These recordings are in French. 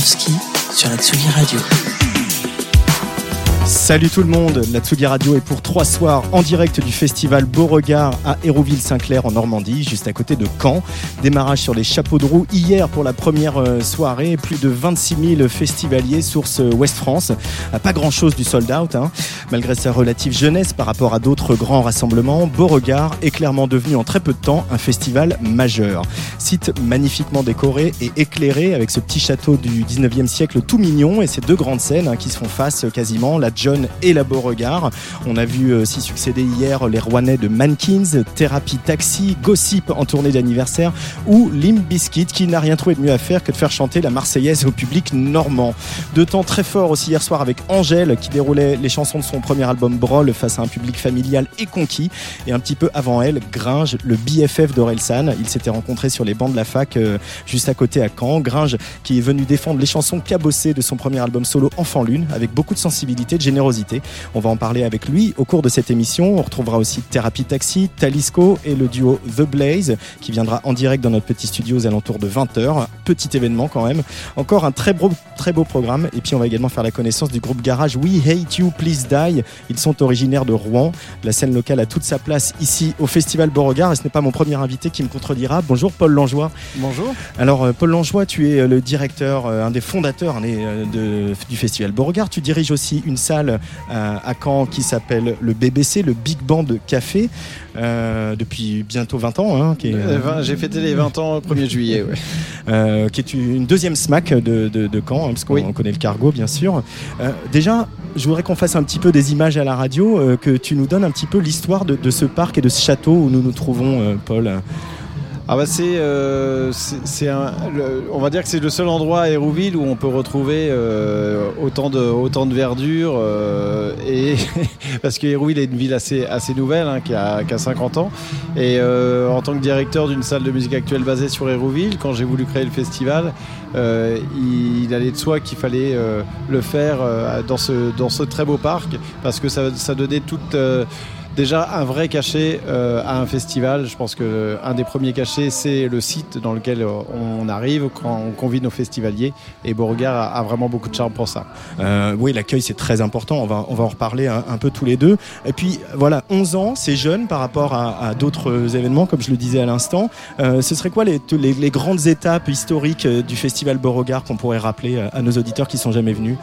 Sur la Tsugi Radio. Salut tout le monde, la Tsugi Radio est pour trois soirs en direct du festival Beauregard à Hérouville-Saint-Clair en Normandie, juste à côté de Caen. Démarrage sur les chapeaux de roue hier pour la première euh, soirée, plus de 26 000 festivaliers source Ouest France. Euh, Pas grand chose du sold out, hein. malgré sa relative jeunesse par rapport à d'autres grands rassemblements. Beauregard est clairement devenu en très peu de temps un festival majeur. Site magnifiquement décoré et éclairé avec ce petit château du 19e siècle tout mignon et ces deux grandes scènes hein, qui se font face quasiment, la John et la Beauregard. On a vu euh, s'y succéder hier les Rouennais de Mankins, Thérapie Taxi, Gossip en tournée d'anniversaire ou Limp Bizkit qui n'a rien trouvé de mieux à faire que de faire chanter la Marseillaise au public normand. Deux temps très forts aussi hier soir avec Angèle qui déroulait les chansons de son premier album Brawl face à un public familial et conquis. Et un petit peu avant elle, Gringe, le BFF d'Orelsan. Ils s'étaient rencontrés sur les bancs de la fac euh, juste à côté à Caen. Gringe qui est venu défendre les chansons cabossées de son premier album solo Enfant Lune avec beaucoup de sensibilité, de générosité. On va en parler avec lui au cours de cette émission. On retrouvera aussi Thérapie Taxi, Talisco et le duo The Blaze qui viendra en direct dans notre petit studio aux alentours de 20h. Petit événement quand même. Encore un très beau, très beau programme. Et puis on va également faire la connaissance du groupe garage We Hate You Please Die. Ils sont originaires de Rouen. La scène locale a toute sa place ici au Festival Beauregard. Et ce n'est pas mon premier invité qui me contredira. Bonjour Paul Langeois. Bonjour. Alors euh, Paul Langeois, tu es euh, le directeur, euh, un des fondateurs des, de- du Festival Beauregard. Tu diriges aussi une salle euh, à Caen qui s'appelle le BBC, le Big Band Café, euh, depuis bientôt 20 ans. hein, J'ai fêté les 20 ans le 1er juillet. ouais. euh, qui est une deuxième SMAC de, de, de Caen, hein, parce qu'on Oui. connaît le cargo bien sûr. Déjà, je voudrais qu'on fasse un petit peu des images à la radio, que tu nous donnes un petit peu l'histoire de, de ce parc et de ce château où nous nous trouvons, Paul. Ah bah euh, on va dire que c'est le seul endroit à Hérouville où on peut retrouver euh, autant de verdure euh, parce que Hérouville est une ville assez nouvelle hein, qui, a, qui a 50 ans. Et en tant que directeur d'une salle de musique actuelle basée sur Hérouville, quand j'ai voulu créer le festival, euh, il, allait de soi qu'il fallait le faire dans ce très beau parc parce que ça, ça donnait toute déjà un vrai cachet euh, à un festival. Je pense que un des premiers cachets, c'est le site dans lequel euh, on arrive quand on convie nos festivaliers. Et Beauregard a, vraiment beaucoup de charme pour ça. Euh, oui, l'accueil c'est très important. On va, on va en reparler un, peu tous les deux. Et puis voilà, 11 ans, c'est jeune par rapport à, d'autres événements, comme je le disais à l'instant. Ce serait quoi les, grandes étapes historiques du festival Beauregard qu'on pourrait rappeler à nos auditeurs qui sont jamais venus?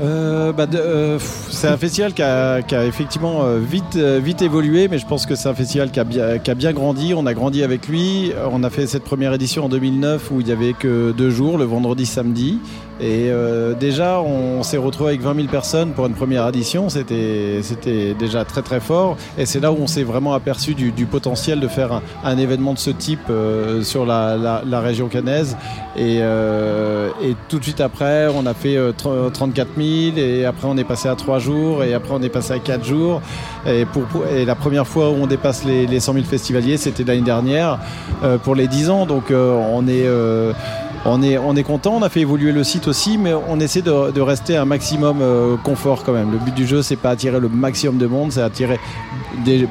Euh, bah, euh, c'est un festival qui a, effectivement euh, vite, évolué, mais je pense que c'est un festival qui a, bien, qui a bien grandi. On a grandi avec lui. On a fait cette première édition en 2009 où il n'y avait que deux jours, le vendredi, samedi. Et euh, déjà, on s'est retrouvé avec 20 000 personnes pour une première édition. C'était c'était déjà très très fort. Et c'est là où on s'est vraiment aperçu du, du potentiel de faire un, événement de ce type euh, sur la, la, la région cannaise. Et, euh, et tout de suite après, on a fait euh, tr- 34 000. Et après, on est passé à 3 jours. Et après, on est passé à 4 jours. Et, pour- et la première fois où on dépasse les, les 100 000 festivaliers, c'était l'année dernière euh, pour les 10 ans. Donc, euh, on est. on est, on est content, on a fait évoluer le site aussi, mais on essaie de, rester un maximum euh, confort quand même. Le but du jeu, c'est pas attirer le maximum de monde, c'est attirer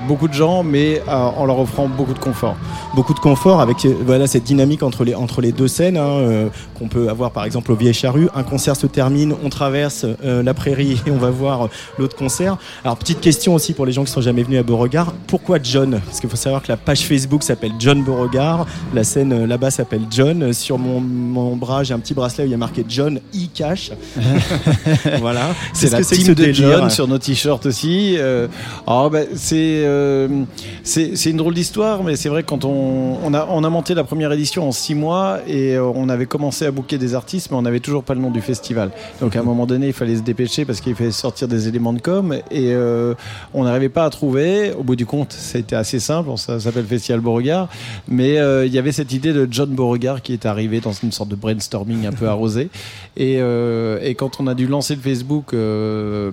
beaucoup de gens, mais euh, en leur offrant beaucoup de confort. beaucoup de confort avec euh, voilà cette dynamique entre les deux scènes hein, qu'on peut avoir par exemple au Vieille Charrue. Un concert se termine, on traverse la prairie et on va voir l'autre concert. Alors petite question aussi pour les gens qui sont jamais venus à Beauregard, pourquoi John? Parce qu'il faut savoir que la page Facebook s'appelle John Beauregard, la scène là-bas s'appelle John. Sur mon mon bras, j'ai un petit bracelet où il y a marqué John E. Cash. voilà. C'est la team de John sur nos t-shirts aussi. Euh, alors, bah, c'est euh, c'est c'est une drôle d'histoire, mais c'est vrai que quand on, on a on a monté la première édition en six mois et euh, on avait commencé à booker des artistes, mais on n'avait toujours pas le nom du festival. Donc à un moment donné, il fallait se dépêcher parce qu'il fallait sortir des éléments de com et euh, on n'arrivait pas à trouver. Au bout du compte, ça a été assez simple. Ça s'appelle Festival Beauregard, mais il y avait cette idée de John Beauregard qui est arrivé dans une sorte de brainstorming un peu arrosé. Et, euh, et quand on a dû lancer le Facebook euh,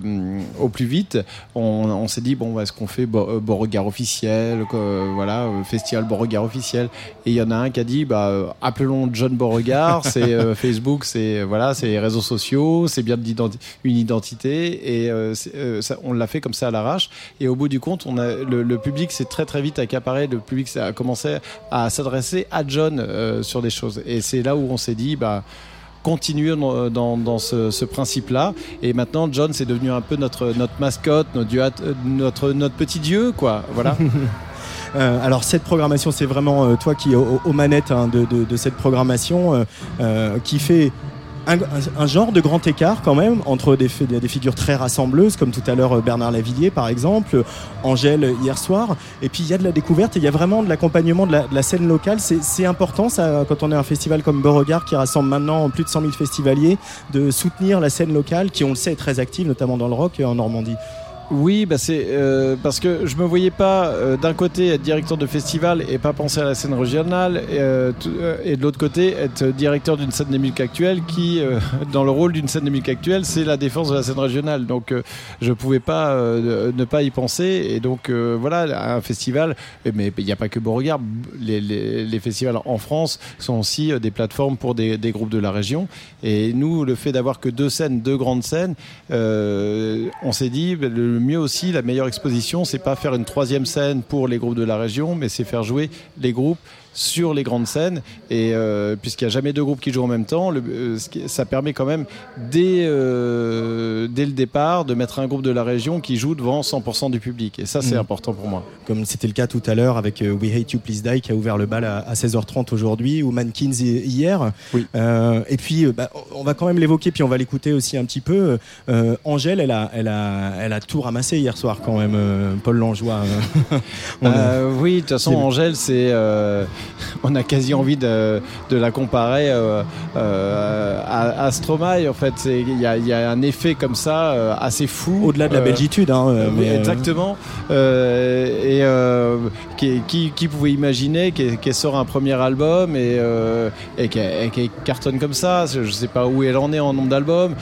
au plus vite, on, on s'est dit bon, bah, est-ce qu'on fait euh, Beauregard officiel, quoi, voilà, festival Beauregard officiel. Et il y en a un qui a dit bah, appelons John Beauregard. c'est euh, Facebook, c'est voilà, c'est les réseaux sociaux, c'est bien d'identi- une identité. Et ça- on l'a fait comme ça à l'arrache. Et au bout du compte, on a le, le public s'est très très vite accaparé. Le public a commencé à s'adresser à John sur des choses. Et c'est là où on s'est dit bah continuer dans, ce, principe-là. Et maintenant, John, c'est devenu un peu notre, notre mascotte, notre, dieu- notre, notre petit dieu, quoi. Voilà. Euh, alors cette programmation, c'est vraiment euh, toi qui es aux, manettes hein, de, cette programmation, euh, qui fait un, genre de grand écart quand même entre des, fi- des figures très rassembleuses, comme tout à l'heure euh, Bernard Lavillier par exemple, Angèle euh, hier soir, et puis il y a de la découverte et il y a vraiment de l'accompagnement de la, de la scène locale. C'est c'est important ça quand on est un festival comme Beauregard qui rassemble maintenant plus de 100 000 festivaliers, de soutenir la scène locale qui on le sait est très active, notamment dans le rock euh, en Normandie. Oui, bah c'est euh, parce que je me voyais pas euh, d'un côté être directeur de festival et pas penser à la scène régionale, et, euh, euh, et de l'autre côté être directeur d'une scène des musiques actuelle qui, euh, dans le rôle d'une scène des musiques actuelle, c'est la défense de la scène régionale. Donc euh, je pouvais pas ne pas y penser, et donc voilà, un festival. Mais il n'y a pas que Beauregard, les, les, les festivals en France sont aussi des plateformes pour des, des groupes de la région. Et nous, le fait d'avoir que deux scènes, deux grandes scènes, on s'est dit le mieux aussi, la meilleure exposition, c'est pas faire une troisième scène pour les groupes de la région, mais c'est faire jouer les groupes sur les grandes scènes et euh, puisqu'il n'y a jamais deux groupes qui jouent en même temps le- euh, ça permet quand même dès, euh, dès le départ de mettre un groupe de la région qui joue devant 100% du public et ça c'est Mhm. important pour moi comme c'était le cas tout à l'heure avec We Hate You Please Die qui a ouvert le bal à, à 16h30 aujourd'hui ou Mankins hi- hier. Oui. Et puis bah, on va quand même l'évoquer puis on va l'écouter aussi un petit peu. Angèle, elle a, elle a, elle a tout ramassé hier soir quand même. Paul Langeois. On oui, de toute façon, Angèle, c'est, on a quasi envie de, de la comparer euh, euh, à, à Stromae. En fait, il y a, il y a un effet comme ça euh, assez fou. Au-delà de la belgitude, hein, mais, exactement. Et qui, pouvait imaginer qu'elle sort un premier album et, euh, qu'elle cartonne comme ça Je ne sais pas où elle en est en nombre d'albums.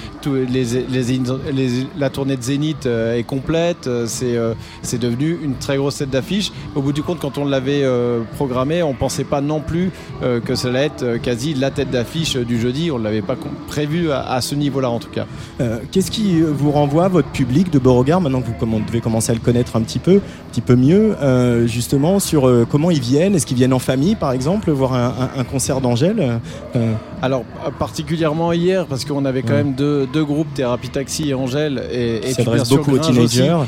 La tournée de Zénith euh, est complète. Euh, C'est devenu une très grosse tête d'affiche. Au bout du compte, quand on l'avait programmé, on pensait pas non plus que ça allait être quasi la tête d'affiche du jeudi. On l'avait pas prévu à, ce niveau-là en tout cas. Qu'est-ce qui vous renvoie votre public de Beauregard maintenant que vous devez commencer à le connaître un petit peu, un petit peu mieux, justement sur euh, comment ils viennent Est-ce qu'ils viennent en famille, par exemple, voir un, un- un concert d'Angèle Euh, Alors euh, particulièrement hier parce qu'on avait quand Ouais. même deux, deux groupes Thérapie Taxi et Angèle et, et s'adresse beaucoup aux aussi, teenagers.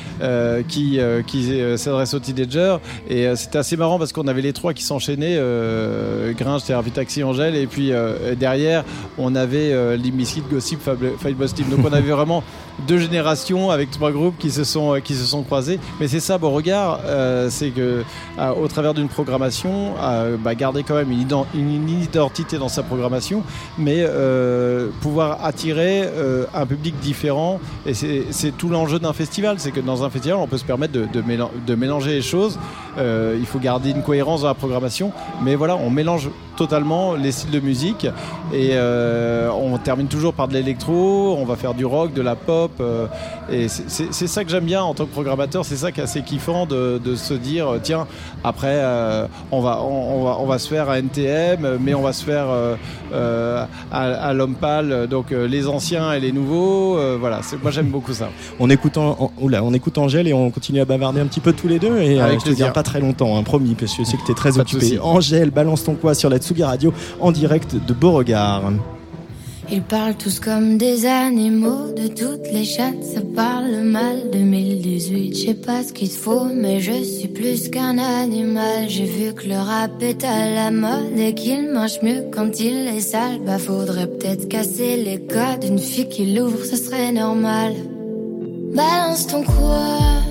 qui, qui s'adresse aux teenagers et c'était assez marrant parce qu'on avait les trois qui s'enchaînaient Gringe, Thérapie Taxi, Angèle et puis derrière on avait euh, Limbiskit, Gossip, Fabulous Team donc on avait vraiment deux générations avec trois groupes qui se sont, qui se sont croisés mais c'est ça Beauregard euh, c'est que au travers d'une programmation euh, garder quand même une, ident- une identité dans sa programmation mais euh, pouvoir attirer euh, un public différent. Et c'est tout l'enjeu d'un festival c'est que dans un festival on peut se permettre de, de mélanger les choses. Euh, il faut garder une cohérence dans la programmation mais voilà on mélange totalement les styles de musique et euh, on termine toujours par de l'électro on va faire du rock de la pop euh, et c'est- ça que j'aime bien en tant que programmateur c'est ça qui est assez kiffant de, de se dire euh, tiens après on, va, on, on va on va se faire un NTM mais on va se faire à, à l'homme pâle donc les anciens et les nouveaux voilà c'est- moi j'aime beaucoup ça On écoute, en- en- oula, on écoute Angèle et on continue à bavarder un petit peu tous les deux. Et Avec je te garde pas très longtemps, hein, promis, parce que je sais que tu es très Pas occupé. Angèle, balance ton quoi sur la Radio en direct de Beauregard. Ils parlent tous comme des animaux, de toutes les chattes, ça parle mal. 2018, je sais pas ce qu'il faut, mais je suis plus qu'un animal. J'ai vu que le rap est à la mode et qu'il mange mieux quand il est sale. Bah faudrait peut-être casser les codes, une fille qui l'ouvre, ce serait normal. Balance ton quoi?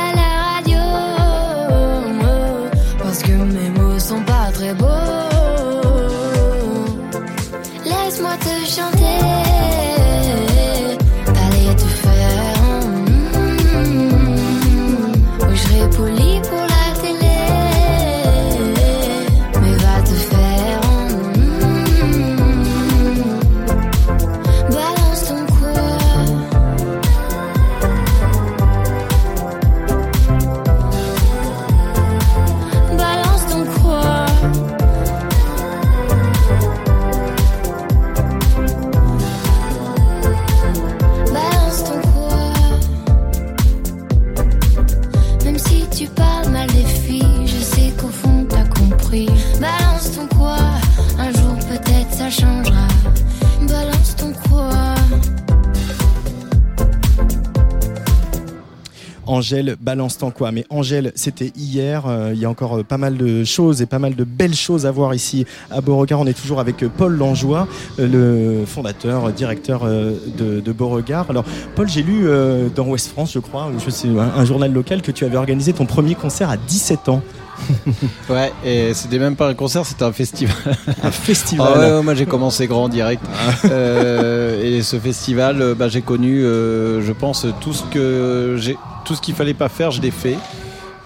Angèle, balance tant quoi. Mais Angèle, c'était hier. Euh, il y a encore euh, pas mal de choses et pas mal de belles choses à voir ici à Beauregard. On est toujours avec euh, Paul Langeois, le fondateur, directeur de, Beauregard. Alors, Paul, j'ai lu dans Ouest France, je crois, un journal local, que tu avais organisé ton premier concert à 17 ans. Ouais, et c'était même pas un concert, c'était un festival. Un festival. Ah ouais, ouais, moi j'ai commencé grand direct. Euh, et ce festival, euh, bah, j'ai connu, euh, je pense, tout ce que j'ai, tout ce qu'il fallait pas faire, je l'ai fait.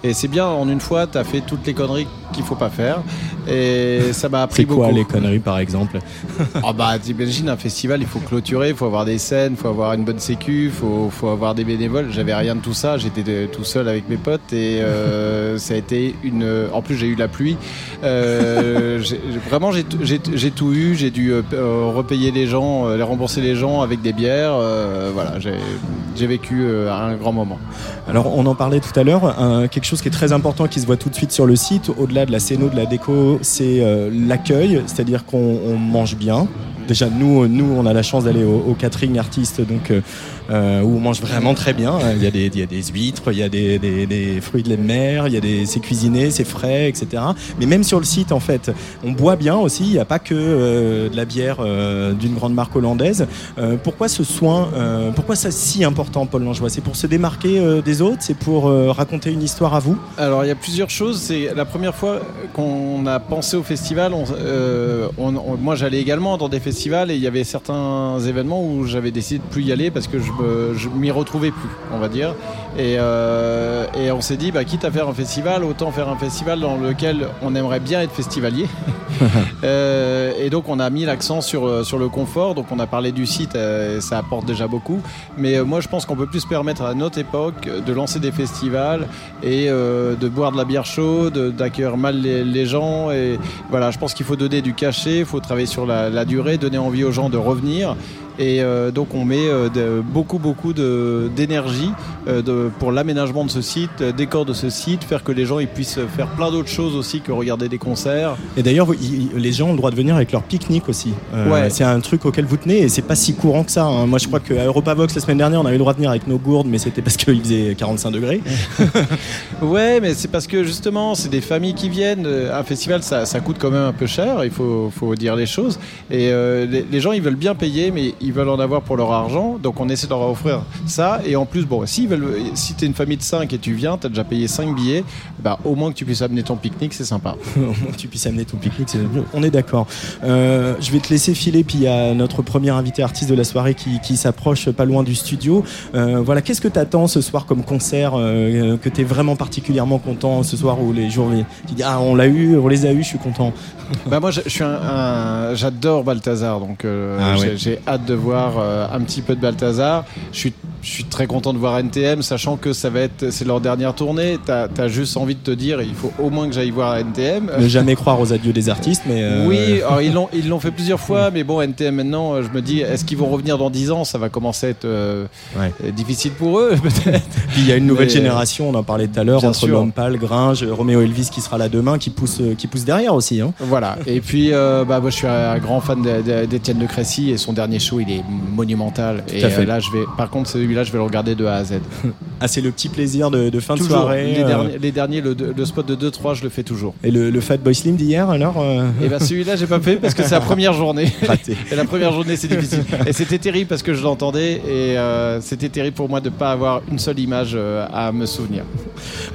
Et c'est bien, en une fois, tu as fait toutes les conneries qu'il faut pas faire. Et ça m'a appris C'est quoi beaucoup. les conneries, par exemple Ah bah t'imagines un festival, il faut clôturer, il faut avoir des scènes, il faut avoir une bonne sécu, il faut, faut avoir des bénévoles. J'avais rien de tout ça, j'étais tout seul avec mes potes et euh, ça a été une. En plus j'ai eu la pluie. Euh, vraiment j'ai tout eu, j'ai dû euh, repayer les gens, les rembourser les gens avec des bières. voilà, j'ai vécu un grand moment. Alors, on en parlait tout à l'heure. quelque chose qui est très important, qui se voit tout de suite sur le site, au-delà de la scéno, de la déco, c'est euh, l'accueil, c'est-à-dire qu'on on mange bien. Déjà, nous, nous, on a la chance d'aller au, au catering artiste, donc euh, où on mange vraiment très bien. Il y a des, il y a des huîtres, il y a des, des- fruits de la mer, il y a des, c'est cuisiné, c'est frais, etc. Mais même sur le site, en fait, on boit bien aussi. Il n'y a pas que euh, de la bière euh, d'une grande marque hollandaise. Pourquoi ce soin Pourquoi ça si important, Paul Langeois C'est pour se démarquer des autres? C'est pour raconter une histoire à vous? Alors il y a plusieurs choses. C'est la première fois qu'on a pensé au festival. moi j'allais également dans des festivals et il y avait certains événements où j'avais décidé de plus y aller parce que je je m'y retrouvais plus, on va dire. Et, et on s'est dit, bah, quitte à faire un festival, autant faire un festival dans lequel on aimerait bien être festivalier. et donc on a mis l'accent sur, sur le confort, donc on a parlé du site, ça apporte déjà beaucoup. Mais moi je pense qu'on peut plus se permettre à notre époque de lancer des festivals et de boire de la bière chaude, d'accueillir mal les, les gens. Et voilà, je pense qu'il faut donner du cachet, il faut travailler sur la, durée, donner envie aux gens de revenir. Et euh, donc on met euh, beaucoup beaucoup d'énergie euh, pour l'aménagement de ce site, décor de ce site, faire que les gens ils puissent faire plein d'autres choses aussi que regarder des concerts. Et d'ailleurs les gens ont le droit de venir avec leur pique-nique aussi. Ouais. C'est un truc auquel vous tenez et c'est pas si courant que ça. Hein. Moi je crois qu'à Europavox la semaine dernière on avait le droit de venir avec nos gourdes mais c'était parce qu'il faisait 45 degrés. ouais mais c'est parce que justement c'est des familles qui viennent. Un festival ça, ça, coûte quand même un peu cher, il faut, faut dire les choses. Et les, les, gens ils veulent bien payer mais ils veulent en avoir pour leur argent, donc on essaie de leur offrir ça. Et en plus, bon, si, si tu es une famille de 5 et tu viens, tu as déjà payé 5 billets, bah, au moins que tu puisses amener ton pique-nique, c'est sympa. au moins que tu puisses amener ton pique-nique, on est d'accord. Euh, je vais te laisser filer, puis il y a notre premier invité artiste de la soirée qui, qui s'approche pas loin du studio. Euh, voilà, qu'est-ce que tu attends ce soir comme concert euh, que tu es vraiment particulièrement content ce soir ou les jours Tu dis, ah, on l'a eu, on les a eu, je suis content. bah moi, je, suis un, j'adore Balthazar, donc ah j'ai hâte de voir euh, un petit peu de Balthazar. Je suis je suis très content de voir NTM, sachant que ça va être c'est leur dernière tournée. T'as as juste envie de te dire, il faut au moins que j'aille voir NTM. Ne jamais croire aux adieux des artistes, mais euh, oui, alors ils l'ont ils l'ont fait plusieurs fois, mais bon NTM maintenant, je me dis, est-ce qu'ils vont revenir dans 10 ans? Ça va commencer à être euh, difficile pour eux peut-être. Puis il y a une nouvelle génération, on en parlait tout à l'heure, entre L'Homme Gringe, Roméo Elvis qui sera là demain, qui pousse qui pousse derrière aussi. Hein. Voilà. Et puis bah moi je suis un grand fan d'Étienne de, Crécy et son dernier show il est monumental. et là je vais, par contre celui là je vais le regarder de A à Z. ah, c'est le petit plaisir de, fin de soirée. Les, euh. les derniers, le, spot de 2-3, je le fais toujours. Et le, Fat Boy Slim d'hier, alors Et euh? Eh bien celui-là, j'ai pas fait parce que c'est la première journée. et la première journée, c'est difficile. Et c'était terrible parce que je l'entendais et euh, c'était terrible pour moi de pas avoir une seule image à me souvenir.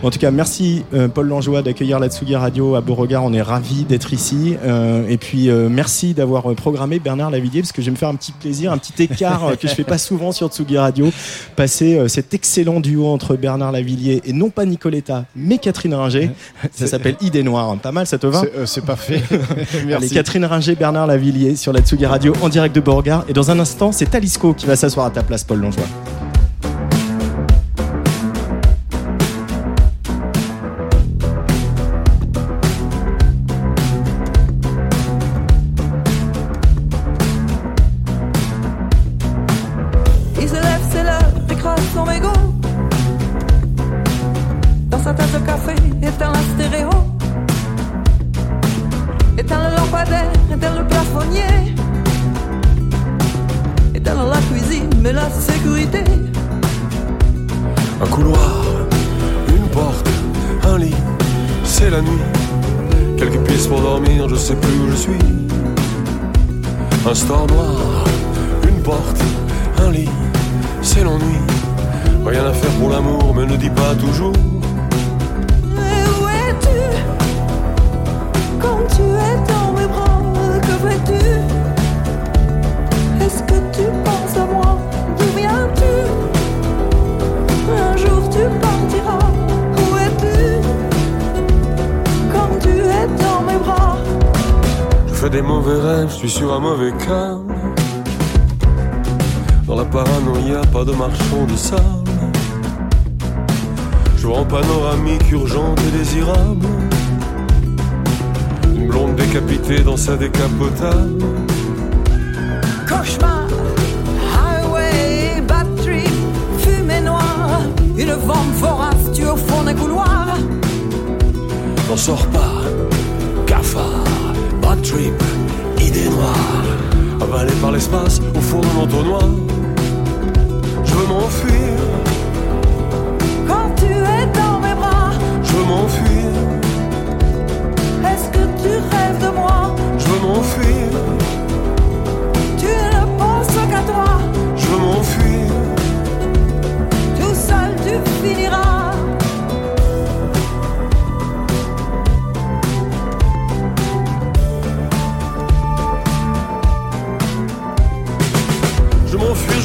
en tout cas, merci Paul Langeois d'accueillir la Tsugi Radio à Beauregard. On est ravis d'être ici. et puis, merci d'avoir programmé Bernard Lavillier parce que je vais me faire un petit plaisir, un petit écart que je fais pas souvent sur Tsugi Radio passer euh, cet excellent duo entre Bernard Lavillier et non pas Nicoletta, mais Catherine Ringer. Ça s'appelle Idée Noire. Pas mal, ça te va C'est euh, parfait. Allez, Catherine Ringer, Bernard Lavillier sur la Tsugi Radio en direct de Beauregard. Et dans un instant, c'est Talisco qui va s'asseoir à ta place, Paul Longeois. forme vorace, tu es au fond d'un couloir. T'en sors pas, cafard, bad trip, idée noire. Avalé par l'espace, au fond d'un entonnoir. Je veux m'enfuir. Quand tu es dans mes bras, je veux m'enfuir. Est-ce que tu rêves de moi? Je veux m'enfuir. Tu ne penses qu'à toi.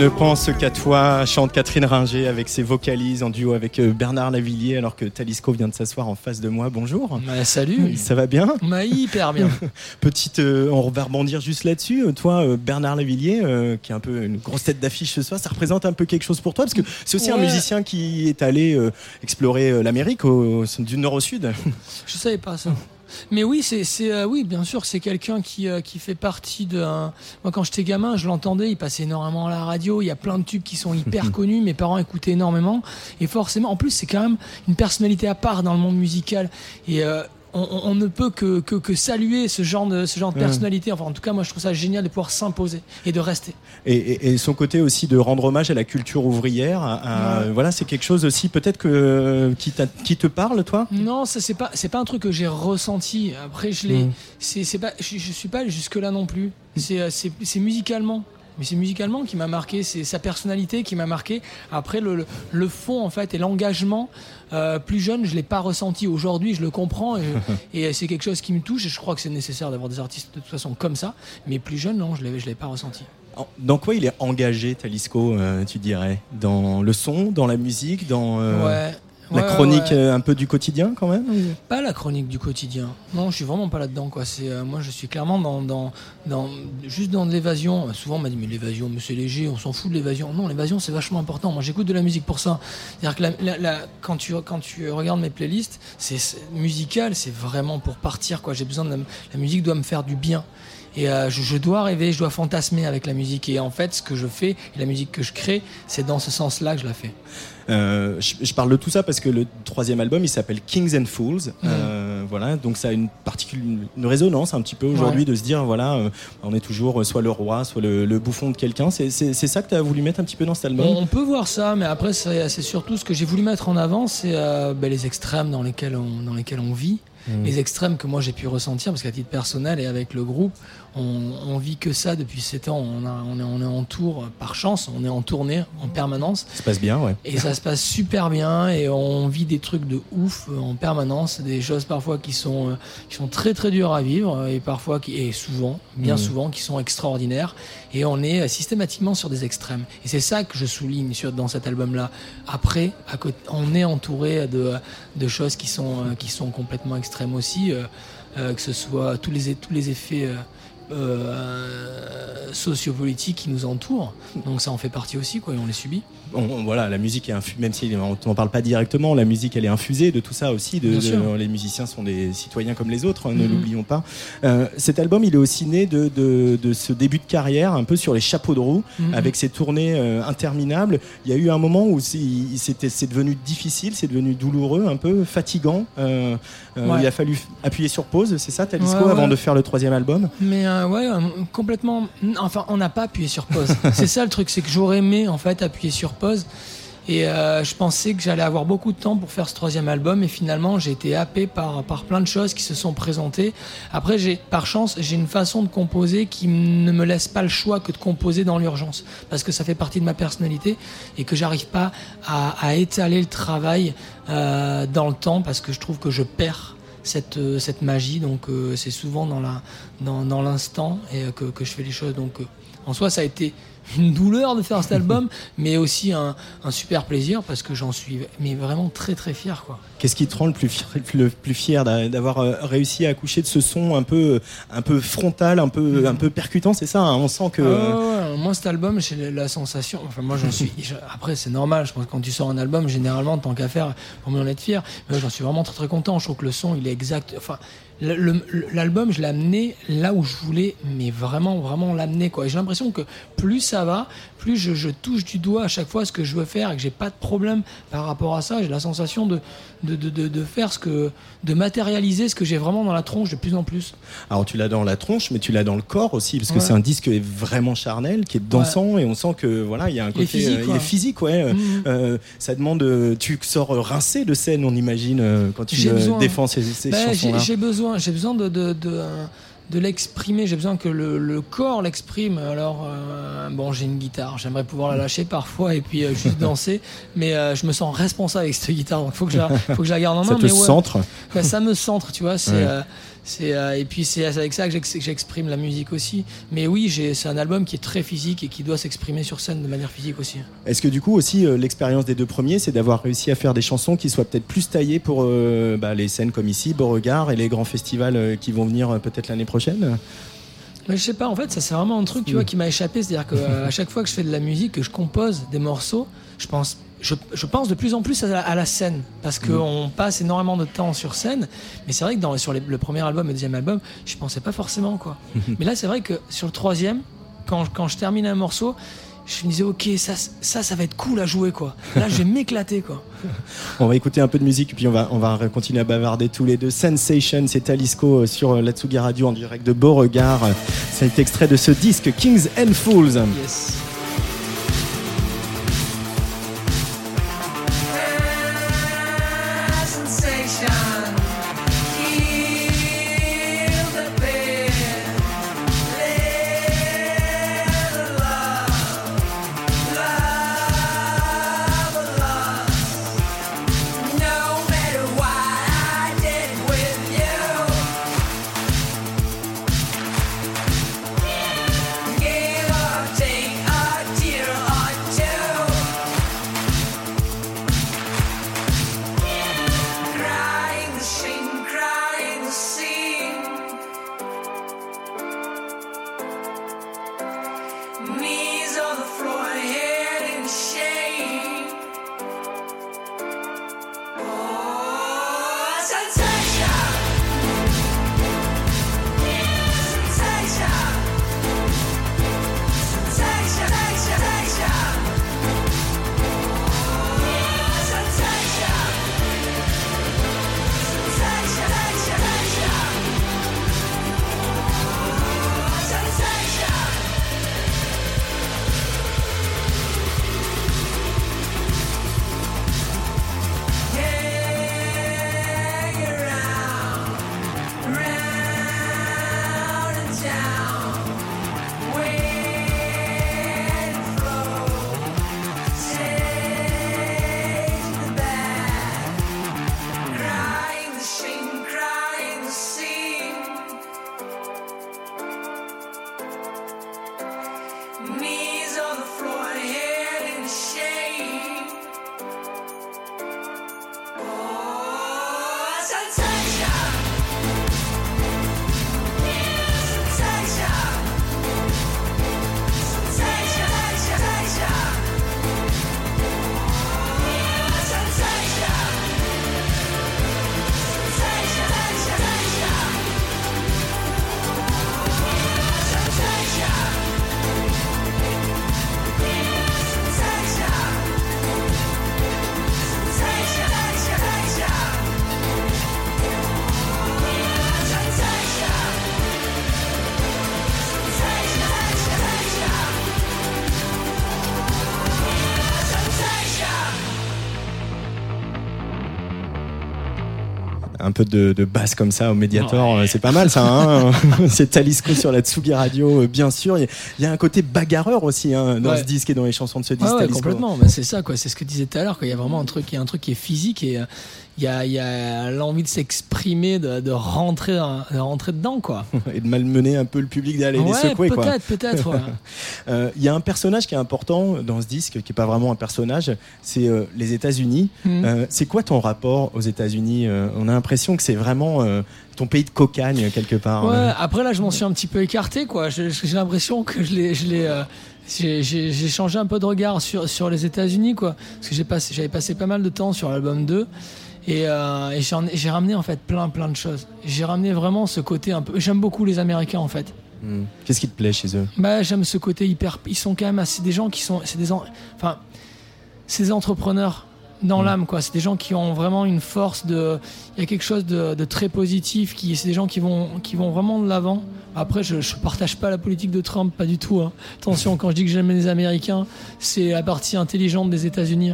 Ne penses qu'à toi. Tu ne penses qu'à toi, chante Catherine Ringer avec ses vocalises en duo avec euh, Bernard Lavillier, alors que Talisco vient de s'asseoir en face de moi. Bonjour. Bah, salut. Ça va bien? Bah, hyper bien. Petite, euh, on va rebondir juste là-dessus. Euh, Toi, euh, Bernard Lavillier, euh, qui est un peu une grosse tête d'affiche ce soir, ça représente un peu quelque chose pour toi? Parce que c'est aussi un musicien qui est allé explorer l'Amérique du nord au sud. Je savais pas ça. Mais oui, c'est, c'est, euh, oui, bien sûr, c'est quelqu'un qui, euh, qui fait partie de. un- Moi, quand j'étais gamin, je l'entendais. Il passait énormément à la radio. Il y a plein de tubes qui sont hyper connus. Mes parents écoutaient énormément. Et forcément, en plus, c'est quand même une personnalité à part dans le monde musical. Et euh, on, ne peut que, que, que saluer ce genre de, ce genre de personnalité. Enfin, en tout cas, moi, je trouve ça génial de pouvoir s'imposer et de rester. Et, et- et son côté aussi de rendre hommage à la culture ouvrière. à- à- Ouais. Voilà, c'est quelque chose aussi peut-être que qui, qui te parle, toi? Non, ça c'est pas c'est pas un truc que j'ai ressenti. Après je l'ai Mm. c'est pas je, je suis pas jusque là non plus. C'est euh, c'est musicalement. Mais c'est musicalement qui m'a marqué, c'est sa personnalité qui m'a marqué. Après le, le, fond en fait et l'engagement euh, plus jeune, je l'ai pas ressenti. Aujourd'hui, je le comprends et, et c'est quelque chose qui me touche. Et je crois que c'est nécessaire d'avoir des artistes de toute façon comme ça. Mais plus jeune, non, je je l'ai pas ressenti. En- Dans quoi il est engagé, Talisco, euh, tu dirais? Dans le son, dans la musique, dans euh, ouais. La Ouais, chronique ouais. euh, un peu du quotidien quand même Pas la chronique du quotidien. Non, je suis vraiment pas là-dedans. Quoi. C'est, euh, moi, je suis clairement dans, dans, dans, juste dans de l'évasion. Euh, Souvent, on m'a dit, mais l'évasion, mais c'est léger, on s'en fout de l'évasion. Non, l'évasion, c'est vachement important. Moi, j'écoute de la musique pour ça. C'est-à-dire que la- la- la- quand, tu, quand tu regardes mes playlists, c'est, c'est musical, c'est vraiment pour partir. Quoi. J'ai besoin de la musique doit me faire du bien. Et euh, je, je dois rêver, je dois fantasmer avec la musique. Et en fait, ce que je fais, et la musique que je crée, c'est dans ce sens-là que je la fais. Euh, je, je parle de tout ça parce que le troisième album il s'appelle Kings and Fools. Euh, voilà, donc ça a une une résonance un petit peu aujourd'hui Ouais. de se dire voilà, euh, on est toujours soit le roi, soit le, le bouffon de quelqu'un. C'est ça que tu as voulu mettre un petit peu dans cet album? On, on peut voir ça, mais après, c'est surtout ce que j'ai voulu mettre en avant, c'est ben, les extrêmes dans lesquels on, dans lesquels on vit. Mm. Les extrêmes que moi j'ai pu ressentir, parce qu'à titre personnel et avec le groupe, on, on vit que ça depuis 7 ans. On, a- on est, on est en tour, par chance, on est en tournée en permanence. Ça se passe bien, ouais. Et ça se passe super bien et on vit des trucs de ouf euh, en permanence, des choses parfois qui sont, euh, qui sont très très dures à vivre et parfois qui, et souvent, bien Mhm. souvent, qui sont extraordinaires. Et on est euh, systématiquement sur des extrêmes. Et c'est ça que je souligne sur, dans cet album-là. Après, à côté, on est entouré de, de choses qui sont, qui sont complètement extrêmes aussi, euh, que ce soit tous les, tous les effets. euh, sociopolitiques qui nous entourent. Donc ça en fait partie aussi, quoi, et on les subit. On- voilà, la musique est infusée, même si on n'en parle pas directement, la musique elle est infusée de tout ça aussi. De, de- les musiciens sont des citoyens comme les autres, hein, ne Mhm. l'oublions pas. Euh, cet album, il est aussi né de, de- de ce début de carrière, un peu sur les chapeaux de roue, Mhm. avec ces tournées euh, interminables. Il y a eu un moment où c'est devenu difficile, c'est devenu douloureux, un peu fatigant. Euh, Ouais. Il a fallu appuyer sur pause, c'est ça, Talisco, Ouais, avant de faire le troisième album? Mais ouais, complètement. Enfin, on n'a pas appuyé sur pause. c'est ça le truc, c'est que j'aurais aimé en fait appuyer sur Et euh, je pensais que j'allais avoir beaucoup de temps pour faire ce troisième album, et finalement j'ai été happé par, par plein de choses qui se sont présentées. Après, par chance, j'ai une façon de composer qui ne me laisse pas le choix que de composer dans l'urgence, parce que ça fait partie de ma personnalité et que j'arrive pas à, étaler le travail euh, dans le temps, parce que je trouve que je perds cette, euh, cette magie. Donc c'est souvent dans la dans, dans l'instant et que, que je fais les choses. Donc en soi, ça a été une douleur de faire cet album, mais aussi un, un super plaisir parce que j'en suis mais vraiment très très fier quoi. Qu'est-ce qui te rend le plus fier, le plus fier d'a- d'avoir euh, réussi à accoucher de ce son un peu, un peu frontal, un peu, un peu percutant C'est ça, hein, on sent que. Moi, cet album, j'ai la sensation. Enfin, moi, j'en suis. après, c'est normal. Je pense que quand tu sors un album, généralement, tant qu'à faire, pour mieux en être fier. Mais j'en suis vraiment très très content. Je trouve que le son, il est exact. Enfin, l'album, je l'ai amené là où je voulais, mais vraiment, vraiment l'amener. quoi. J'ai l'impression que plus ça va, plus je, je touche du doigt à chaque fois ce que je veux faire et que j'ai pas de problème par rapport à ça. J'ai la sensation de, de, de, de, de faire ce que. de matérialiser ce que j'ai vraiment dans la tronche de plus en plus. Alors tu l'as dans la tronche, mais tu l'as dans le corps aussi, parce que Ouais. c'est un disque vraiment charnel, qui est dansant, et on sent que voilà, il y a un Il est côté, physique, euh, il est physique, ouais. Euh, Mhm. euh, ça demande, euh, tu sors rincé de scène, on imagine, quand tu défends ces, ces Ben, j'ai chansons-là. j'ai besoin, j'ai besoin de, de, de, de l'exprimer. J'ai besoin que le, le corps l'exprime. Alors, euh, bon, j'ai une guitare. J'aimerais pouvoir la lâcher parfois et puis euh, juste danser. Mais euh, je me sens responsable avec cette guitare. Donc, faut que je la, faut que je la garde en main. Ça te mais ouais, centre. ben, ça me centre, tu vois. C'est, Ouais. Euh, et puis c'est avec ça que j'ex- que j'exprime la musique aussi. Mais oui, c'est un album qui est très physique et qui doit s'exprimer sur scène de manière physique aussi. Est-ce que du coup aussi euh, l'expérience des deux premiers, c'est d'avoir réussi à faire des chansons qui soient peut-être plus taillées pour euh, bah, les scènes comme ici, Beauregard et les grands festivals qui vont venir peut-être l'année prochaine? Mais je sais pas, en fait, ça c'est vraiment un truc, tu vois, qui m'a échappé. C'est-à-dire qu'à chaque fois que je fais de la musique, que je compose des morceaux, je pense, je, je pense de plus en plus à la, à la scène. Parce qu'on passe énormément de temps sur scène. Mais c'est vrai que dans, sur les- le premier album et le deuxième album, je pensais pas forcément, quoi. mais là, c'est vrai que sur le troisième, quand, quand je termine un morceau, je me disais, ok, ça, ça, ça va être cool à jouer, quoi. Là, je vais m'éclater, quoi. On va écouter un peu de musique, puis on va, on va continuer à bavarder tous les deux. Sensation, c'est Talisco euh, sur euh, la Tsugi Radio en direct de Beauregard. C'est extrait de ce disque Kings and Fools. Yes. Peu de, de basse comme ça au Mediator, euh, c'est pas mal ça. Hein c'est Talisco sur la Tsugi Radio, euh, bien sûr. Il y a- il y, a un côté bagarreur aussi hein, dans Ouais. ce disque et dans les chansons de ce disque. Ouais, Talisco. complètement. Bah, c'est ça, quoi. C'est ce que disait tout à l'heure. qu'il y a vraiment un truc, il y a un truc qui est physique et euh, il y a, il y a l'envie de s'exprimer, de, de rentrer, de rentrer dedans, quoi. Et de malmener un peu le public, d'aller les secouer, quoi. peut-être, peut-être. ouais. Euh, Il y a un personnage qui est important dans ce disque, qui est pas vraiment un personnage, c'est euh, les États-Unis. Mhm. Euh, c'est quoi ton rapport aux États-Unis On a l'impression que c'est vraiment ton pays de cocagne quelque part. Ouais, Euh, après là, je m'en suis un petit peu écarté, quoi. J'ai l'impression que je l'ai, je l'ai, j'ai, changé un peu de regard sur sur les États-Unis, quoi. Parce que j'ai passé, j'avais passé pas mal de temps sur l'album 2 et, euh, et j'ai ramené en fait plein plein de choses. J'ai ramené vraiment ce côté un peu. J'aime beaucoup les Américains en fait. hmm. Qu'est-ce qui te plaît chez eux? Bah, j'aime ce côté hyper. Ils sont quand même assez des gens qui sont. C'est des. en- Enfin, c'est des entrepreneurs dans l'âme, quoi. C'est des gens qui ont vraiment une force de. Il y a quelque chose de, de très positif. Qui, c'est des gens qui vont, qui vont vraiment de l'avant. Après, je, je partage pas la politique de Trump, pas du tout. hein. Attention, quand je dis que j'aime les Américains, c'est la partie intelligente des États-Unis.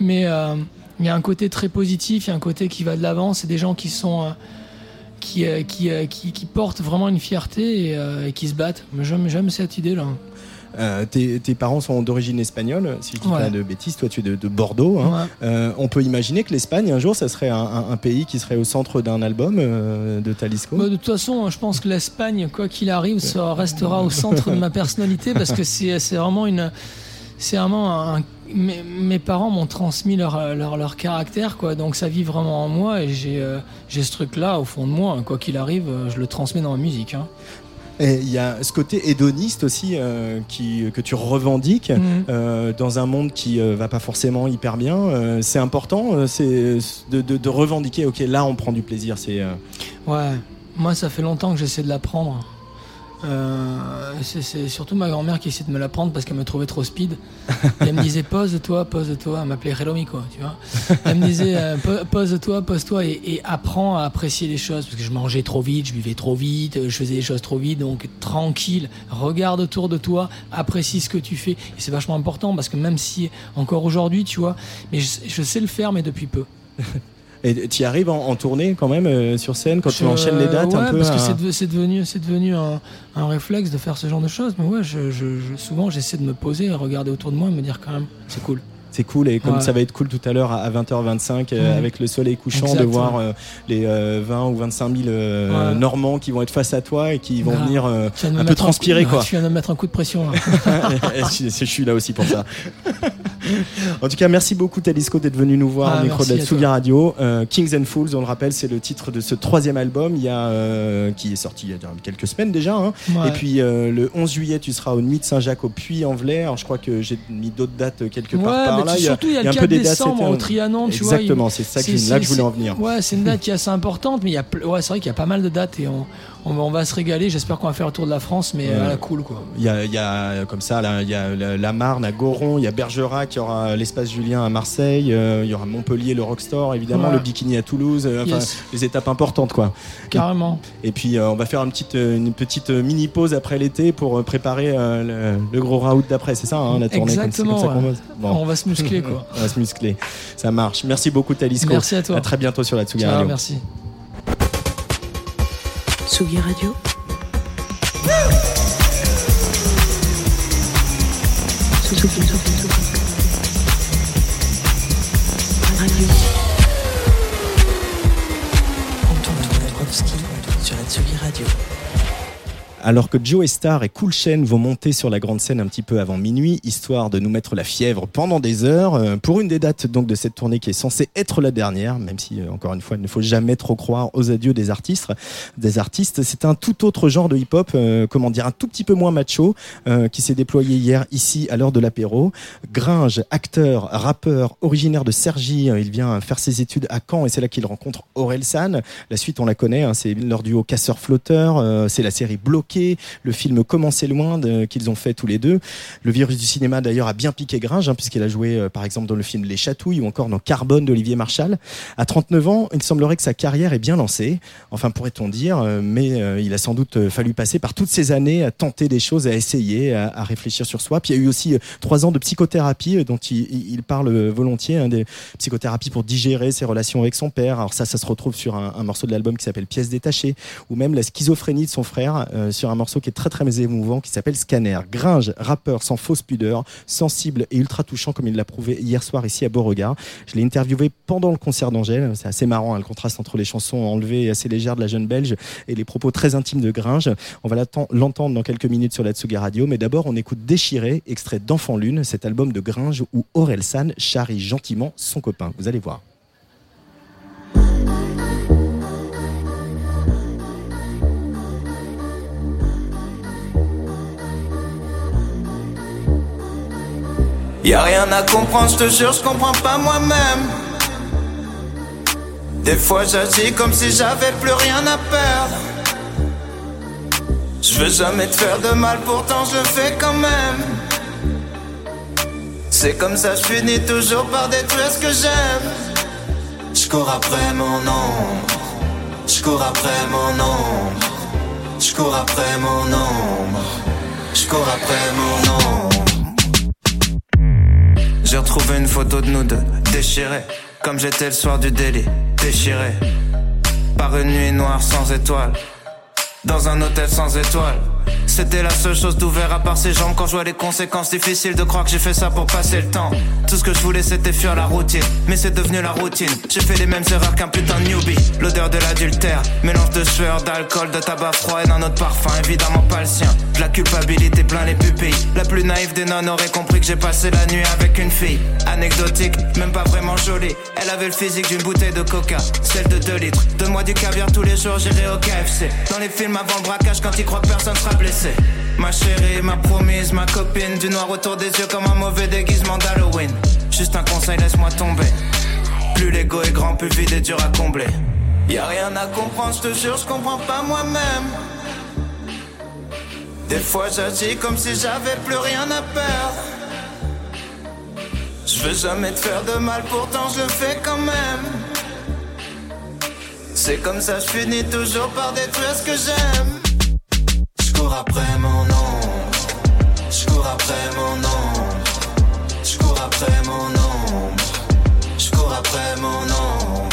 Mais euh, il y a un côté très positif. Il y a un côté qui va de l'avant. C'est des gens qui sont. euh, qui, euh, qui, euh, qui, qui portent vraiment une fierté et, et qui se battent. J'aime, j'aime cette idée-là. Euh, tes, tes parents sont d'origine espagnole, si je dis Ouais. pas de bêtises. Toi, tu es de, de Bordeaux. hein. Ouais. Euh, on peut imaginer que l'Espagne, un jour, ça serait un, un- un pays qui serait au centre d'un album euh, de Talisco. Bah, de toute façon, je pense que l'Espagne, quoi qu'il arrive, ça restera au centre de ma personnalité parce que c'est c'est vraiment une. C'est vraiment un. Mes, mes parents m'ont transmis leur, leur, leur caractère, quoi. Donc ça vit vraiment en moi et j'ai euh, ce truc-là au fond de moi. Quoi qu'il arrive, euh, je le transmets dans ma musique. hein. Et il y a ce côté hédoniste aussi euh, qui, que tu revendiques. Mhm. euh, dans un monde qui euh, va pas forcément hyper bien, c'est important, c'est de, de- de revendiquer. Ok, là on prend du plaisir. C'est Ouais, moi ça fait longtemps que j'essaie de l'apprendre. Euh, c'est surtout ma grand-mère qui essaie de me l'apprendre parce qu'elle me trouvait trop speed. Et elle me disait pose-toi, pose-toi. Elle m'appelait Relomi quoi, tu vois. Elle me disait euh, Po- pose-toi, pose-toi et, et apprends à apprécier les choses parce que je mangeais trop vite, je buvais trop vite, je faisais les choses trop vite. Donc tranquille, regarde autour de toi, apprécie ce que tu fais. Et c'est vachement important parce que même si encore aujourd'hui, tu vois, mais je, je sais le faire mais depuis peu. et tu y arrives en, en tournée quand même euh, sur scène quand tu enchaînes les dates ouais, un peu. parce que c'est de- c'est devenu, devenu un, un réflexe de faire ce genre de choses. Mais ouais, je, je- je- souvent j'essaie de me poser, regarder autour de moi et me dire quand même, c'est cool. C'est cool et comme Ouais. ça va être cool tout à l'heure à 20h25 euh, avec le soleil couchant Exact, de voir ouais. euh, les euh, 20 ou 25 000 euh, Ouais. Normands qui vont être face à toi et qui vont venir euh, un peu transpirer coup- quoi. Tu viens de me mettre un coup de pression. je, je suis là aussi pour ça. en tout cas, merci beaucoup Talisco d'être venu nous voir Ah, au micro de la Tsugi. Radio. Euh, Kings and Fools, on le rappelle, c'est le titre de ce troisième album il y a, euh, qui est sorti il y a quelques semaines déjà. hein. Et puis euh, le 11 juillet, tu seras au Nuit de Saint-Jacques au Puy-en-Velay. Alors je crois que j'ai mis d'autres dates quelque part ouais, là. surtout il y a le un 4 peu des dates, décembre c'était- au Trianon, tu vois. Exactement, c'est ça je- là que je voulais en venir. Ouais, c'est une date qui est assez importante, mais y a, ouais, c'est vrai qu'il y a pas mal de dates et on, on, va- on va se régaler. J'espère qu'on va faire le tour de la France, mais Ouais. voilà, cool quoi. Il y a, il y a, euh, comme ça, il y a la, la Marne à Goron, il y a Bergerac, il y aura l'espace Julien à Marseille, euh, il y aura Montpellier, le Rockstore, évidemment, Ouais. le Bikini à Toulouse, euh, enfin, Yes. les étapes importantes, quoi. Carrément. Et puis, euh, on va faire une petite, euh, une petite euh, mini pause après l'été pour euh, préparer euh, le, le gros route d'après, c'est ça, hein, la tournée Exactement, comme ça bosse Bon. On va se muscler quoi. On va se muscler. Ça marche. Merci beaucoup, Talisco. Merci à toi. À très bientôt sur la Radio. merci. Tsugi Radio. Tsugi. Radio. Antoine Dabrowski sur la Tsugi Radio. Alors que Joe Star et Cool Chain vont monter sur la grande scène un petit peu avant minuit, histoire de nous mettre la fièvre pendant des heures, euh, pour une des dates donc de cette tournée qui est censée être la dernière, même si euh, encore une fois il ne faut jamais trop croire aux adieux des artistes. Des artistes, c'est un tout autre genre de hip-hop, euh, comment dire, un tout petit peu moins macho, qui s'est déployé hier ici à l'heure de l'apéro. Gringe, acteur, rappeur, originaire de euh, il vient faire ses études à Caen et c'est là qu'il rencontre Aurel San. La suite on la connaît, hein, c'est leur duo casseur-flotteur, c'est la série Bloqué, le film Comment c'est loin qu'ils ont fait tous les deux. Le virus du cinéma d'ailleurs a bien piqué Gringe, hein, puisqu'il a joué euh, par exemple dans le film Les Chatouilles ou encore dans Carbone d'Olivier Marchal. À 39 ans, il semblerait que sa carrière est bien lancée, enfin pourrait-on dire, euh, mais euh, il a sans doute fallu passer par toutes ces années à tenter des choses, à essayer, à, réfléchir sur soi. Puis il y a eu aussi trois ans de psychothérapie dont il, parle volontiers, hein, des psychothérapies pour digérer ses relations avec son père. Alors ça, ça se retrouve sur un, morceau de l'album qui s'appelle Pièces détachées, ou même la schizophrénie de son frère, sur un morceau qui est très très émouvant qui s'appelle Scanner. Gringe, rappeur sans fausse pudeur, sensible et ultra touchant comme il l'a prouvé hier soir ici à Beauregard. Je l'ai interviewé pendant le concert d'Angèle. C'est assez marrant hein, le contraste entre les chansons enlevées et assez légères de la jeune belge et les propos très intimes de Gringe. On va l'entendre dans quelques minutes sur la Tsugi Radio, mais d'abord on écoute Déchiré, extrait d'Enfant Lune, cet album de Gringe où Aurel San charrie gentiment son copain. Vous allez voir. Y'a rien à comprendre, je te jure, je comprends pas moi-même. Des fois j'agis comme si j'avais plus rien à perdre. Je veux jamais te faire de mal, pourtant je fais quand même. C'est comme ça, je finis toujours par détruire ce que j'aime. Je cours après mon ombre. Je cours après mon ombre. Je cours après mon ombre. Je cours après mon ombre. J'ai retrouvé une photo de nous deux, déchirés, comme j'étais le soir du délit, déchiré. Par une nuit noire sans étoiles, dans un hôtel sans étoiles. C'était la seule chose d'ouvert à part ses jambes quand je vois les conséquences difficiles de croire que j'ai fait ça pour passer le temps. Tout ce que je voulais c'était fuir la routine, mais c'est devenu la routine. J'ai fait les mêmes erreurs qu'un putain de newbie. L'odeur de l'adultère, mélange de sueur, d'alcool, de tabac froid et d'un autre parfum, évidemment pas le sien. De la culpabilité plein les pupilles. La plus naïve des nonnes aurait compris que j'ai passé la nuit avec une fille. Anecdotique, même pas vraiment jolie. Elle avait le physique d'une bouteille de coca, celle de 2 litres. Donne-moi du caviar tous les jours, j'irai au KFC. Dans les films avant le braquage, quand ils croient que personne sera blessé. Ma chérie, ma promise, ma copine. Du noir autour des yeux comme un mauvais déguisement d'Halloween. Juste un conseil, laisse-moi tomber. Plus l'ego est grand, plus vide est dur à combler. Y'a rien à comprendre, je te jure, je comprends pas moi-même. Des fois j'agis comme si j'avais plus rien à perdre. Je veux jamais te faire de mal, pourtant je le fais quand même. C'est comme ça, je finis toujours par détruire ce que j'aime. Je cours après mon ombre. Je cours après mon ombre. Je cours après mon ombre. Je cours après mon ombre.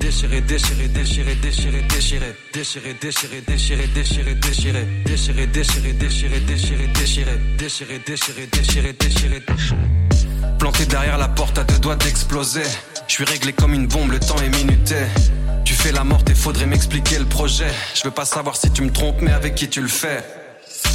Déchiré, déchiré, déchiré, déchiré, déchiré, déchiré, déchiré, déchiré, déchiré, déchiré, déchiré, déchiré, déchiré, déchiré, déchiré, déchiré, déchiré, déchiré, déchiré. Planté derrière la porte à deux doigts d'exploser. Je suis réglé comme une bombe, le temps est minuté. Tu fais la morte et faudrait m'expliquer le projet. Je veux pas savoir si tu me trompes, mais avec qui tu le fais.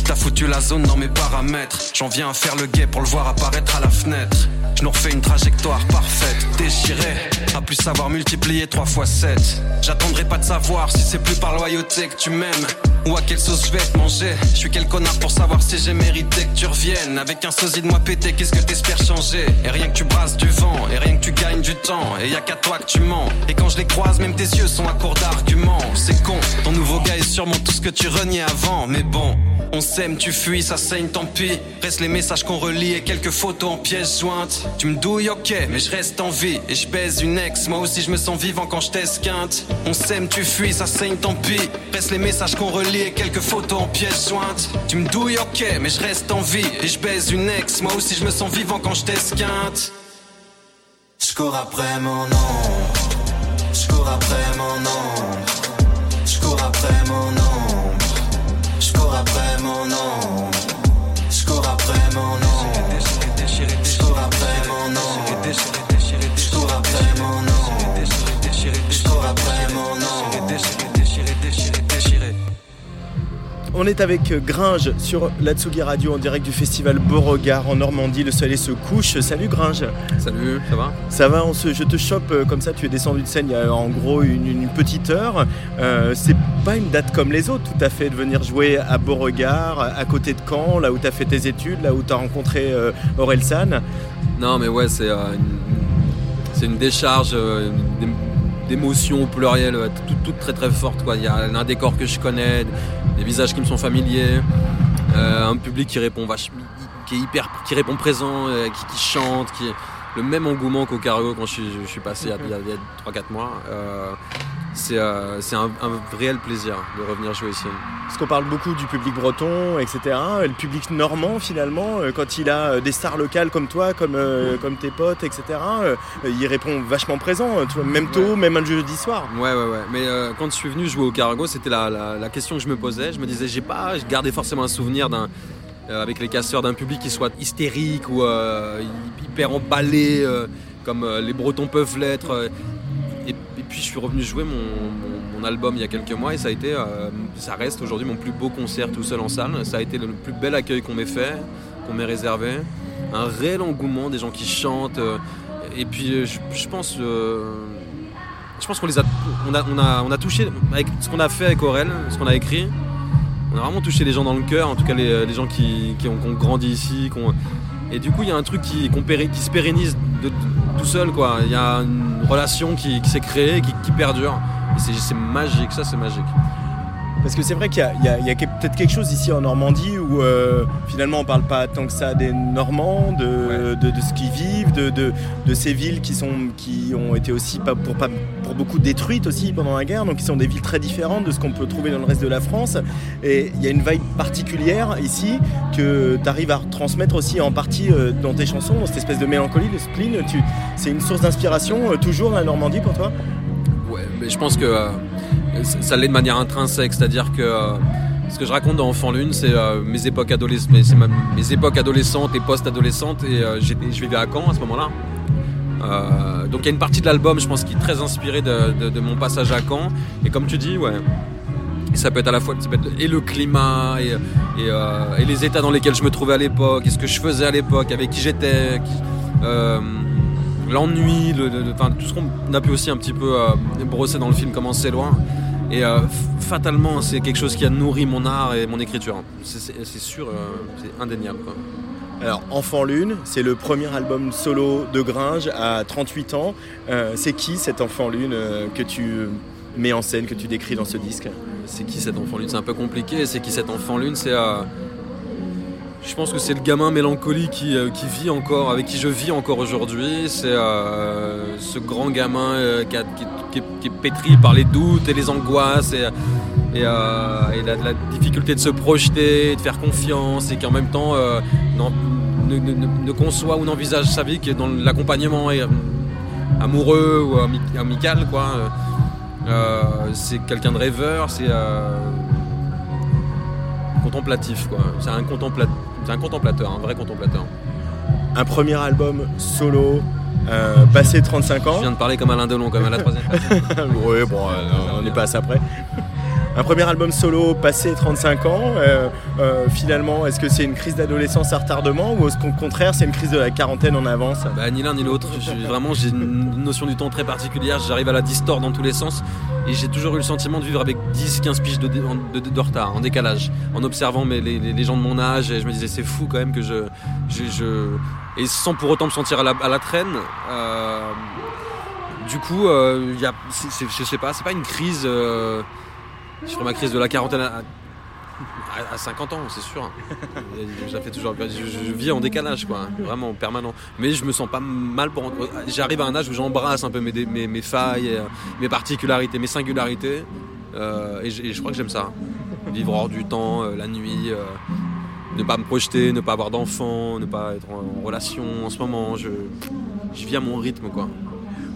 T'as foutu la zone dans mes paramètres. J'en viens à faire le guet pour le voir apparaître à la fenêtre. Je nous refais une trajectoire parfaite, déchirée. À plus savoir multiplier 3 fois 7. J'attendrai pas de savoir si c'est plus par loyauté que tu m'aimes. Ou à quelle sauce je vais te manger. Je suis quel connard pour savoir si j'ai mérité que tu reviennes. Avec un sosie de moi pété, qu'est-ce que t'espères changer? Et rien que tu brasses du vent, et rien que tu gagnes du temps. Et y a qu'à toi que tu mens. Et quand je les croise, même tes yeux sont à court d'arguments. C'est con, ton nouveau gars est sûrement tout ce que tu reniais avant. Mais bon, on s'aime, tu fuis, ça saigne, tant pis. Reste les messages qu'on relie et quelques photos en pièces jointes. Tu me douilles, ok, mais je reste en vie. Et je baise une ex, moi aussi je me sens vivant quand je t'esquinte. On s'aime, tu fuis, ça saigne, tant pis. Reste les messages qu'on relie et quelques photos en pièces jointes. Tu me douilles, ok, mais je reste en vie. Et je baise une ex, moi aussi je me sens vivant quand je t'esquinte. Je cours après mon ombre. Je cours après mon ombre. Je cours après mon ombre. Je cours après mon ombre. Je cours après mon ombre. Je cours après mon ombre. Je cours après mon ombre. Je cours après mon ombre. On est avec Gringe sur la Tsugi Radio en direct du festival Beauregard en Normandie. Le soleil se couche. Salut Gringe. Salut, ça va? Ça va, on se, je te chope euh, comme ça. Tu es descendu de scène il y a en gros une, une petite heure. Euh, c'est pas une date comme les autres, tout à fait, de venir jouer à Beauregard, à côté de Caen, là où tu as fait tes études, là où tu as rencontré euh. Non, mais ouais, c'est euh, une, décharge euh, d'ém- d'émotions au pluriel, toutes toutes très très fortes. Il y a un décor que je connais, des visages qui me sont familiers, euh, un public qui répond vach- qui est hyper, qui répond présent, qui, chante, qui le même engouement qu'au cargo quand je suis, passé il y a- a, 3-4 mois. C'est euh, un, un réel plaisir de revenir jouer ici. Parce qu'on parle beaucoup du public breton, etc. Le public normand, finalement, euh, quand il a euh, des stars locales comme toi, comme, euh, comme tes potes, etc., euh, il répond vachement présent, tu vois, même tôt, même un jeudi soir. Ouais, ouais, ouais. Mais quand je suis venu jouer au Carago, c'était la, la- la question que je me posais. Je me disais, j'ai pas je gardais forcément un souvenir d'un avec les casseurs d'un public qui soit hystérique ou hyper emballé comme les Bretons peuvent l'être. Puis je suis revenu jouer mon, album il y a quelques mois et ça a été, euh, ça reste aujourd'hui mon plus beau concert tout seul en salle. Ça a été le plus bel accueil qu'on m'ait fait, qu'on m'ait réservé. Un réel engouement, des gens qui chantent. euh, et puis euh, je, pense, pense qu'on les a, on a, on a, on a touché avec ce qu'on a fait avec Aurel, ce qu'on a écrit. On a vraiment touché les gens dans le cœur, en tout cas les, gens qui, qui ont, qui ont grandi ici. qui ont- Et du coup, il y a un truc qui, se pérennise tout seul. Quoi. Il y a une relation qui, s'est créée, qui, qui perdure. C'est magique, ça c'est magique. Parce que c'est vrai qu'il y a, peut-être quelque chose ici en Normandie où euh, finalement on parle pas tant que ça des Normands, de, de, de ce qu'ils vivent, de, de, de ces villes qui, sont, qui ont été aussi pas, pour, pas, pour beaucoup détruites aussi pendant la guerre, donc qui sont des villes très différentes de ce qu'on peut trouver dans le reste de la France. Et il y a une vibe particulière ici que tu arrives à transmettre aussi en partie euh, dans tes chansons, dans cette espèce de mélancolie, le spleen. C'est une source d'inspiration euh, toujours la Normandie pour toi? Ouais, mais je pense que ça l'est de manière intrinsèque, c'est-à-dire que euh, ce que je raconte dans Enfant Lune, c'est euh, mes époques adolescentes, et post-adolescentes, et euh, je vivais à Caen à ce moment-là. Donc il y a une partie de l'album, je pense, qui est très inspirée de, mon passage à Caen. Et comme tu dis, ouais, ça peut être à la fois et le climat et, et, les états dans lesquels je me trouvais à l'époque, et ce que je faisais à l'époque, avec qui j'étais, l'ennui, le, le- le- enfin, tout ce qu'on a pu aussi un petit peu euh, brosser dans le film Comment c'est loin. Et euh, fatalement, c'est quelque chose qui a nourri mon art et mon écriture. C'est- sûr, euh, c'est indéniable. Quoi. Alors, Enfant Lune, c'est le premier album solo de Gringe à 38 ans. Euh, c'est qui cet Enfant Lune que tu mets en scène, que tu décris dans ce disque? C'est qui cet enfant lune? C'est un peu compliqué. C'est qui cet enfant lune? C'est, je pense que c'est le gamin mélancolique qui, euh, qui vit encore, avec qui je vis encore aujourd'hui. C'est euh, ce grand gamin euh, qui, est- pétri par les doutes et les angoisses et, la, difficulté de se projeter, de faire confiance et qui en même temps ne, conçoit ou n'envisage sa vie que dans l'accompagnement amoureux ou ami- amical c'est quelqu'un de rêveur, c'est contemplatif quoi. C'est un, contempla- c'est un contemplateur, un vrai contemplateur. Un premier album solo, euh, passé 35 ans. Je viens de parler comme Alain Delon, comme à la troisième oui, bon, euh, on n'est pas ça près. Un premier album solo passé 35 ans, euh, euh, finalement, est-ce que c'est une crise d'adolescence à retardement ou est-ce qu'au contraire c'est une crise de la quarantaine en avance? Bah, ni l'un ni l'autre. Vraiment, j'ai une notion du temps très particulière. J'arrive à la distordre dans tous les sens. Et j'ai toujours eu le sentiment de vivre avec 10-15 piges de, retard, en décalage, en observant les, gens de mon âge. Et je me disais, c'est fou quand même que je. Et sans pour autant me sentir à la, traîne. euh, Du coup, je sais pas, c'est pas une crise. Je ferai ma crise de la quarantaine à, à- à 50 ans, c'est sûr. Toujours. Je, vis en décalage, quoi, vraiment permanent. Mais je me sens pas mal pour. J'arrive à un âge où j'embrasse un peu mes, failles, euh, mes particularités, mes singularités. euh, et, je, crois que j'aime ça. Vivre hors du temps, euh, la nuit, ne pas me projeter, ne pas avoir d'enfants, ne pas être en, en relation en ce moment. Je, je vis à mon rythme, quoi.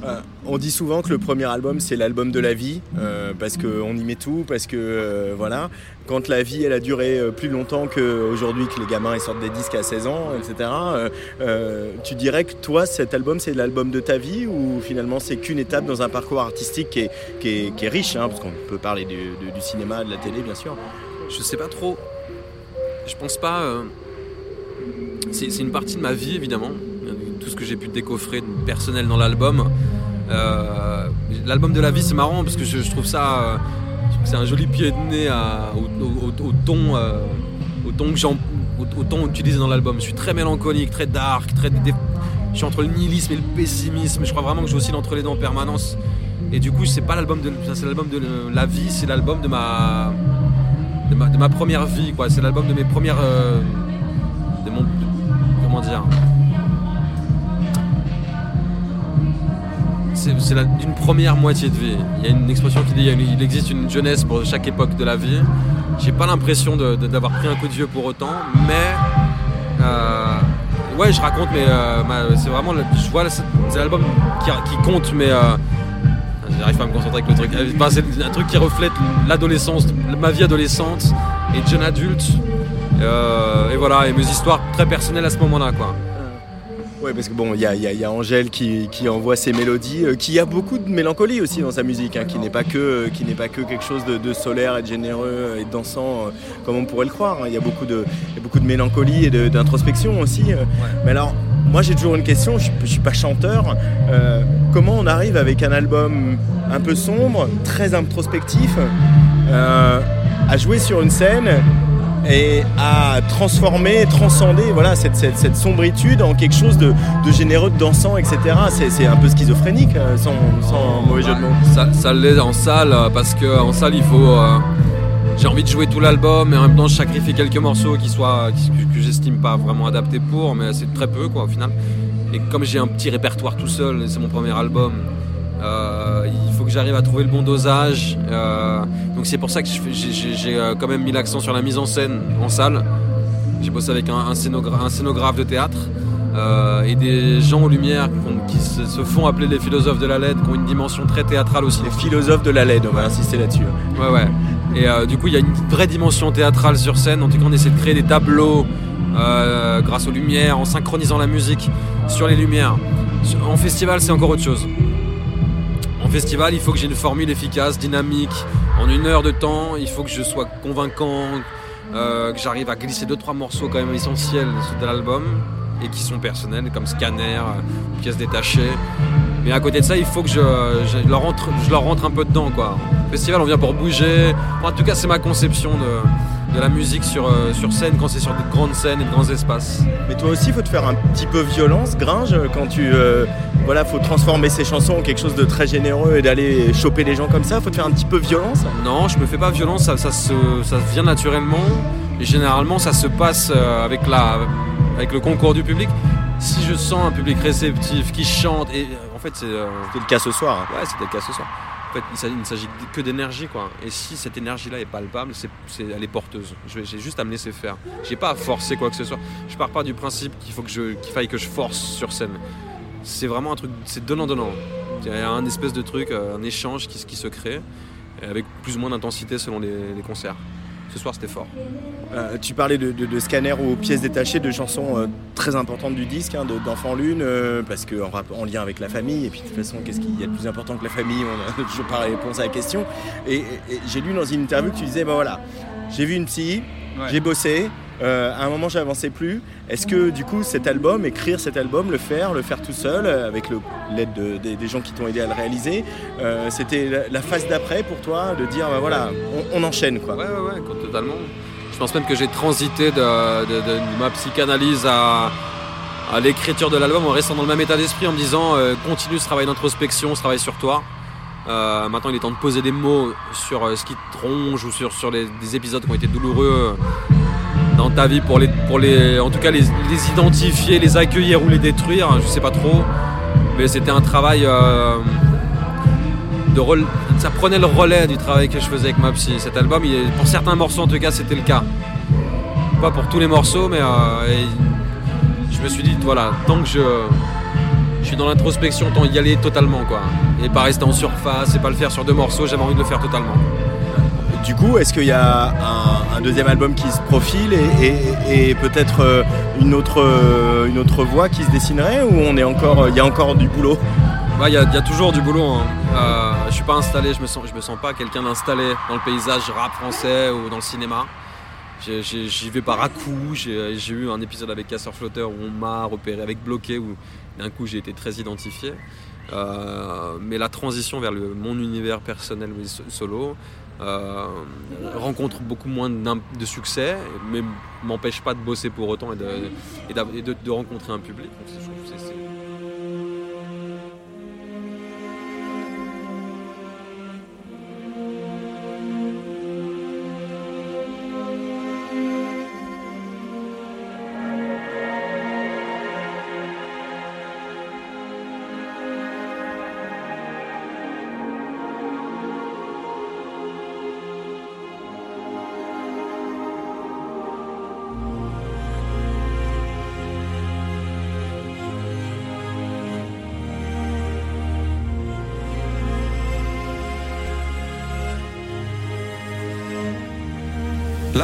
Euh, on dit souvent que le premier album c'est l'album de la vie euh, parce qu'on y met tout, parce que euh, voilà. Quand la vie elle a duré plus longtemps qu'aujourd'hui que les gamins sortent des disques à 16 ans, etc. tu dirais que toi cet album c'est l'album de ta vie ou finalement c'est qu'une étape dans un parcours artistique qui est, riche, hein, parce qu'on peut parler du, cinéma, de la télé bien sûr. Je sais pas trop. Je pense pas. C'est une partie de ma vie évidemment. Tout ce que j'ai pu décoffrer personnel dans l'album. Euh, l'album de la vie c'est marrant parce que je, trouve ça. euh, c'est un joli pied de nez au, ton. euh, au ton que utilisé dans l'album. Je suis très mélancolique, très dark, très. Je suis entre le nihilisme et le pessimisme. Je crois vraiment que je oscille entre les deux en permanence. Et du coup, c'est pas l'album de, c'est l'album de la vie, c'est l'album de ma, de ma, première vie, quoi. C'est l'album de mes premières, de mon, comment dire. C'est d'une première moitié de vie. Il y a une expression qui dit il y a une- il existe une jeunesse pour chaque époque de la vie. J'ai pas l'impression d'avoir pris un coup de vieux pour autant, mais euh, ouais, je raconte, mais euh, c'est vraiment, je vois, c'est l'album qui, qui compte, mais euh, j'arrive pas à me concentrer avec le truc. C'est un truc qui reflète l'adolescence, ma vie adolescente et jeune adulte. Et voilà, et mes histoires très personnelles à ce moment-là, quoi. Oui, parce que bon, il y a, il y a- il y a Angèle qui, qui envoie ses mélodies, euh, qui a beaucoup de mélancolie aussi dans sa musique, hein, qui n'est pas que euh, qui n'est pas que quelque chose de, de solaire et de généreux et de dansant, euh, comme on pourrait le croire. hein. Il y a beaucoup de, il y a beaucoup de mélancolie et d'introspection aussi. euh. Mais alors, moi j'ai toujours une question. Je, ne suis pas chanteur. comment on arrive avec un album un peu sombre, très introspectif, à jouer sur une scène et à transformer, transcender voilà, cette, cette, cette sombritude en quelque chose de, de généreux, de dansant, etc. C'est, c'est un peu schizophrénique, euh, sans, sans mauvais jeu de mots. Ça, ça l'est en salle euh, parce que en salle il faut. euh, j'ai envie de jouer tout l'album mais en même temps je sacrifie quelques morceaux qui soient qui- que, que j'estime pas vraiment adaptés pour, mais c'est très peu quoi au final. Et comme j'ai un petit répertoire tout seul, et c'est mon premier album, euh, il faut que j'arrive à trouver le bon dosage. euh, donc c'est pour ça que j'ai, euh, quand même mis l'accent sur la mise en scène en salle. J'ai bossé avec un, un scénogra- un scénographe de théâtre euh, et des gens aux lumières qui se, se font appeler les philosophes de la LED, qui ont une dimension très théâtrale aussi. Les philosophes de la LED, on va insister là-dessus. Ouais, ouais. Et du coup, il y a une vraie dimension théâtrale sur scène. En tout cas, on essaie de créer des tableaux grâce aux lumières, en synchronisant la musique sur les lumières. En festival, c'est encore autre chose. Festival, il faut que j'ai une formule efficace, dynamique. En une heure de temps, il faut que je sois convaincant, euh, que j'arrive à glisser deux trois morceaux quand même essentiels de l'album et qui sont personnels, comme Scanner, euh, pièces détachées. Mais à côté de ça, il faut que je, leur, rentre, un peu dedans. Quoi. Festival, on vient pour bouger. En tout cas, c'est ma conception de, la musique sur, euh, sur scène quand c'est sur de grandes scènes et de grands espaces. Mais toi aussi, il faut te faire un petit peu violence, Gringe, quand tu. Voilà, faut transformer ces chansons en quelque chose de très généreux et d'aller choper les gens comme ça. Faut te faire un petit peu violence. Non, je me fais pas violence, ça, ça, se, ça vient naturellement. Et généralement, ça se passe euh, avec, la, avec le concours du public. Si je sens un public réceptif qui chante, et euh, en fait, c'est. euh, C'était le cas ce soir. hein. Ouais, c'était le cas ce soir. En fait, il ne s'agit que d'énergie, quoi. Et si cette énergie-là est palpable, c'est, elle est porteuse. J'ai juste à me laisser faire. J'ai pas à forcer quoi que ce soit. Je pars pas du principe qu'il faut que je, qu'il faille que je force sur scène. C'est vraiment un truc, c'est donnant-donnant. Il y a un espèce de truc, euh, un échange qui, se- qui se crée, et avec plus ou moins d'intensité selon les, les concerts. Ce soir, c'était fort. Euh, tu parlais de, de, de scanner ou pièces détachées de chansons euh, très importantes du disque, hein, de- d'Enfant Lune, euh, parce qu'en en lien avec la famille, et puis de toute façon, qu'est-ce qu'il y a de plus important que la famille? On n'a toujours pas réponse à la question. Et, et- et j'ai lu dans une interview que tu disais, bah voilà, j'ai vu une psy, j'ai bossé, euh, à un moment j'avançais plus. Est-ce que du coup cet album, écrire cet album, le faire, le faire tout seul, euh, avec l'aide de- des- gens qui t'ont aidé à le réaliser, euh, c'était la, phase d'après pour toi de dire, bah voilà, on, enchaîne quoi. Ouais, ouais, ouais, totalement. Je pense même que j'ai transité de, ma psychanalyse à, l'écriture de l'album en restant dans le même état d'esprit en me disant continue ce travail d'introspection, ce travail sur toi. Maintenant, il est temps de poser des mots sur ce qui te ronge ou sur, des épisodes qui ont été douloureux dans ta vie pour les, pour les, en tout cas les, identifier, les accueillir ou les détruire. Je sais pas trop, mais c'était un travail. euh, de rel- ça prenait le relais du travail que je faisais avec ma psy. Cet album, pour certains morceaux en tout cas, c'était le cas. Pas pour tous les morceaux, mais euh, je me suis dit, voilà, tant que je, je suis dans l'introspection, tant y aller totalement, quoi. Et pas rester en surface et pas le faire sur deux morceaux, j'avais envie de le faire totalement. Du coup, est-ce qu'il y a un deuxième album qui se profile et, peut-être euh, une autre, euh, une autre qui se dessinerait ou on est encore, il y a encore du boulot? Il y, a- toujours du boulot. Hein. Euh, je suis pas installé, je me sens, me sens pas quelqu'un d'installé dans le paysage rap français ou dans le cinéma. J'y vais par à coup. J'ai eu un épisode avec Casseur Flotteur où on m'a repéré avec Bloqué où d'un coup j'ai été très identifié. Euh, mais la transition vers mon univers personnel solo euh, rencontre beaucoup moins de succès, mais m'empêche pas de bosser pour autant et de, rencontrer un public.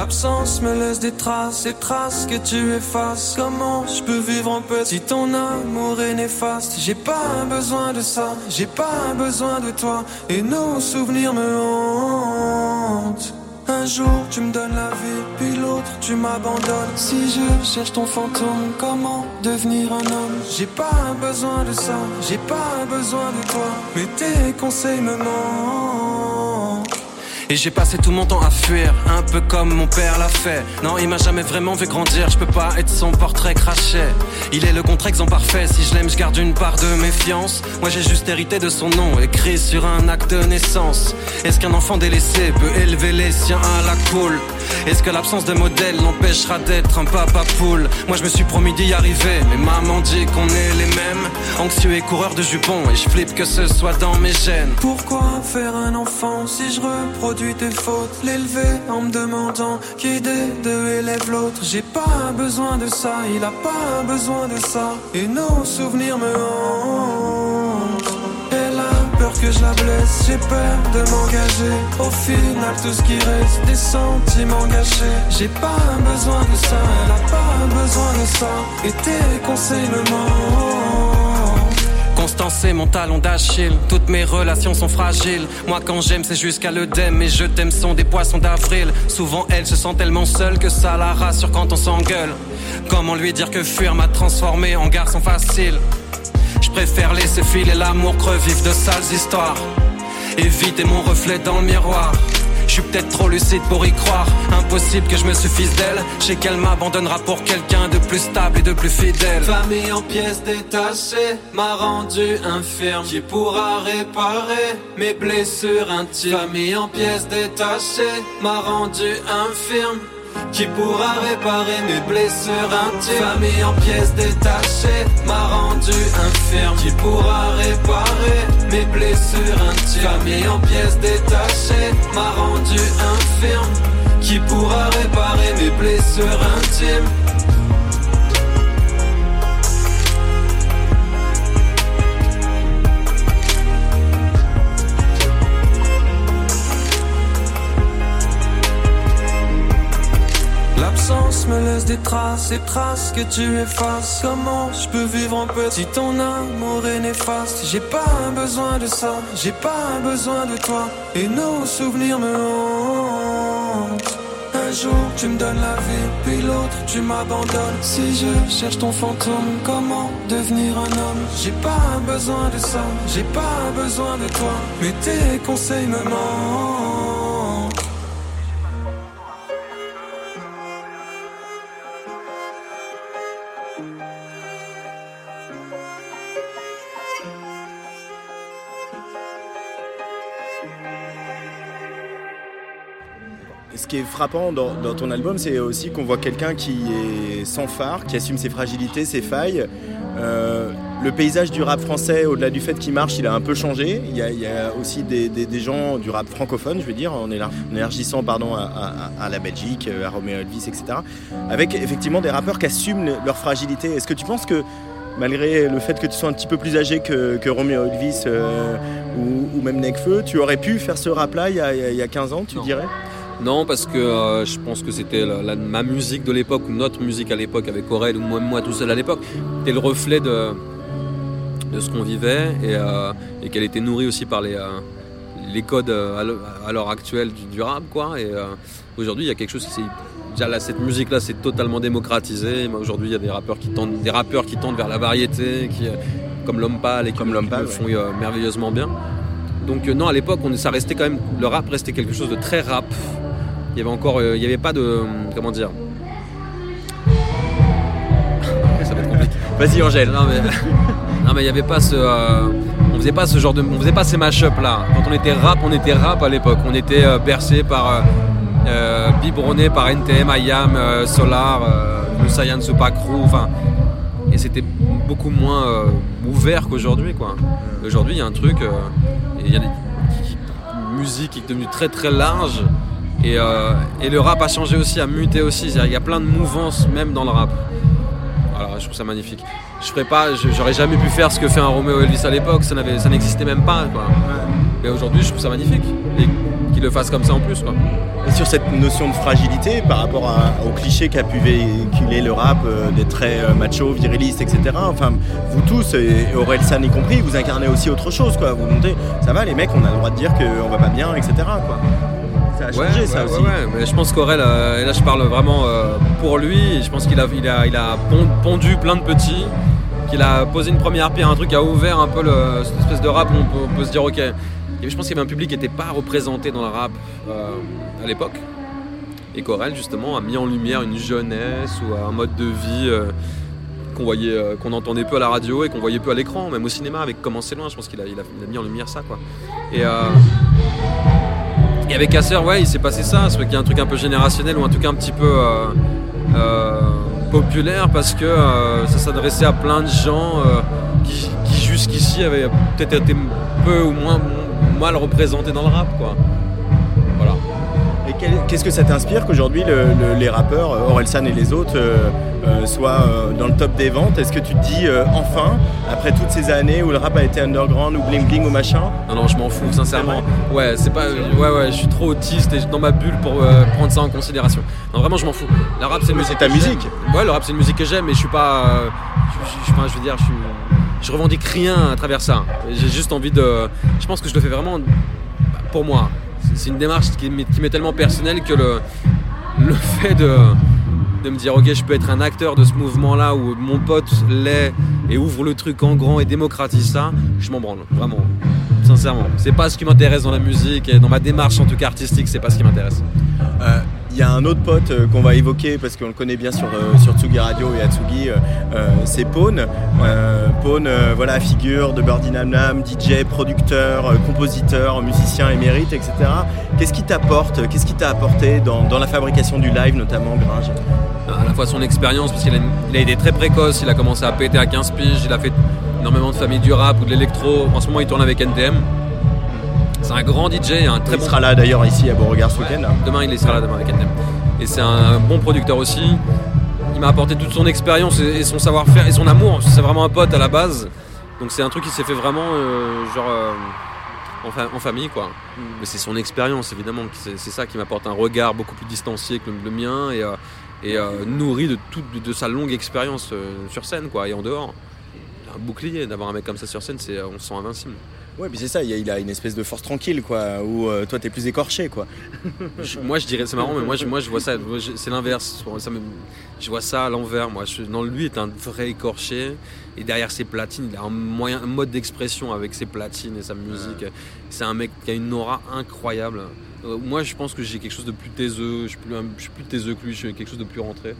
L'absence me laisse des traces, des traces que tu effaces. Comment je peux vivre en paix si ton amour est néfaste? J'ai pas besoin de ça, j'ai pas besoin de toi. Et nos souvenirs me hantent. Un jour tu me donnes la vie, puis l'autre tu m'abandonnes. Si je cherche ton fantôme, comment devenir un homme? J'ai pas besoin de ça, j'ai pas besoin de toi. Mais tes conseils me manquent. Et j'ai passé tout mon temps à fuir, un peu comme mon père l'a fait. Non, il m'a jamais vraiment vu grandir, je peux pas être son portrait craché. Il est le contre-exemple parfait, si je l'aime, je garde une part de méfiance. Moi j'ai juste hérité de son nom, écrit sur un acte de naissance. Est-ce qu'un enfant délaissé peut élever les siens à la cool Est-ce que l'absence de modèle l'empêchera d'être un papa poule? Moi je me suis promis d'y arriver, mais maman dit qu'on est les mêmes. Anxieux et coureur de jupons, et je flippe que ce soit dans mes gènes. Pourquoi faire un enfant si je reproduis fautes L'élever en me demandant qui des deux élève l'autre. J'ai pas besoin de ça, il a pas besoin de ça. Et nos souvenirs me hantent. Elle a peur que je la blesse, j'ai peur de m'engager. Au final tout ce qui reste, des sentiments gâchés. J'ai pas besoin de ça, elle a pas besoin de ça. Et tes conseils me manquent Mon talon d'Achille, toutes mes relations sont fragiles. Moi quand j'aime c'est jusqu'à l'œdème, mais je t'aime sont des poissons d'avril. Souvent elle se sent tellement seule que ça la rassure quand on s'engueule. Comment lui dire que fuir m'a transformé en garçon facile? Je préfère laisser filer l'amour creux de sales histoires. Éviter mon reflet dans le miroir. Je suis peut-être trop lucide pour y croire. Impossible que je me suffise d'elle. Je sais qu'elle m'abandonnera pour quelqu'un de plus stable et de plus fidèle. Famille en pièces détachées m'a rendu infirme. Qui pourra réparer mes blessures intimes? Famille en pièces détachées m'a rendu infirme. Qui pourra réparer mes blessures intimes? Famille en pièces détachées m'a rendu infirme. Qui pourra réparer mes blessures intimes? Famille en pièces détachées m'a rendu infirme. Qui pourra réparer mes blessures intimes? L'absence me laisse des traces, des traces que tu effaces. Comment je peux vivre en paix si ton amour est néfaste J'ai pas besoin de ça, j'ai pas besoin de toi. Et nos souvenirs me hantent. Un jour tu me donnes la vie, puis l'autre tu m'abandonnes. Si je cherche ton fantôme, comment devenir un homme? J'ai pas besoin de ça, j'ai pas besoin de toi. Mais tes conseils me manquent. Qui est frappant dans, dans ton album, c'est aussi qu'on voit quelqu'un qui est sans phare, qui assume ses fragilités, ses failles. Euh, le paysage du rap français, au-delà du fait qu'il marche, il a un peu changé. Il y a, il y a aussi des, des- des gens du rap francophone, je veux dire, en élar- en élargissant pardon, à, à- à la Belgique, euh, à Romeo Elvis, etc. Avec effectivement des rappeurs qui assument le- leur fragilité. Est-ce que tu penses que, malgré le fait que tu sois un petit peu plus âgé que, que Romeo Elvis euh, ou, ou même Nekfeu, tu aurais pu faire ce rap-là il, y a- il y a- il y a 15 ans, tu Non. dirais? Non, parce que euh, je pense que c'était la- la- ma musique de l'époque, ou notre musique à l'époque avec Aurel, ou moi, moi tout seul à l'époque, était le reflet de, de ce qu'on vivait et, euh, et qu'elle était nourrie aussi par les, euh, les codes à l'heure- actuelle du, du rap. Quoi. Et aujourd'hui, il y a quelque chose, déjà là, cette musique-là, c'est totalement démocratisé. Aujourd'hui, il y a des rappeurs qui tendent, des rappeurs qui tendent vers la variété, qui, comme L'Homme Pâle, et qui, Comme L'Homme qui Pâle, ouais. font merveilleusement bien. Donc non, à l'époque, on, ça restait quand même, le rap restait quelque chose de très rap. Il y avait encore, euh, il y avait pas de, euh, comment dire. Vas-y Angèle. Non mais, non mais il y avait pas ce, euh, on faisait pas ce genre de, on faisait pas ces mash-up là. Quand on était rap, on était rap à l'époque. On était euh, bercé par, euh, euh, biberonné par NTM, IAM, euh, Solar, euh, le Saiyan Crew, enfin. Et c'était beaucoup moins euh, ouvert qu'aujourd'hui quoi. Aujourd'hui, il y a un truc, euh, il y a des, une musique qui est devenue très très large. Et, euh, et le rap a changé aussi, a muté aussi. Il y a plein de mouvances même dans le rap. Alors je trouve ça magnifique. Je ferais pas, j'aurais jamais pu faire ce que fait un Romeo Elvis à l'époque, ça n'existait même pas. Quoi. Mais aujourd'hui, je trouve ça magnifique. Et qu'il le fasse comme ça en plus. Quoi. Et sur cette notion de fragilité par rapport à- au cliché qu'a pu véhiculer le rap, euh, des traits euh, macho, virilistes, etc. Enfin, vous tous, et Aurel San y compris, vous incarnez aussi autre chose, quoi. Vous montez, ça va les mecs, on a le droit de dire qu'on va pas bien, etc. Quoi. Ça a changé Ouais, ça ouais, aussi. ouais. Mais je pense qu'Aurel, euh, et là je parle vraiment euh, pour lui, je pense qu'il a, il a, il a pon- pondu plein de petits, qu'il a posé une première pierre, un truc qui a ouvert un peu le- cette espèce de rap où on peut, on peut se dire ok. Et je pense qu'il y avait un public qui n'était pas représenté dans le rap euh, à l'époque. Et qu'Aurel justement a mis en lumière une jeunesse ou un mode de vie qu'on voyait, euh, qu'on entendait peu à la radio et qu'on voyait peu à l'écran, même au cinéma avec Comment c'est loin. Je pense qu'il a, il a, il a mis en lumière ça quoi. Et euh, et avec Casseur, ouais, il s'est passé ça, c'est qu'il y a un truc un peu générationnel ou un truc un petit peu euh, euh, populaire parce que euh, ça s'adressait à plein de gens qui, qui jusqu'ici avaient peut-être été peu ou moins mal représentés dans le rap, quoi. Qu'est-ce que ça t'inspire qu'aujourd'hui le- le- les rappeurs, euh, Orelsan et les autres, euh, euh, soient euh, dans le top des ventes? Est-ce que tu te dis enfin, après toutes ces années où le rap a été underground ou bling bling ou machin? Non, non, je m'en fous, sincèrement. Ouais, c'est pas. Ouais, ouais, je suis trop autiste et dans ma bulle pour prendre ça en considération. Non, vraiment, je m'en fous. Le rap, c'est une musique. c'est ta musique. Ouais, le rap, c'est une musique que j'aime, mais je suis pas. je, je- je- enfin, je veux dire, je suis. Je revendique rien à travers ça. J'ai juste envie de. Je pense que je le fais vraiment pour moi. C'est- une démarche qui m'est tellement personnelle que le, fait de, me dire, ok, je peux être un acteur de ce mouvement-là où mon pote l'est et ouvre le truc en grand et démocratise ça, je m'en branle, vraiment. Sincèrement. C'est pas ce qui m'intéresse dans la musique et dans ma démarche en tout cas artistique, c'est pas ce qui m'intéresse. Euh, Il y a un autre pote euh, qu'on va évoquer parce qu'on le connaît bien sur, euh, sur Tsugi Radio et Atsugi, euh, c'est Pone. Pone, voilà, figure de Birdie Nam Nam, DJ, producteur, compositeur, musicien émérite, etc. Qu'est-ce qui t'apporte Qu'est-ce qui t'a apporté dans, dans la fabrication du live, notamment, Gringe à la fois son expérience, parce qu'il a, a été très précoce, il a commencé à péter à 15 piges, il a fait énormément de familles du rap ou de l'électro. En ce moment, il tourne avec NTM. C'est un grand DJ, un très Il bon. sera là d'ailleurs ici à Beauregard ce Ouais, week-end. Demain, il sera là demain avec. Et c'est un bon producteur aussi. Il m'a apporté toute son expérience et, son savoir-faire et son amour. C'est vraiment un pote à la base. Donc c'est un truc qui s'est fait vraiment euh, genre euh, en, fa- en famille quoi. Mais c'est son expérience évidemment. C'est ça qui m'apporte un regard beaucoup plus distancié que le, le mien et, euh, et nourri de toute de, de sa longue expérience sur scène quoi et en dehors. Un bouclier d'avoir un mec comme ça sur scène, c'est on se sent invincible. Ouais, puis c'est ça, il a- une espèce de force tranquille, quoi, où euh, toi t'es plus écorché, quoi. Je- moi je dirais c'est marrant mais moi je, moi je vois ça c'est l'inverse. Ça me- je vois ça à l'envers moi. Je, non lui est un vrai écorché et derrière ses platines il a un moyen un mode d'expression avec ses platines et sa musique. C'est un mec qui a une aura incroyable. Euh, moi je pense que j'ai quelque chose de plus taiseux je suis plus, je suis plus taiseux que lui je suis quelque chose de plus rentré.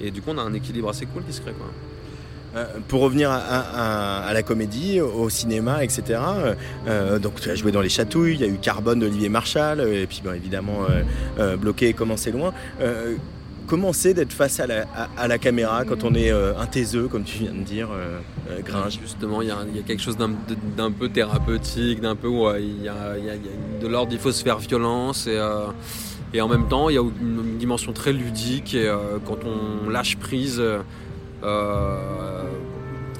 Et du coup on a un équilibre assez cool qui se crée quoi pour revenir à, la comédie, au cinéma, etc. euh, euh, donc tu as joué dans Les Chatouilles, il y a eu Carbone d'Olivier Marchal, euh, et puis bon, évidemment euh, euh, Bloqué, Comment c'est loin. Euh, comment c'est d'être face à la, caméra quand on est euh, un taiseux, comme tu viens de dire, euh, euh, Gringe? Justement, il y, a quelque chose d'un peu thérapeutique, d'un peu où euh, y a, de l'ordre, il faut se faire violence et, euh, et en même temps, il y a une, dimension très ludique et euh, quand on lâche prise, euh,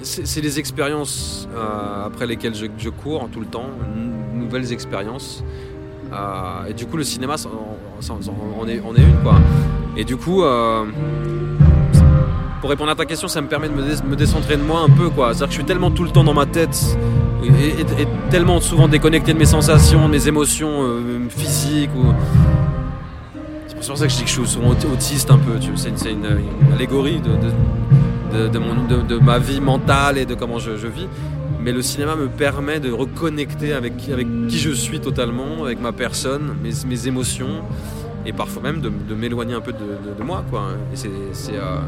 c'est c'est des expériences euh, après lesquelles je, je cours tout le temps, nouvelles expériences. Euh, et du coup, le cinéma, on, est, est une quoi. Et du coup, euh, pour répondre à ta question, ça me permet de me, dé- décentrer de moi un peu, quoi. C'est-à-dire que je suis tellement tout le temps dans ma tête et, tellement souvent déconnecté de mes sensations, de mes émotions euh, physiques. Ou... C'est pour ça que je dis que je suis souvent aut- autiste un peu. C'est une, une- une allégorie de- de- mon- de- de ma vie mentale et de comment je, je vis. Mais le cinéma me permet de reconnecter avec, avec qui je suis totalement, avec ma personne, mes, mes émotions, et parfois même de, m'éloigner un peu de, moi. Quoi. C'est, euh,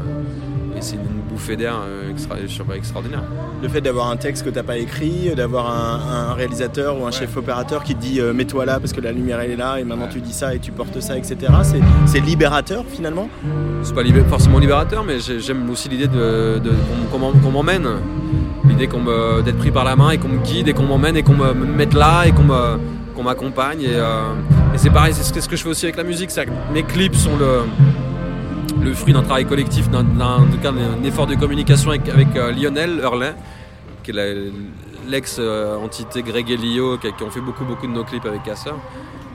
et c'est une bouffée d'air euh, extra- extraordinaire. Le fait d'avoir un texte que t'as pas écrit, d'avoir un, un réalisateur ou un chef opérateur qui te dit euh, mets-toi là parce que la lumière elle est là et maintenant tu dis ça et tu portes ça, etc. C'est- libérateur finalement? C'est pas libé- forcément libérateur, mais j'ai- j'aime aussi l'idée de, de- qu'on m'emmène. L'idée d'être pris par la main et qu'on me guide et qu'on m'emmène et qu'on me, me mette là et qu'on me- qu'on m'accompagne. Et, euh, et c'est pareil, c'est ce, que- je fais aussi avec la musique. que mes clips sont le, le fruit d'un travail collectif, d'un, effort de communication avec, euh, Lionel Hurley, qui est l'ex-entité Greg et Lio, qui, qui ont fait beaucoup, beaucoup de nos clips avec Casser.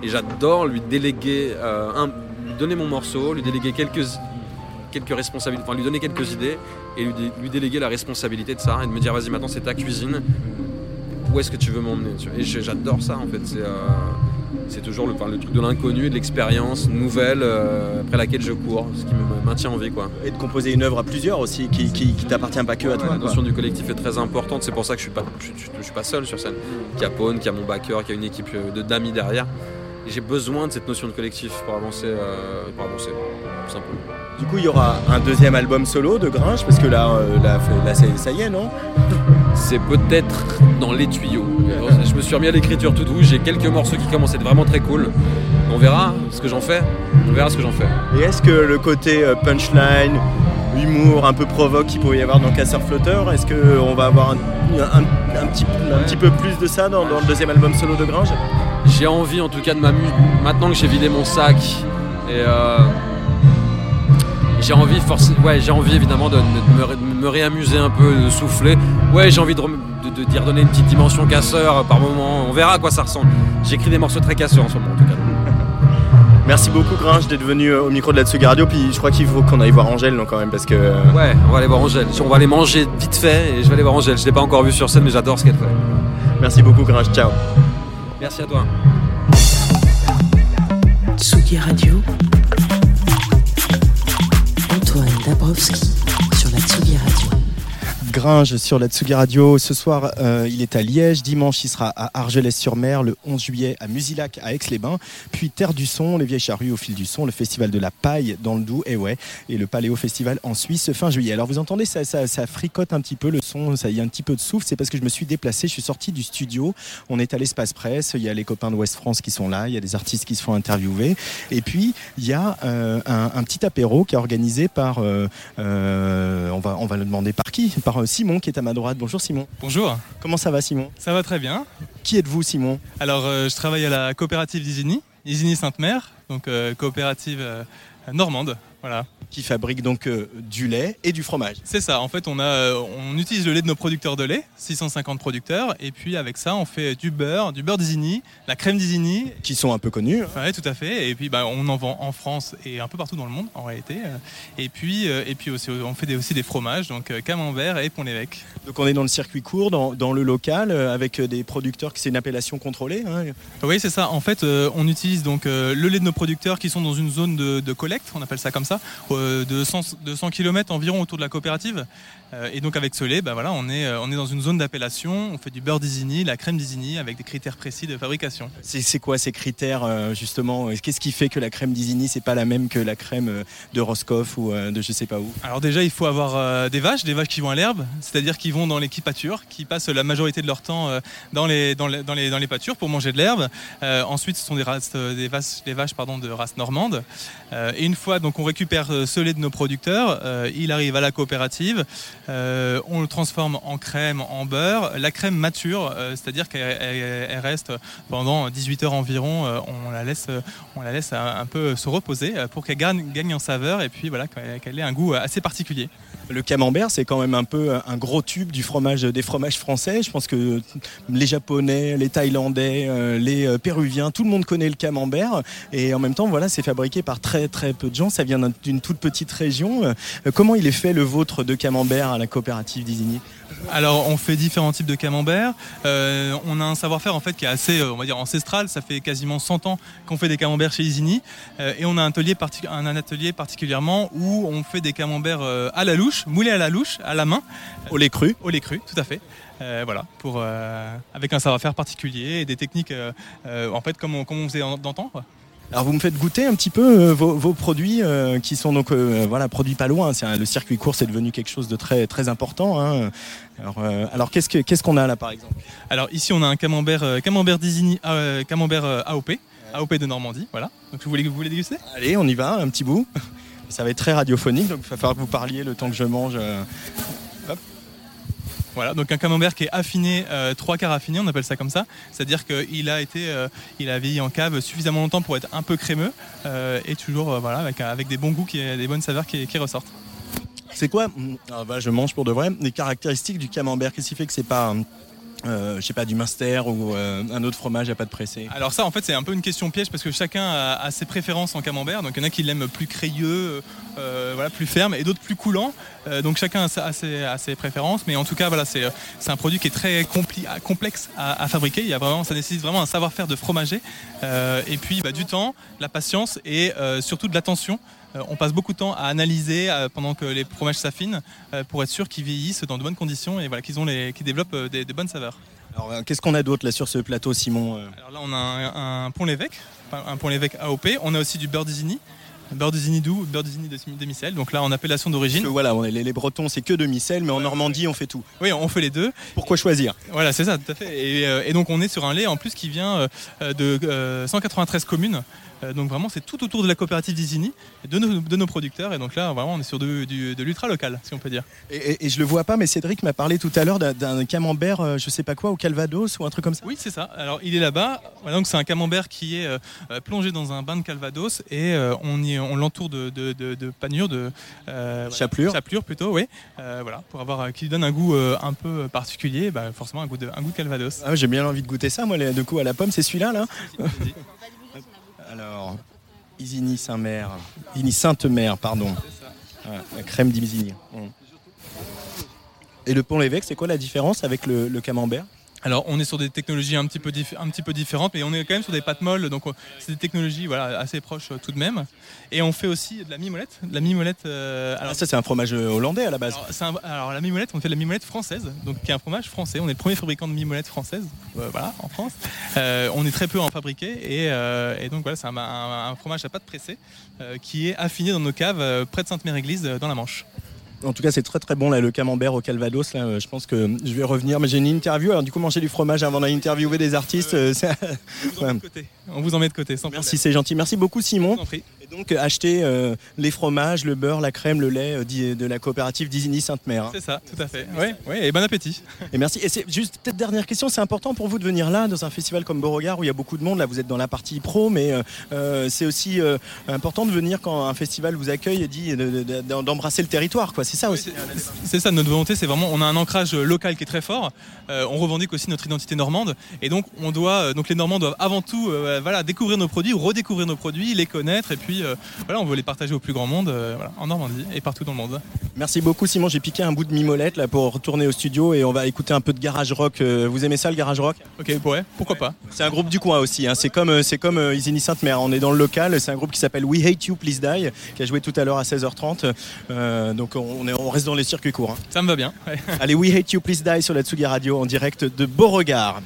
Et j'adore lui déléguer, euh, lui donner mon morceau, lui déléguer quelques, quelques responsabilités, enfin lui donner quelques idées et lui, dé- lui déléguer la responsabilité de ça et de me dire vas-y maintenant c'est ta cuisine, où est-ce que tu veux m'emmener. Et j'adore ça en fait. Euh, c'est toujours le, enfin, le truc de l'inconnu, et de l'expérience nouvelle euh, après laquelle je cours, ce qui me maintient en vie quoi. Et de composer une œuvre à plusieurs aussi, qui, qui, qui t'appartient pas que à toi. La quoi. notion du collectif est très importante, c'est pour ça que je suis pas, je, je- je suis pas seul sur scène. Qu'il y a Pone, qu'il y a mon backer, qu'il y a une équipe euh, de d'amis derrière. Et j'ai besoin de cette notion de collectif pour avancer, euh, pour avancer, tout simplement. Du coup, il y aura un deuxième album solo de Gringe, parce que là, euh, là, là, ça, ça y est, non? C'est peut-être dans les tuyaux. Je me suis remis à l'écriture tout doux, j'ai quelques morceaux qui commencent à être vraiment très cool. On verra ce que j'en fais. On verra ce que j'en fais. Et est-ce que le côté euh, punchline, humour un peu provoque qu'il pourrait y avoir dans Casseur Flotteur, est-ce qu'on va avoir un, un- un petit, un petit peu plus de ça dans, dans le deuxième album solo de Gringe J'ai envie en tout cas de m'amuser. Maintenant que j'ai vidé mon sac et euh, j'ai envie forcément, ouais, j'ai envie évidemment de, me, de me réamuser un peu, de souffler. Ouais, j'ai envie de, rem- de, de- d'y redonner une petite dimension casseur par moment. On verra à quoi ça ressemble. J'écris des morceaux très casseurs en ce moment en tout cas. Merci beaucoup Gringe d'être venu euh, au micro de la Tsugi Radio, puis je crois qu'il faut qu'on aille voir Angèle non, quand même, parce que... euh, Ouais, on va aller voir Angèle. On va aller manger vite fait et je vais aller voir Angèle. Je l'ai pas encore vue sur scène, mais j'adore ce qu'elle fait. Merci beaucoup Gringe, ciao. Merci à toi. Tsugi Radio. Antoine Dabrowski Gringe sur la Tsugi Radio. Ce soir, euh, il est à Liège. Dimanche, il sera à Argelès-sur-Mer. Le 11 juillet, à Musilac, à Aix-les-Bains. Puis Terre du Son, les Vieilles Charrues au fil du son, le Festival de la Paille dans le Doubs, et ouais, et le Paléo Festival en Suisse fin juillet. Alors vous entendez, ça, ça, fricote un petit peu le son, ça y a un petit peu de souffle. C'est parce que je me suis déplacé, je suis sorti du studio. On est à l'espace presse. Il y a les copains de West France qui sont là. Il y a des artistes qui se font interviewer. Et puis il y a euh, un, petit apéro qui est organisé par, euh, on va, on va le demander par qui? Par euh, Simon qui est à ma droite. Bonjour Simon. Bonjour, Comment ça va Simon? Ça va très bien. Qui êtes-vous Simon? Alors, euh, je travaille à la coopérative d'Isigny, Isigny Sainte-Mère, donc euh, coopérative normande. Voilà. Qui fabrique donc euh, du lait et du fromage. C'est ça. En fait, on, a, euh, on utilise le lait de nos producteurs de lait, 650 producteurs, et puis avec ça, on fait du beurre, du beurre d'Isigny, la crème d'Isigny. Qui sont un peu connus. hein. Oui, tout à fait. Et puis, bah, on en vend en France et un peu partout dans le monde, en réalité. Euh, Et puis, et puis aussi, on fait des- aussi des fromages, donc camembert et pont-l'évêque. Donc on est dans le circuit court, dans, dans le local, avec des producteurs qui c'est une appellation contrôlée. hein. Oui, c'est ça. En fait, on utilise donc le lait de nos producteurs qui sont dans une zone de, de collecte, on appelle ça comme ça, de 100, de 100 km environ autour de la coopérative. Euh, et donc avec ce lait, bah, voilà, on, est, euh, on est dans une zone d'appellation, on fait du beurre d'Isigny, la crème d'Isigny avec des critères précis de fabrication. C'est quoi ces critères euh, justement? Qu'est-ce qui fait que la crème d'Isigny c'est pas la même que la crème de Roscoff ou de je sais pas où? Alors déjà, il faut avoir des vaches, des vaches qui vont à l'herbe, c'est-à-dire qui vont dans les pâtures, qui passent la majorité de leur temps dans, les, dans, les, dans, les, dans les pâtures pour manger de l'herbe. Euh, ensuite, ce sont des, races, des vaches, des vaches pardon, de race normande. Euh, et une fois donc on récupère ce lait de nos producteurs, euh, il arrive à la coopérative, euh, on le transforme en crème, en beurre. La crème mature, euh, c'est-à-dire qu'elle elle- elle reste pendant 18 heures environ, euh, on la laisse, on la laisse un, peu se reposer pour qu'elle gagne, gagne en saveur et puis voilà qu'elle ait un goût assez particulier. Le camembert c'est quand même un peu un gros tube du fromage des fromages français. Je pense que les Japonais, les Thaïlandais, les Péruviens, tout le monde connaît le camembert. Et en même temps voilà c'est fabriqué par très très peu de gens. Ça vient d'un- d'une toute petite région. Comment il est fait le vôtre de camembert à la coopérative d'Isigny Alors, on fait différents types de camembert. Euh, on a un savoir-faire en fait qui est assez, euh, on va dire, ancestral. Ça fait quasiment 100 ans qu'on fait des camemberts chez Isigny. Euh, et on a un atelier, un, particulièrement où on fait des camemberts à la louche, moulés à la louche, à la main. Au lait cru Au lait cru, tout à fait. Euh, voilà, pour, avec un savoir-faire particulier et des techniques, en fait, comme on, comme on faisait d'antan. Alors vous me faites goûter un petit peu euh, vos, vos produits euh, qui sont donc euh, voilà produits pas loin. Un- le circuit court c'est devenu quelque chose de très très important. hein. Alors, alors qu'est-ce que qu'est-ce qu'on a là par exemple? Alors ici, on a un camembert, camembert camembert AOP, AOP de Normandie. Voilà. Donc vous voulez, vous voulez déguster? Allez on y va un petit bout. Ça va être très radiophonique donc il va falloir que vous parliez le temps que je mange. Voilà, donc un camembert qui est affiné, euh, trois quarts affiné, on appelle ça comme ça. C'est-à-dire qu'il a été, euh, il a vieilli en cave suffisamment longtemps pour être un peu crémeux euh, et toujours voilà avec, des bons goûts, qui, des bonnes saveurs qui, ressortent. C'est quoi hum, ah, bah, Je mange pour de vrai. Les caractéristiques du camembert? Qu'est-ce qui fait que c'est pas euh, je sais pas, du Munster ou euh, un autre fromage à pâte pressée Alors ça, en fait, c'est un peu une question piège parce que chacun a, a ses préférences en camembert. Donc il y en a qui l'aiment plus crayeux, euh, voilà, plus ferme, et d'autres plus coulant. Euh, donc chacun a, ses, a ses préférences. Mais en tout cas, voilà, c'est euh, un produit qui est très à- complexe à, à fabriquer. Il y a vraiment, ça nécessite vraiment un savoir-faire de fromager. Euh, et puis bah, du temps, de la patience et surtout de l'attention. Euh, on passe beaucoup de temps à analyser euh, pendant que les fromages s'affinent euh, pour être sûr qu'ils vieillissent dans de bonnes conditions et voilà, qu'ils ont les, qu'ils développent des, des bonnes saveurs. Alors, qu'est-ce qu'on a d'autre là sur ce plateau, Simon Alors là, on a un, un pont l'évêque, un pont l'évêque AOP. On a aussi du beurre d'Isigny, beurre d'Isigny doux, beurre d'Isigny de demi-sel. Donc là, en appellation d'origine. voilà, on est- les, les Bretons, c'est que demi-sel, mais en Normandie, on fait tout. Oui, on fait les deux. Pourquoi choisir? Voilà, c'est ça, tout à fait. Et, et donc, on est sur un lait en plus qui vient de euh, 193 communes. Euh, donc vraiment, c'est tout autour de la coopérative d'Isigny, de nos, de nos producteurs. Et donc là, vraiment, on est sur de, du- de l'ultra local, si on peut dire. Et, et- et je le vois pas, mais Cédric m'a parlé tout à l'heure d'un- camembert, euh, je sais pas quoi, au Calvados ou un truc comme ça. Oui, c'est ça. Alors, il est là-bas. Voilà, donc, c'est un camembert qui est euh, plongé dans un bain de Calvados et euh, on, y- on l'entoure de, de, de, de panures, de euh, voilà, Chapelure. chapelure plutôt, oui. Euh, voilà, pour avoir, euh, qui lui donne un goût euh, un peu particulier, bah, forcément un goût de, un goût de Calvados. Ah, J'ai bien envie de goûter ça, moi, les- de coup, à la pomme, c'est celui-là, là Alors, Isigny Saint-Mère. Isigny Sainte-Mère, pardon. Ouais, la crème d'Isigny. Mm. Et le pont l'évêque, c'est quoi la différence avec le camembert? Alors, on est sur des technologies un petit peu, dif- un petit peu différentes, mais on est quand même sur des pâtes molles, donc c'est des technologies voilà, assez proches euh, tout de même. Et on fait aussi de la mimolette. De la mimolette. euh, Alors, ça, c'est un fromage euh, hollandais à la base. Alors, c'est un- alors, la mimolette, on fait de la mimolette française, donc qui est un fromage français. On est le premier fabricant de mimolette française, euh, voilà, en France. Euh, on est très peu à en fabriquer et, euh, et donc voilà, c'est un, un- un fromage à pâte pressée euh, qui est affiné dans nos caves euh, près de Sainte-Mère-Église dans la Manche. En tout cas, c'est très très bon là, le camembert au Calvados. Là, euh, je pense que je vais revenir. Mais j'ai une interview. Alors, du coup, manger du fromage avant d'interviewer des artistes. euh, c'est- On vous en met de côté. On vous en met de côté, sans Merci, c'est gentil. Merci beaucoup, Simon. Et donc, acheter euh, les fromages, le beurre, la crème, le lait euh, de la coopérative d'Isigny Sainte-Mère. C'est ça, tout à fait. Oui, ouais, et bon appétit. Et merci. Et c'est juste peut-être dernière question. C'est important pour vous de venir là dans un festival comme Beauregard où il y a beaucoup de monde. Là, vous êtes dans la partie pro, mais euh, c'est aussi euh, important de venir quand un festival vous accueille et dit de- de- de- d'embrasser le territoire. Quoi. C'est ça aussi. C'est ça notre volonté, c'est vraiment on a un ancrage local qui est très fort. On revendique aussi notre identité normande et donc on doit donc les Normands doivent avant tout voilà découvrir nos produits, redécouvrir nos produits, les connaître et puis euh, voilà on veut les partager au plus grand monde euh, voilà, en Normandie et partout dans le monde. Merci beaucoup, Simon. J'ai piqué un bout de mimolette là pour retourner au studio et on va écouter un peu de garage rock. Euh, Vous aimez ça, le garage rock? Ok, ouais, pourquoi pas. C'est un groupe du coin aussi. hein. C'est comme c'est comme Isigny Sainte-Mère. On est dans le local. C'est un groupe qui s'appelle We Hate You Please Die, qui a joué tout à l'heure à 16h30. Euh, donc on, est- on reste dans les circuits courts. hein. Ça me va bien. ouais. Allez, We Hate You Please Die sur la Tsugi Radio en direct de Beauregard.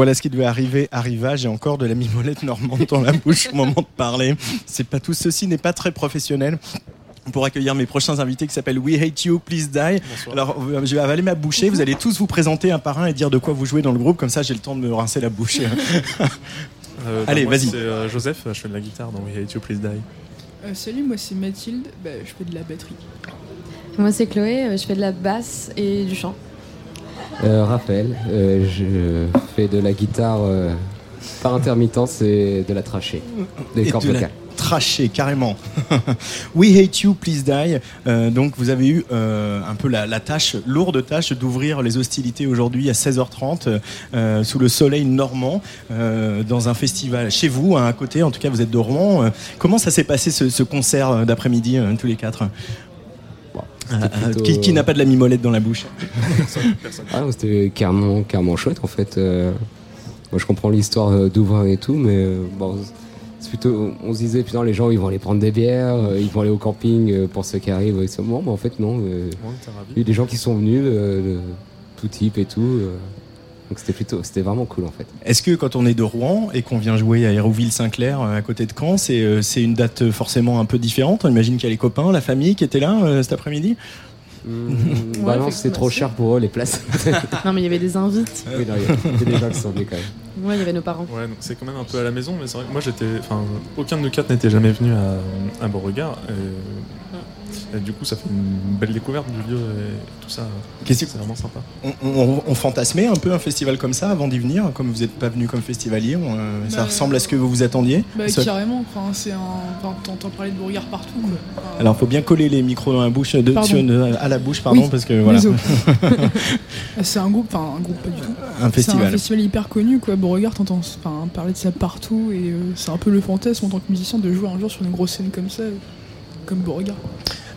Voilà ce qui devait arriver, arriva. J'ai encore de la mimolette normande dans la bouche au moment de parler. C'est pas tout ceci n'est pas très professionnel. Pour accueillir mes prochains invités qui s'appellent We Hate You, Please Die. Alors, euh, je vais avaler ma bouchée. Vous allez tous vous présenter un par un et dire de quoi vous jouez dans le groupe. Comme ça, j'ai le temps de me rincer la bouche. Euh, bah, Allez, moi, vas-y. C'est euh, Joseph, je fais de la guitare dans We Hate You Please Die. Euh, salut, moi c'est Mathilde, bah, je fais de la batterie. Moi c'est Chloé, je fais de la basse et du chant. Euh, Raphaël, euh, je fais de la guitare euh, par intermittence et de la trachée, des Et cordes de la vocales. tracher carrément. We Hate You, Please Die. Euh, donc vous avez eu euh, un peu la, la tâche, lourde tâche d'ouvrir les hostilités aujourd'hui à 16h30 euh, sous le soleil normand dans un festival chez vous, hein, à côté. En tout cas, vous êtes de Rouen. Comment ça s'est passé ce, ce concert d'après-midi tous les quatre? Plutôt- qui qui n'a pas de la mimolette dans la bouche Ah, C'était carrément, carrément chouette en fait. Euh, moi je comprends l'histoire euh, d'ouvrir et tout, mais euh, bon, c'est plutôt, on se disait putain les gens ils vont aller prendre des bières, euh, ils vont aller au camping euh, pour ceux qui arrivent. Et ça. Bon, mais en fait non. euh, il y a des gens qui sont venus, euh, de tout type et tout. Donc c'était plutôt, c'était vraiment cool en fait. Est-ce que quand on est de Rouen et qu'on vient jouer à Hérouville-Saint-Clair euh, à côté de Caen, c'est euh, c'est une date forcément un peu différente? On imagine qu'il y a les copains, la famille qui étaient là euh, cet après-midi? Bah non, c'était trop cher pour eux les places. Non mais il y avait des invites. Oui, non, il y a- il y a des gens qui sont venus quand même. Ouais, il y avait nos parents. Ouais, donc c'est quand même un peu à la maison, mais c'est vrai que moi j'étais. Enfin, aucun de nous quatre n'était jamais venu à, à Beauregard. Et, et du coup, ça fait une belle découverte du lieu et tout ça. Qu'est-ce C'est vraiment sympa. on, on- on fantasmait un peu un festival comme ça avant d'y venir, comme vous n'êtes pas venu comme festivalier, on, euh, ça Bah, ressemble à ce que vous vous attendiez Bah, Ça- carrément, enfin, c'est un. Enfin, t'entends parler de Beauregard partout, quoi. Enfin, Alors, faut bien coller les micros dans la bouche, de, sur- à la bouche, pardon, Oui, parce que voilà. désolé. c'est un groupe, enfin, un groupe pas du tout. Un festival. C'est un festival hyper connu, quoi. Beauregard, t'entends enfin, parler de ça partout, et euh, c'est un peu le fantasme en tant que musicien de jouer un jour sur une grosse scène comme ça, comme Beauregard.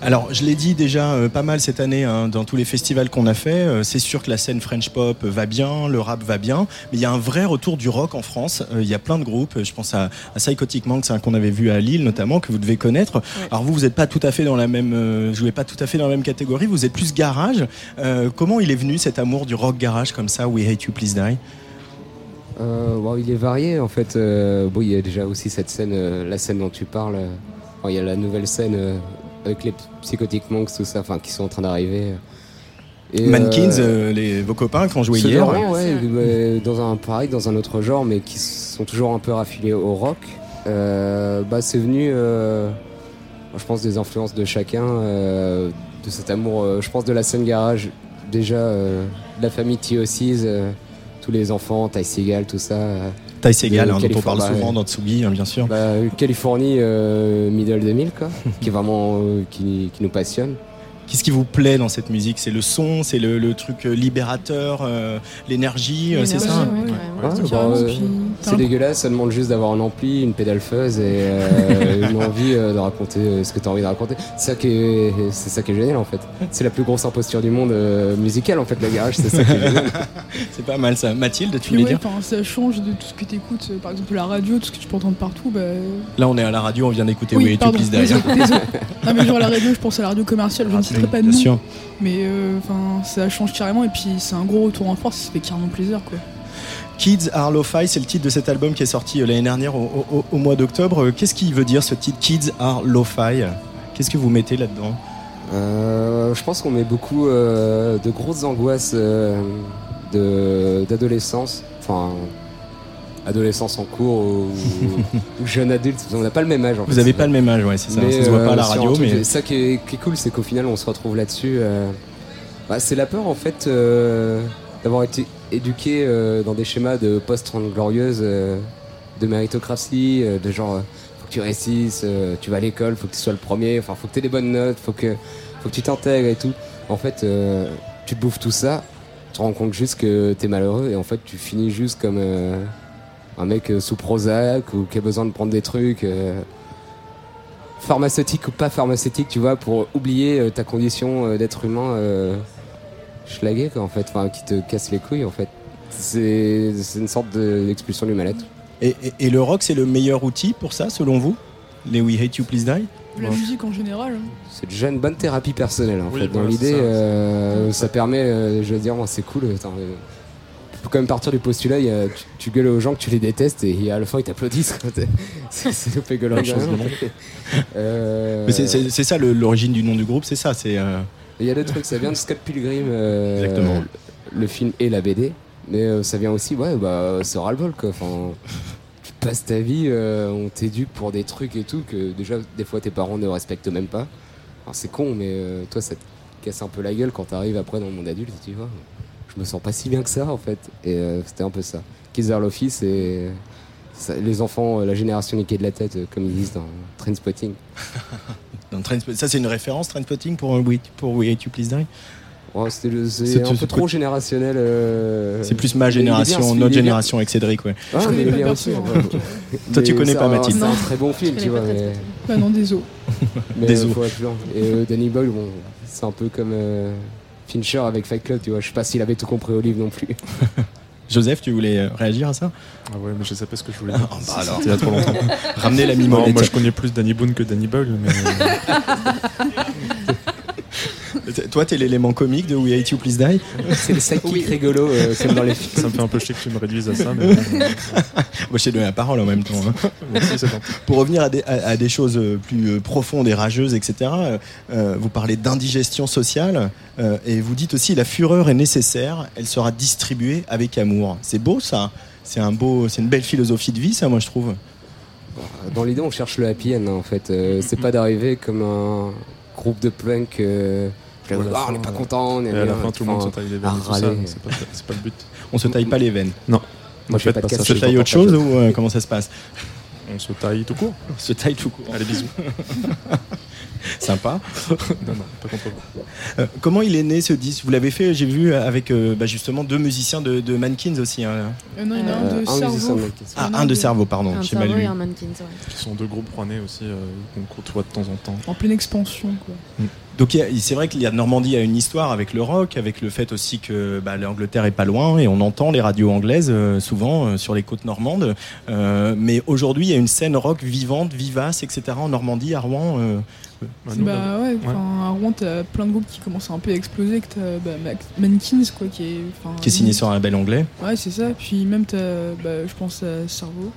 Alors, je l'ai dit déjà euh, pas mal cette année hein, dans tous les festivals qu'on a fait. euh, c'est sûr que la scène French pop va bien, le rap va bien, mais il y a un vrai retour du rock en France. Euh, Il y a plein de groupes. Je pense à, à Psychotic Monks hein, qu'on avait vu à Lille notamment, que vous devez connaître. Alors vous, vous n'êtes pas tout à fait dans la même, euh, jouez pas tout à fait dans la même catégorie. Vous êtes plus garage. Euh, comment il est venu cet amour du rock garage comme ça We Hate You Please Die? Euh, bon, il est varié en fait. Euh, bon, il y a déjà aussi cette scène, euh, la scène dont tu parles. bon, il y a la nouvelle scène euh, avec les Psychotic Monks, tout ça, enfin, qui sont en train d'arriver. Et, Mankins, euh, euh, les, vos copains qui ont joué hier. ouais, ouais, dans un pareil, dans un autre genre, mais qui sont toujours un peu raffilés au rock. Euh, bah, c'est venu, euh, je pense, des influences de chacun, euh, de cet amour, euh, je pense, de la scène garage. Déjà, euh, de la famille T.O.C.s, euh, tous les enfants, Ty Seagal, tout ça. Ty Seagal, de hein, dont on parle souvent ouais. dans Tsugi, hein, bien sûr. Bah, Californie, euh, middle 2000, quoi, qui est vraiment, euh, qui, qui nous passionne. Qu'est-ce qui vous plaît dans cette musique? C'est le son, c'est le, le truc euh, libérateur, euh, l'énergie, euh, c'est ça? Ouais, bah, euh, c'est dégueulasse, ça demande juste d'avoir un ampli, une pédale fuzz et euh, une envie euh, de raconter euh, ce que tu as envie de raconter. C'est ça qui est, c'est ça qui est génial en fait. C'est la plus grosse imposture du monde euh, musical en fait, la garage, c'est ça qui est génial. C'est pas mal ça. Mathilde, tu voulais dire? ça change de tout ce que t'écoutes, euh, par exemple la radio, tout ce que tu peux entendre partout. Bah... Là, on est à la radio, on vient d'écouter Oui, Die. désolé, désolé. Non mais genre la radio, je pense à la radio commerciale, je ne pas de sûr. Mais euh, enfin, ça change carrément et puis c'est un gros retour en force, ça fait carrément plaisir quoi. Kids Are Lo-Fi, c'est le titre de cet album qui est sorti euh, l'année dernière au, au- au mois d'octobre. Euh, Qu'est-ce qui veut dire ce titre Kids Are Lo-Fi? Qu'est-ce que vous mettez là-dedans? Euh, je pense qu'on met beaucoup euh, de grosses angoisses euh, d'adolescence, enfin adolescence en cours ou, ou jeune adulte. On n'a pas le même âge. En Vous fait. avez pas le même âge, ouais, c'est ça. Mais, ça se voit pas à la euh, radio, truc- mais ça qui est, qui est cool, c'est qu'au final, on se retrouve là-dessus. euh, bah, c'est la peur, en fait, euh, d'avoir été éduqué euh, dans des schémas de post-30 glorieuse, euh, de méritocratie, euh, de genre, faut que tu réussisses, euh, tu vas à l'école, faut que tu sois le premier, enfin, faut que tu aies des bonnes notes, faut que, faut que tu t'intègres et tout. En fait, euh, tu te bouffes tout ça, tu te rends compte juste que t'es malheureux et en fait, tu finis juste comme euh, un mec euh, sous Prozac ou qui a besoin de prendre des trucs. euh, pharmaceutique ou pas pharmaceutique, tu vois, pour oublier euh, ta condition euh, d'être humain schlagué, quoi, en fait, enfin, qui te casse les couilles, en fait. C'est une sorte de- d'expulsion du mal-être. et, et- et le rock, c'est le meilleur outil pour ça, selon vous? Les We Hate You Please Die? La musique en général. hein. C'est déjà une bonne thérapie personnelle, en Oui, fait. Dans l'idée, ça, euh, ça permet, euh, je veux dire, moi, c'est cool. attends, euh, faut quand même partir du postulat, il y a- tu, tu gueules aux gens que tu les détestes et à la fin ils t'applaudissent. C'est loupé chose, Euh, Mais c'est- ça l'origine du nom du groupe, c'est ça. C'est euh, Il y a des trucs, ça vient de Scott Pilgrim, euh, Exactement. le, le film et la BD, mais euh, ça vient aussi, ouais, bah, c'est ras-le-bol quoi. Enfin, tu passes ta vie, euh, on t'éduque pour des trucs et tout que déjà des fois tes parents ne respectent même pas. Alors c'est con, mais euh, toi ça te casse un peu la gueule quand t'arrives après dans le monde adulte, tu vois. Je me sens pas si bien que ça en fait, et euh, c'était un peu ça. Kids Are c'est ça- les enfants, euh, la génération niquée de la tête, euh, comme ils disent dans Trainspotting. dans ça, c'est une référence Trainspotting pour We, pour We You Please Die? Oh, C'est- un peu trop générationnel. euh, C'est plus ma bien, génération, notre génération avec Cédric, ouais. Ah, mais bien aussi. ouais. Toi, tu connais pas, Mathilde. C'est un Non. très bon film, tu vois. pas Mais, Bah non, mais Des euh, os. faut être lent. Et euh, Danny Boyle, bon, c'est un peu comme euh, Fincher avec Fight Club, tu vois. Je sais pas s'il avait tout compris au livre non plus. Joseph, tu voulais euh, réagir à ça? Ah ouais, mais je sais pas ce que je voulais dire. Ah, bah alors. C'était il y a trop longtemps. Ramener la mimolette. moi je connais plus Danny Boone que Danny Boyle, mais Toi, t'es l'élément comique de We Hate You Please Die c'est le sidekick rigolo, euh, comme dans les films. ça me fait un peu chier que tu me réduises à ça. Mais Moi, je t'ai donné la parole en même temps. hein. merci. Pour revenir à des, à- à des choses euh, plus euh, profondes et rageuses, etc., euh, euh, vous parlez d'indigestion sociale euh, et vous dites aussi la fureur est nécessaire, elle sera distribuée avec amour. C'est beau ça c'est un beau, c'est une belle philosophie de vie, ça, moi je trouve. Dans l'idée, on cherche le happy end, hein, en fait. Euh, c'est pas d'arriver comme un groupe de punk. euh, Ah, on n'est pas content. Et à la fin, tout le monde se taille les veines c'est pas, le but. On se taille pas les veines. Non. Moi, je fais pas de ça On casse- se taille autre chose ou euh, comment ça se passe? On se taille tout court. On se taille tout court. Allez, bisous. Sympa. non, non, pas contre vous. Euh, comment il est né ce disque? Vous l'avez fait, j'ai vu, avec euh, bah, justement deux musiciens de, de Mankins aussi. hein. Euh, non, il y en a un de cerveau. Mankins. Ah, un de cerveau, pardon. Un J'ai mal cerveau lu. et un c'est vrai. Qui sont deux groupes rouennais aussi euh, qu'on côtoie de temps en temps. En pleine expansion, quoi. Donc c'est vrai qu'il y a Normandie a une histoire avec le rock, avec le fait aussi que bah, l'Angleterre est pas loin et on entend les radios anglaises euh, souvent euh, sur les côtes normandes. Euh, mais aujourd'hui il y a une scène rock vivante, vivace, etc. en Normandie, à Rouen. euh, Bah, nous, Bah ouais, enfin, à Rouen, t'as plein de groupes qui commencent un peu à exploser, que t'as bah, Mac- Mankins, quoi, qui est... qui est signé sur un label anglais. Ouais, c'est ça. Puis même, t'as, bah, je pense à Cerveau,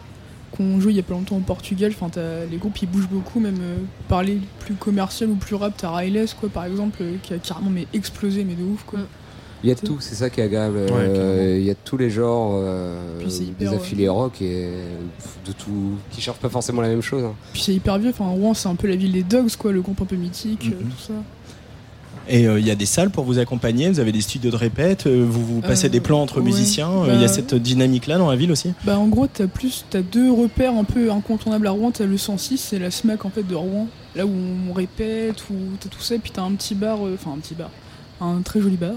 qu'on joue il y a pas longtemps au Portugal. Enfin, t'as, les groupes, ils bougent beaucoup, même euh, parler plus commercial ou plus rap. T'as Riles, quoi, par exemple, euh, qui a carrément mais explosé, mais de ouf, quoi. Mm. Il y a de tout, c'est ça qui est agréable. Euh, Il y a de tous les genres, euh, Puis c'est des affiliés rock et de tout, qui cherchent pas forcément la même chose. hein. Puis c'est hyper vieux. Enfin, Rouen, c'est un peu la ville des Dogs, quoi, le groupe un peu mythique, euh, Mhm. tout ça. Et euh, il y a des salles pour vous accompagner, vous avez des studios de répète, euh, vous, vous passez Euh, des plans entre ouais. musiciens. euh, Il y a Bah, cette dynamique-là dans la ville aussi Bah en gros t'as plus t'as deux repères un peu incontournables à Rouen, t'as le 106 c'est la SMAC en fait de Rouen, là où on répète, où t'as tout ça, et puis t'as un petit bar, euh, enfin un petit bar, un très joli bar.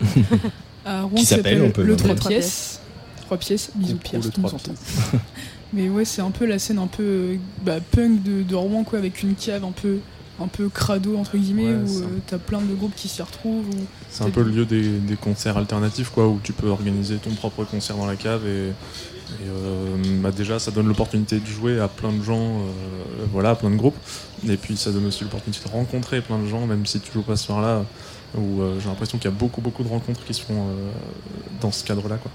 à Rouen Qui s'appelle, le le 3 nommer. pièces. 3 pièces, bisous Pierre, tu. Mais ouais c'est un peu la scène un peu bah, punk de, de Rouen quoi, avec une cave un peu un peu crado entre guillemets Ouais, où euh, t'as plein de groupes qui s'y retrouvent. C'est un peu le lieu des, des concerts alternatifs, quoi, où tu peux organiser ton propre concert dans la cave et, et, euh, bah, déjà ça donne l'opportunité de jouer à plein de gens, euh, voilà, à plein de groupes. Et puis ça donne aussi l'opportunité de rencontrer plein de gens, même si tu joues pas ce soir-là. Où euh, j'ai l'impression qu'il y a beaucoup beaucoup de rencontres qui se font euh, dans ce cadre-là, quoi.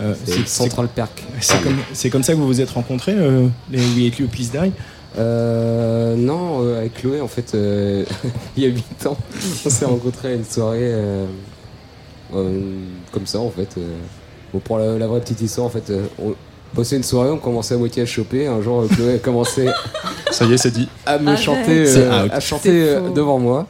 Euh, C'est Central Perk. C'est comme, c'est comme ça que vous vous êtes rencontrés, euh, les We Hate You Please Die? Euh, non, euh, avec Chloé, en fait, euh, il y a 8 ans, on s'est rencontrés à une soirée euh, euh, comme ça, en fait. euh. Bon, pour la, la vraie petite histoire, en fait, euh, on passait une soirée, on commençait à moitié à choper. Un jour, Chloé a commencé Ça y est, c'est dit. à me Arrête. chanter, euh, à chanter devant moi.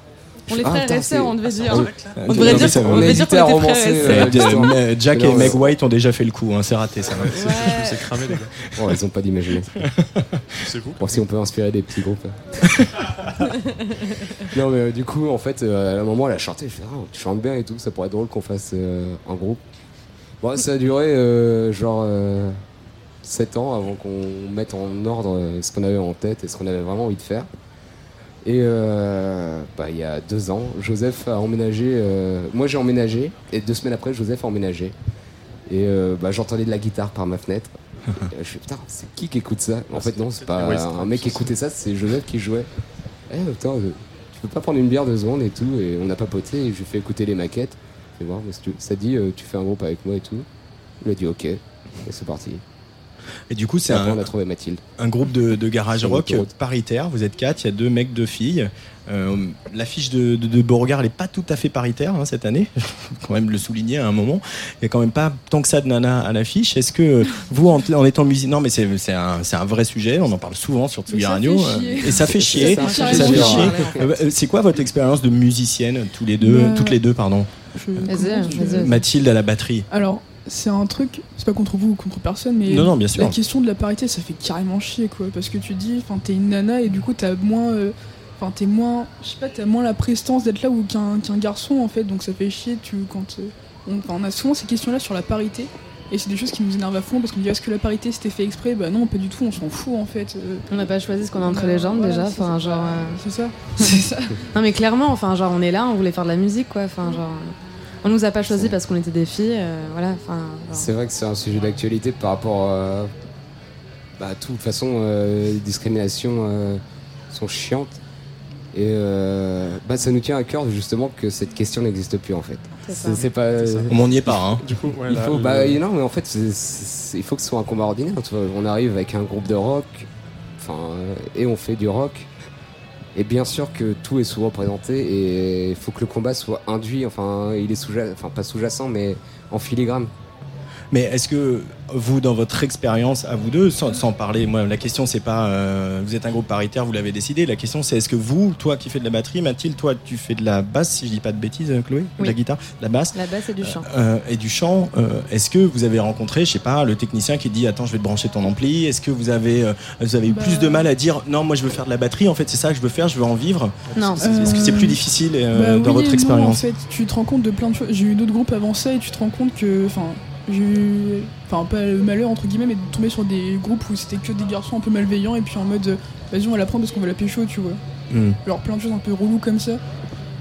On est Ah, frères et sœurs, c'est- on devait dire. Ah, On devrait dire qu'on était frères et euh, sœurs. Mais Jack et Meg White ont déjà fait le coup, hein, c'est raté ça. Je me suis cramé, les gars. Bon, ils ont pas d'imagination. C'est Bon, si on peut inspirer des petits groupes. non, mais euh, du coup, en fait, euh, à un moment, elle a chanté. Je fais, ah, tu chantes bien et tout, ça pourrait être drôle qu'on fasse euh, un groupe. Bon, ça a duré euh, genre 7 ans avant qu'on mette en ordre euh, ce qu'on avait en tête et ce qu'on avait vraiment envie de faire. Et euh, bah, il y a deux ans, Joseph a emménagé. euh, moi, j'ai emménagé, et deux semaines après, Joseph a emménagé. Et euh, bah, j'entendais de la guitare par ma fenêtre. Et je fais putain, c'est qui qui écoute ça? En fait, non, c'est pas un mec qui écoutait ça, c'est Joseph qui jouait. Eh, putain, euh, tu peux pas prendre une bière deux secondes et tout Et on a papoté et je lui ai fait écouter les maquettes. Et voir, mais si tu- ça dit, euh, tu fais un groupe avec moi et tout. Il a dit ok, et c'est parti. Et du coup, c'est un, groupe de, de garage rock paritaire. Vous êtes quatre, il y a deux mecs, deux filles. Euh, L'affiche de, de, de Beauregard, n'est pas tout à fait paritaire hein, cette année. Quand même le souligner à un moment. Il n'y a quand même pas tant que ça de nana à l'affiche. Est-ce que vous, en, en étant musicien, non, mais c'est un, vrai sujet. On en parle souvent sur Tsugi ça Radio. fait euh, chier. Et ça fait chier. C'est hein. Euh, C'est quoi votre expérience de musicienne, tous les deux, Bah, toutes les deux, pardon? Je-. Mathilde à la batterie. Alors, c'est un truc, c'est pas contre vous ou contre personne, mais Non, non, bien sûr. la question de la parité, ça fait carrément chier, quoi. Parce que tu dis, enfin, t'es une nana et du coup, t'as moins. euh, Enfin, t'es moins. Je sais pas, t'as moins la prestance d'être là ou qu'un qu'un garçon, en fait, donc ça fait chier, tu. Quand. euh, on, a souvent ces questions-là sur la parité. Et c'est des choses qui nous énervent à fond parce qu'on dit est-ce que la parité c'était fait exprès? Bah non, pas du tout, on s'en fout en fait. euh. On n'a pas choisi ce qu'on a entre les jambes Voilà, déjà. c'est Enfin, ça. genre. euh, C'est ça. C'est ça. Non mais clairement, enfin genre on est là, on voulait faire de la musique quoi. Enfin genre, on nous a pas choisi parce qu'on était des filles. euh, voilà. Enfin. C'est vrai que c'est un sujet d'actualité par rapport euh, bah, à toute façon, euh, les discriminations euh, sont chiantes. Et euh, bah, ça nous tient à cœur justement que cette question n'existe plus en fait. C'est pas. On n'y est pas, hein. Du coup, ouais, il là, faut, le- bah, non, mais en fait, il faut que ce soit un combat ordinaire. On arrive avec un groupe de rock, enfin, euh, et on fait du rock. Et bien sûr que tout est sous-représenté et il faut que le combat soit induit, enfin, il est sous enfin pas sous-jacent, mais en filigrane. Mais est-ce que vous, dans votre expérience, à vous deux, sans, sans parler, moi, la question c'est pas, euh, vous êtes un groupe paritaire, vous l'avez décidé. La question c'est, est-ce que vous, toi qui fais de la batterie, Mathilde, toi tu fais de la basse, si je dis pas de bêtises, euh, Chloé, de la guitare, de la basse. La basse et du chant. Euh, et du chant, euh, est-ce que vous avez rencontré, je sais pas, le technicien qui dit attends je vais te brancher ton ampli Est-ce que vous avez, euh, vous avez eu Bah. plus de mal à dire non moi je veux faire de la batterie en fait c'est ça que je veux faire, je veux en vivre? Non. Est-ce est-ce que c'est plus difficile euh, Bah dans oui votre non, expérience En fait, tu te rends compte de plein de choses. J'ai eu d'autres groupes avant ça et tu te rends compte que, enfin, j'ai eu, enfin, pas le malheur entre guillemets, mais de tomber sur des groupes où c'était que des garçons un peu malveillants et puis en mode, vas-y, on va la prendre parce qu'on va la pécho, tu vois. Hmm. Genre plein de choses un peu relou comme ça.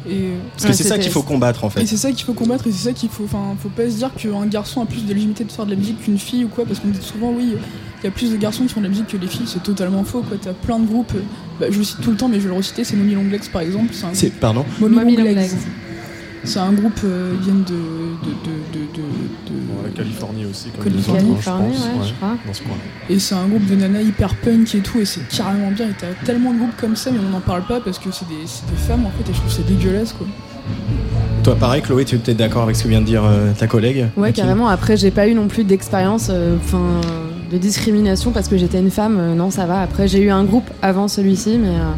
Et, Parce que Ouais, c'est ça qu'il faut combattre en fait. et c'est ça qu'il faut combattre et c'est ça qu'il faut, enfin, faut pas se dire qu'un garçon a plus de légitimité de faire de la musique qu'une fille ou quoi, parce qu'on dit souvent, oui, il y a plus de garçons qui font de la musique que les filles, c'est totalement faux, quoi. T'as plein de groupes, bah, je le cite tout le temps, mais je vais le reciter, c'est Mommy Longlegs par exemple. C'est un C'est pardon. Mommy Mommy Long Legs. Long Legs. C'est un groupe, euh, ils viennent de. de, de, Californie aussi, comme les Californie, autres, hein, je pense. ouais, je crois. dans ce coin. Et c'est un groupe de nanas hyper punk et tout, et c'est carrément bien. Et t'as tellement de groupes comme ça, mais on n'en parle pas parce que c'est des, femmes en fait, et je trouve c'est dégueulasse quoi. Toi pareil Chloé, tu es peut-être d'accord avec ce que vient de dire euh, ta collègue Ouais, carrément. Après, j'ai pas eu non plus d'expérience, euh, enfin, de discrimination parce que j'étais une femme. euh, non, ça va. Après, j'ai eu un groupe avant celui-ci, mais euh,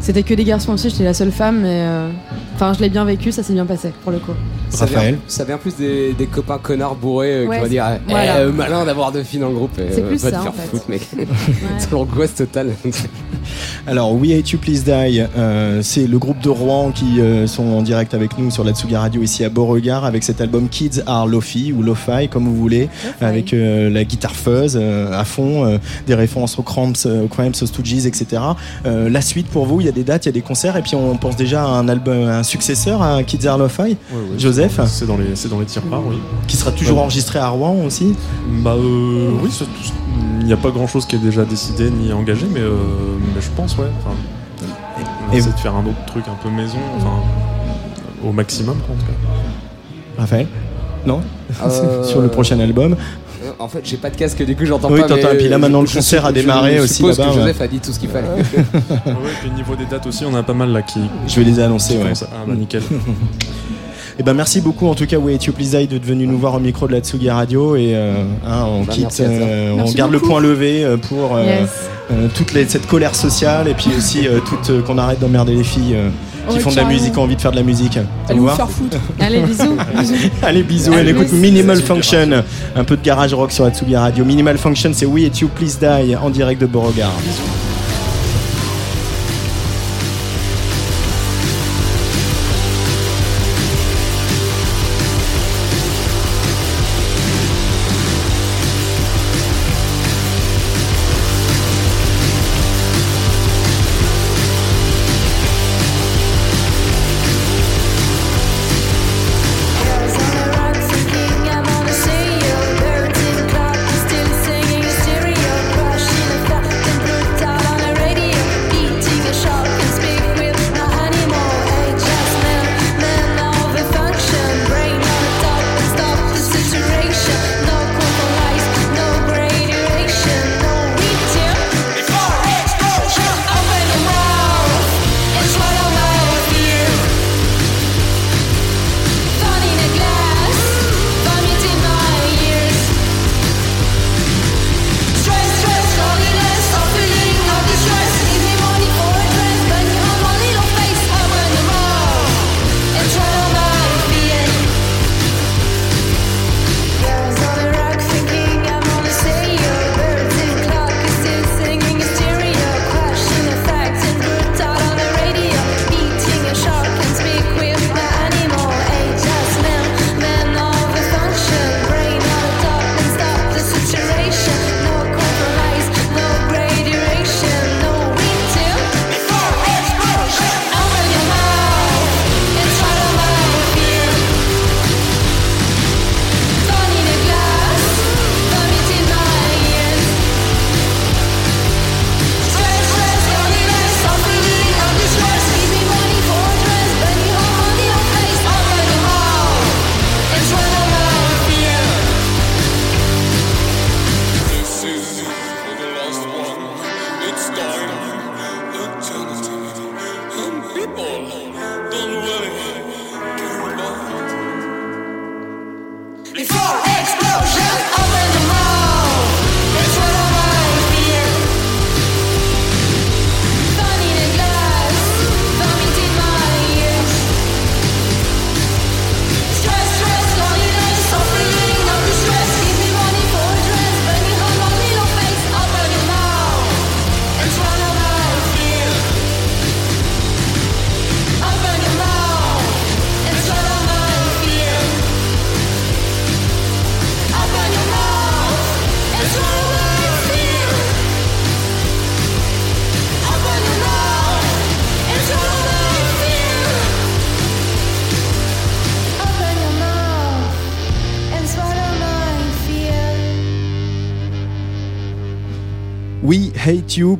c'était que des garçons aussi. J'étais la seule femme, mais euh, enfin, je l'ai bien vécu. Ça s'est bien passé pour le coup. Ça Raphaël vient, ça vient plus des, des copains connards bourrés euh, Ouais, qui vont dire eh, voilà. euh, malin d'avoir deux filles dans le groupe. euh, C'est plus va te ça, faire en fait. foutre, mec. c'est l'angoisse totale. Alors, We Hate You Please Die, euh, c'est le groupe de Rouen qui euh, sont en direct avec nous sur la Tsuga Radio ici à Beauregard avec cet album Kids Are Lofi ou Lo-Fi comme vous voulez, avec euh, la guitare fuzz euh, à fond, euh, des références aux Cramps, euh, aux Cramps, aux Stooges, etc. Euh, la suite pour vous, il y a des dates, il y a des concerts et puis on pense déjà à un album, un successeur à Kids Are Lo-Fi, Ouais, ouais, Joseph, C'est dans les, c'est dans les tirs-parts, oui. qui sera toujours Ouais. enregistré à Rouen aussi. Bah euh, oui, il n'y a pas grand chose qui est déjà décidé ni engagé, mais, euh, mais je pense, ouais. Enfin, on Et essaie vous- de faire un autre truc un peu maison, enfin, au maximum, quoi, en tout cas. Raphaël? Non? Euh, Sur le prochain album. Euh, En fait, j'ai pas de casque, du coup, j'entends Oui, pas. t'entends, mais et puis là, je- maintenant, le je concert a démarré je aussi suppose là-bas, que ouais. Joseph a dit tout ce qu'il fallait. Ouais, et puis niveau des dates aussi, on a pas mal là qui. Je vais les annoncer, ouais. Ah bah nickel. Eh ben merci beaucoup en tout cas Way Please d'être venu nous voir au micro de la Tsugi Radio et euh, hein, on Bah, quitte, euh, on Merci garde le point levé pour euh, Yes. euh, toute les- cette colère sociale et puis aussi euh, toute euh, qu'on arrête d'emmerder les filles euh, qui font de la musique, qui ont envie de faire de la musique. Allez. Allez, bisous. Allez bisous, elle écoute. Minimal Function, un peu de garage rock sur la Tsugi Radio. Minimal Function, c'est We et You Please Die en direct de Beauregard. Still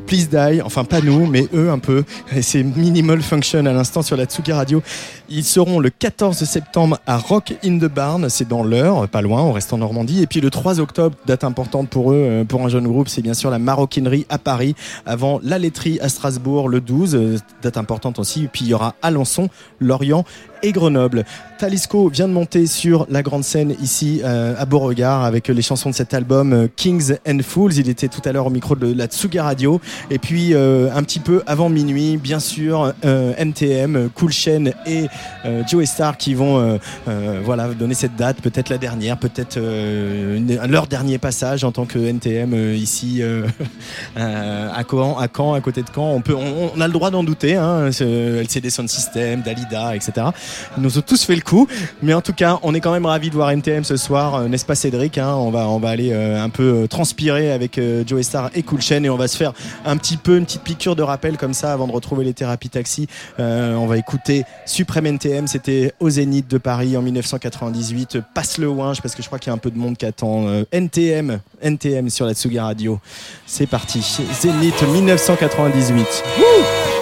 please die. Enfin, pas nous, mais eux un peu. C'est Minimal Function à l'instant sur la Tsugi Radio. Ils seront le 14 septembre à Rock in the Barn. C'est dans l'heure, pas loin, on reste en Normandie. Et puis le 3 octobre, date importante pour eux, euh, pour un jeune groupe, c'est bien sûr la maroquinerie à Paris. Avant la laiterie à Strasbourg le 12, euh, date importante aussi. Et puis il y aura Alençon, Lorient et Grenoble. Talisco vient de monter sur la grande scène ici euh, à Beauregard avec les chansons de cet album euh, Kings and Fools. Il était tout à l'heure au micro de la Tsuga Radio. Et puis euh, un petit peu avant minuit, bien sûr, euh, NTM, Cool Chain et euh, Joe Star qui vont euh, euh, voilà donner cette date, peut-être la dernière, peut-être euh, leur dernier passage en tant que NTM euh, ici euh, euh, à Caen, à Caen, à côté de Caen. On peut, on, on a le droit d'en douter. Hein, LCD Sound System, Dalida, etc. Ils nous ont tous fait le coup, mais en tout cas, on est quand même ravis de voir NTM ce soir, euh, n'est-ce pas Cédric hein On va, aller euh, un peu euh, transpirer avec Joe Star et Cool Chain et on va se faire un petit peu une petite piqûre de rappel comme ça avant de retrouver les thérapies taxi. On va écouter Supreme NTM, c'était au Zénith de Paris en 1998. Passe le ouinge parce que je crois qu'il y a un peu de monde qui attend. NTM, NTM sur la Tsuga Radio. C'est parti. Zénith 1998. Perdez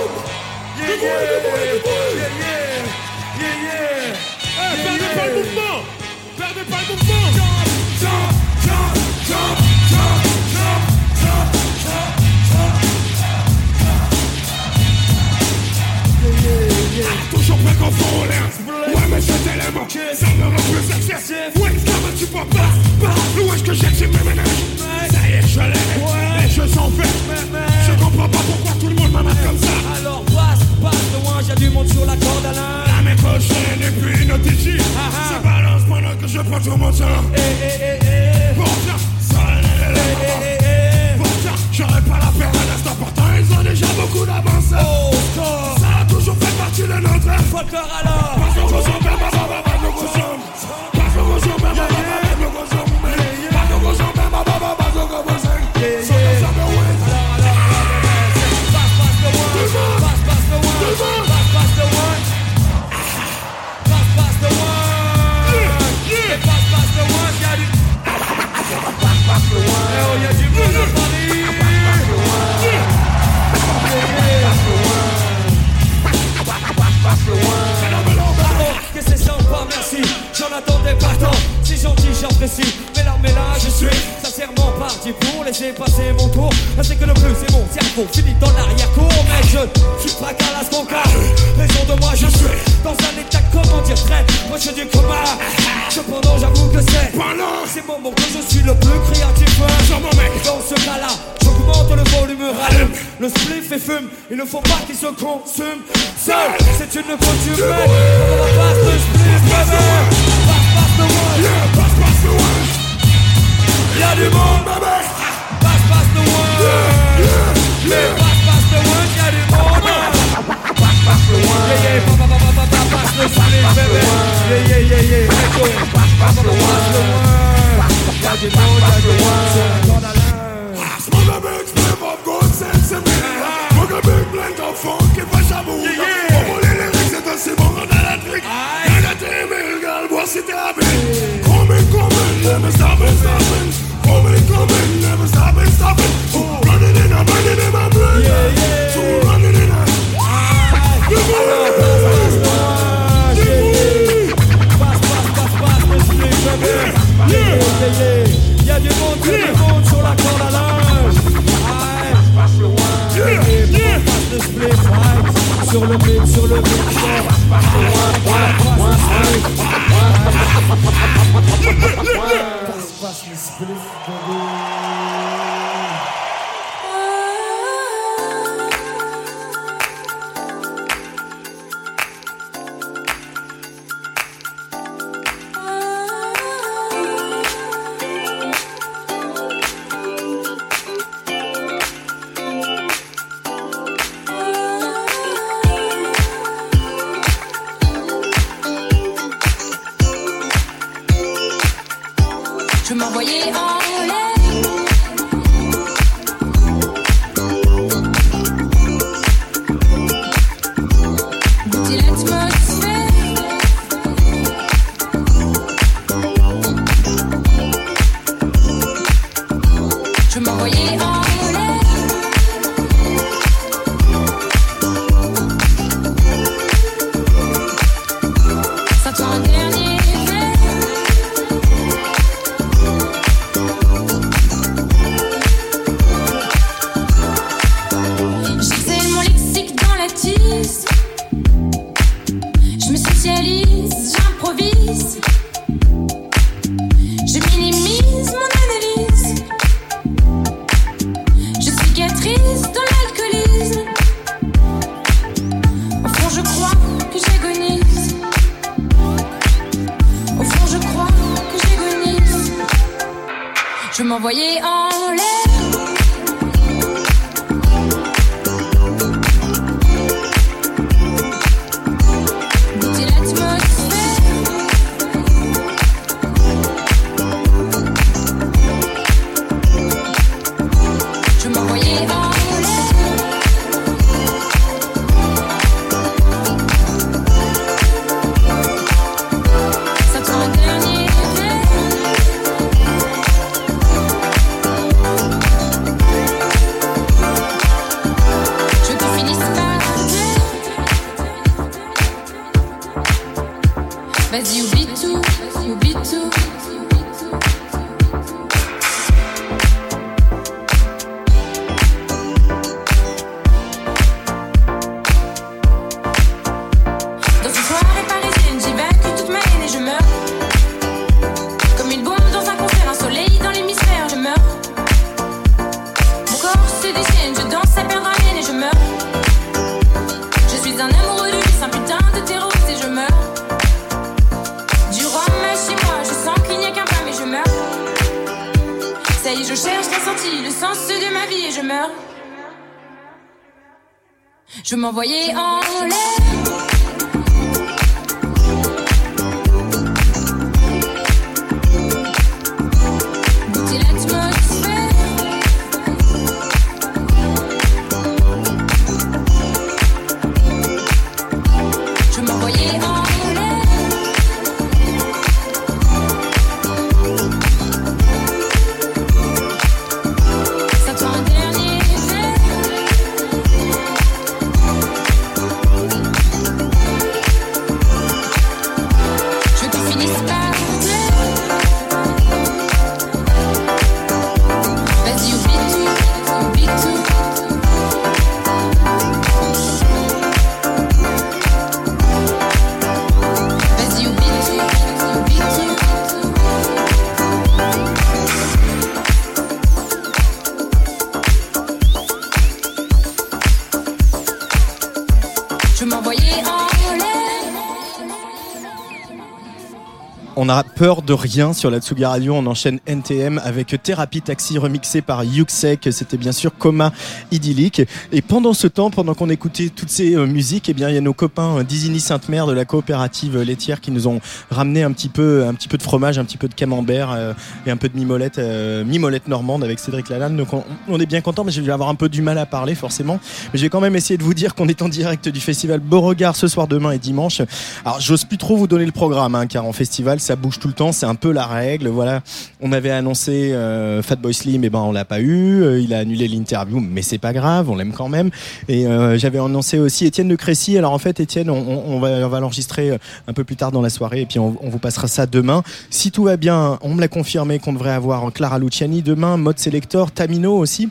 On a de rien sur la Tsugi Radio. On enchaîne NTM avec Thérapie Taxi remixé par Yuxek. C'était bien sûr Coma Idyllique. Et pendant ce temps, pendant qu'on écoutait toutes ces euh, musiques, eh bien, il y a nos copains euh, Sainte-Mère de la coopérative laitière qui nous ont ramené un petit peu, un petit peu de fromage, un petit peu de camembert euh, et un peu de mimolette, euh, mimolette normande avec Cédric Lalanne. Donc on, on est bien content, mais je vais avoir un peu du mal à parler forcément. Mais je vais quand même essayer de vous dire qu'on est en direct du festival Beauregard ce soir, demain et dimanche. Alors j'ose plus trop vous donner le programme, hein, car en festival ça bouge tout le temps, c'est un peu la règle. Voilà, on avait annoncé euh, Fatboy Slim, et ben on l'a pas eu. Euh, il a annulé l'interview, mais c'est pas grave, on l'aime quand même. Et euh, j'avais annoncé aussi Étienne de Crécy. Alors en fait, Étienne, on, va, va l'enregistrer euh, un peu plus tard dans la soirée, et puis on vous passera ça demain. Si tout va bien, on me l'a confirmé qu'on devrait avoir Clara Luciani demain, Mode Selector, Tamino aussi.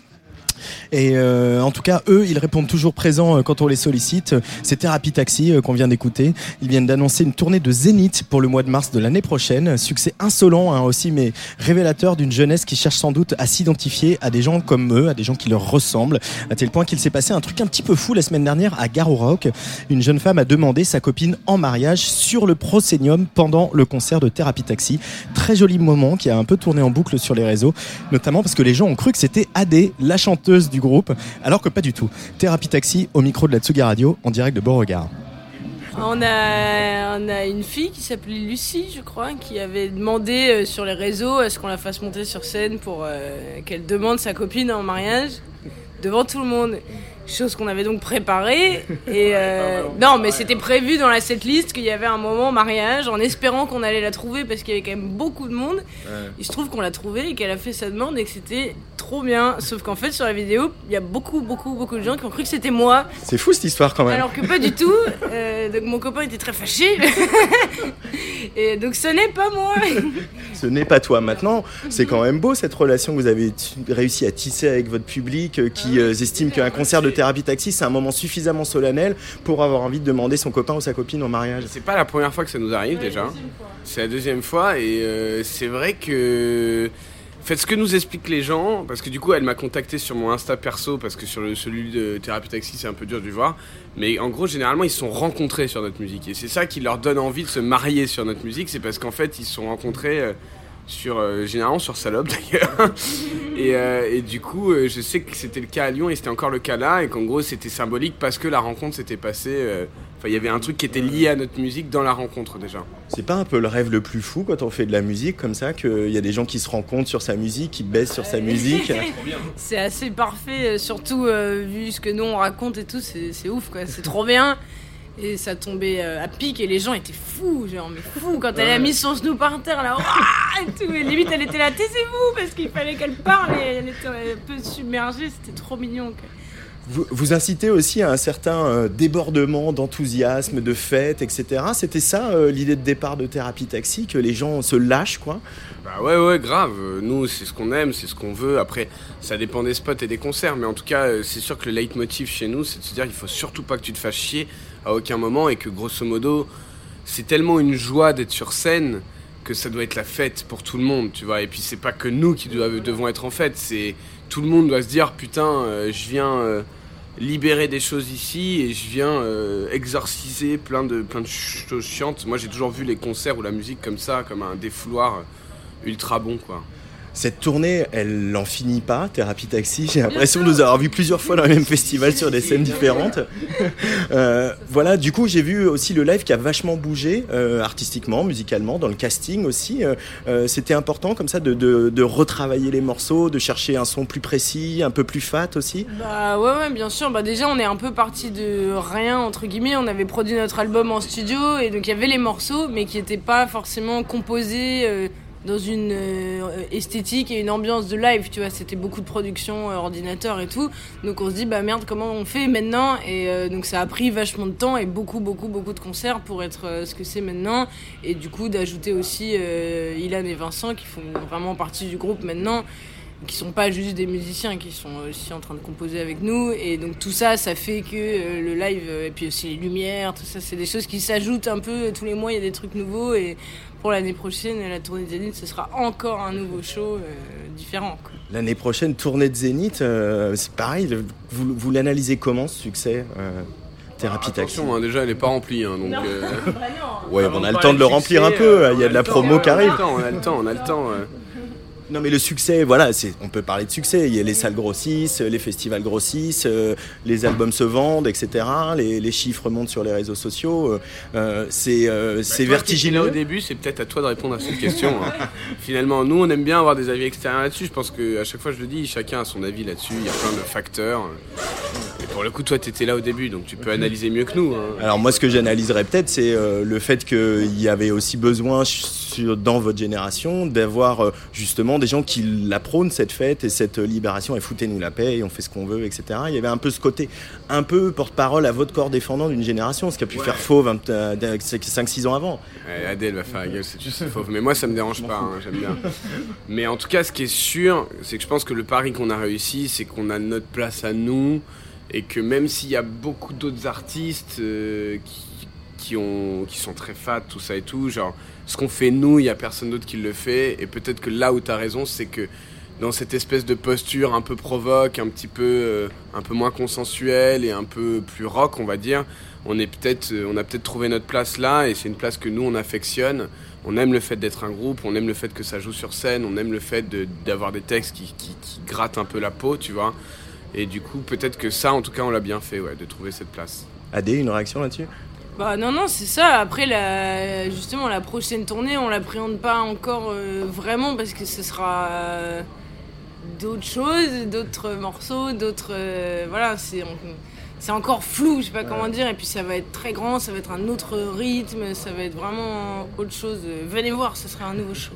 Et euh, en tout cas, eux, ils répondent toujours présents euh, quand on les sollicite. C'est Thérapie Taxi euh, qu'on vient d'écouter. Ils viennent d'annoncer une tournée de Zénith pour le mois de mars de l'année prochaine. Succès insolent hein, aussi, mais révélateur d'une jeunesse qui cherche sans doute à s'identifier à des gens comme eux, à des gens qui leur ressemblent. À tel point qu'il s'est passé un truc un petit peu fou la semaine dernière à Garo Rock. Une jeune femme a demandé sa copine en mariage sur le Proscenium pendant le concert de Thérapie Taxi. Très joli moment qui a un peu tourné en boucle sur les réseaux, notamment parce que les gens ont cru que c'était Adé, la chanteuse du groupe, alors que pas du tout. Thérapie Taxi au micro de la Tsugi Radio en direct de Beauregard. On a, on a une fille qui s'appelait Lucie, je crois, qui avait demandé euh, sur les réseaux à ce qu'on la fasse monter sur scène pour euh, qu'elle demande sa copine en mariage devant tout le monde. Chose qu'on avait donc préparée. Et euh, non, mais c'était prévu dans la setlist qu'il y avait un moment mariage en espérant qu'on allait la trouver parce qu'il y avait quand même beaucoup de monde. Il se trouve qu'on l'a trouvée et qu'elle a fait sa demande et que c'était trop bien. Sauf qu'en fait, sur la vidéo, il y a beaucoup, beaucoup, beaucoup de gens qui ont cru que c'était moi. C'est fou cette histoire quand même. Alors que pas du tout. Euh, donc mon copain était très fâché. et donc ce n'est pas moi. Ce n'est pas toi. Maintenant, c'est quand même beau cette relation que vous avez réussi à tisser avec votre public euh, qui euh, estime qu'un concert de thérapie taxi, c'est un moment suffisamment solennel pour avoir envie de demander son copain ou sa copine en mariage. C'est pas la première fois que ça nous arrive déjà. C'est la deuxième fois et euh, c'est vrai que faites ce que nous expliquent les gens parce que du coup elle m'a contacté sur mon Insta perso parce que sur le, celui de Thérapie Taxi c'est un peu dur de le voir mais en gros généralement ils se sont rencontrés sur notre musique et c'est ça qui leur donne envie de se marier sur notre musique c'est parce qu'en fait ils se sont rencontrés euh, sur euh, généralement sur Salope d'ailleurs et, euh, et du coup euh, je sais que c'était le cas à Lyon et c'était encore le cas là et qu'en gros c'était symbolique parce que la rencontre s'était passée euh, enfin il y avait un truc qui était lié à notre musique dans la rencontre déjà. C'est pas un peu le rêve le plus fou quand on fait de la musique comme ça, qu'il y a des gens qui se rencontrent sur sa musique, qui baissent sur sa musique? C'est assez parfait, surtout euh, vu ce que nous on raconte et tout, c'est c'est ouf quoi, c'est trop bien. Et ça tombait euh, à pic et les gens étaient fous, genre mais fous quand elle a mis son genou par terre là, Ouah et tout. Et limite elle était là, taisez-vous parce qu'il fallait qu'elle parle et elle était un peu submergée, c'était trop mignon. quoi. Vous, vous incitez aussi à un certain euh, débordement d'enthousiasme, de fête, etc. C'était ça euh, l'idée de départ de Thérapie Taxi, que les gens se lâchent quoi? Bah ouais, ouais, grave. Nous, c'est ce qu'on aime, c'est ce qu'on veut. Après, ça dépend des spots et des concerts. Mais en tout cas, c'est sûr que le leitmotiv chez nous, c'est de se dire qu'il faut surtout pas que tu te fasses chier à aucun moment et que grosso modo, c'est tellement une joie d'être sur scène que ça doit être la fête pour tout le monde, tu vois. Et puis, c'est pas que nous qui devons être en fête, c'est tout le monde doit se dire putain, euh, je viens. euh, libérer des choses ici et je viens euh, exorciser plein de, plein de ch- choses chiantes. Moi j'ai toujours vu les concerts ou la musique comme ça, comme un défouloir ultra bon quoi. Cette tournée, elle n'en finit pas, Thérapie Taxi. J'ai l'impression de nous avoir vu plusieurs fois dans le même festival sur des scènes différentes. Euh, voilà, du coup, j'ai vu aussi le live qui a vachement bougé, euh, artistiquement, musicalement, dans le casting aussi. Euh, C'était important, comme ça, de, de- de retravailler les morceaux, de chercher un son plus précis, un peu plus fat aussi. Bah ouais, ouais, bien sûr. Bah déjà, on est un peu parti de rien, entre guillemets. On avait produit notre album en studio et donc il y avait les morceaux, mais qui n'étaient pas forcément composés dans une euh, esthétique et une ambiance de live, tu vois. C'était beaucoup de production, euh, ordinateur et tout. Donc on se dit, bah merde, comment on fait maintenant? Et euh, donc ça a pris vachement de temps et beaucoup, beaucoup, beaucoup de concerts pour être euh, ce que c'est maintenant. Et du coup, d'ajouter aussi Ilan et Vincent qui font vraiment partie du groupe maintenant qui sont pas juste des musiciens, qui sont aussi en train de composer avec nous. Et donc tout ça, ça fait que le live, et puis aussi les lumières, tout ça, c'est des choses qui s'ajoutent un peu. Tous les mois, il y a des trucs nouveaux. Et pour l'année prochaine, la tournée des Zénith, ce sera encore un nouveau show euh, différent. L'année prochaine, tournée de Zénith, euh, c'est pareil. le- Vous, vous l'analysez comment ce succès euh, Thérapie Taxi Attention, hein, déjà elle est pas remplie, hein, donc. euh, Ouais, on a de le temps de le remplir un peu. Il y a de la promo qui arrive. On a le temps, on a le temps, on a le temps. Non mais le succès, voilà, c'est, on peut parler de succès. Il y a les salles grossissent, les festivals grossissent, euh, les albums se vendent, etc. Les, les chiffres montent sur les réseaux sociaux. euh, euh, c'est, euh, Bah, étais là vertigineux. Au début, c'est peut-être à toi de répondre à cette question. hein. Finalement, nous, on aime bien avoir des avis extérieurs là-dessus. Je pense que à chaque fois, je le dis, chacun a son avis là-dessus. Il y a plein de facteurs. Et pour le coup, toi, t'étais là au début, donc tu peux analyser mieux que nous. hein. Alors moi, ce que j'analyserais peut-être, c'est le fait qu'il y avait aussi besoin sur- dans votre génération d'avoir justement des gens qui la prônent cette fête et cette euh, libération et foutez-nous la paix et on fait ce qu'on veut, etc. Il y avait un peu ce côté un peu porte-parole à votre corps défendant d'une génération, ce qui a pu Ouais. faire fauve 5-6 ans avant. Ouais, Adèle va faire la gueule, c'est juste fauve. Mais moi, ça me dérange pas, hein, j'aime bien. Mais en tout cas, ce qui est sûr, c'est que je pense que le pari qu'on a réussi, c'est qu'on a notre place à nous. Et que même s'il y a beaucoup d'autres artistes euh, qui, qui, ont, qui sont très fat, tout ça et tout, genre, ce qu'on fait nous, il y a personne d'autre qui le fait. Et peut-être que là où tu as raison, c'est que dans cette espèce de posture un peu provoque, un petit peu, euh, un peu moins consensuelle et un peu plus rock, on va dire, on, est peut-être, euh, on a peut-être trouvé notre place là et c'est une place que nous on affectionne. On aime le fait d'être un groupe, on aime le fait que ça joue sur scène, on aime le fait d'avoir des textes qui, qui, qui grattent un peu la peau, tu vois. Et du coup, peut-être que ça, en tout cas, on l'a bien fait, ouais, de trouver cette place. Adé, une réaction là-dessus? Bah non, non, c'est ça. Après, la, justement, la prochaine tournée, on l'appréhende pas encore euh, vraiment parce que ce sera euh, d'autres choses, d'autres morceaux, d'autres. euh, voilà, c'est c'est encore flou, je sais pas comment dire. Et puis ça va être très grand, ça va être un autre rythme, ça va être vraiment autre chose. Venez voir, ce sera un nouveau show.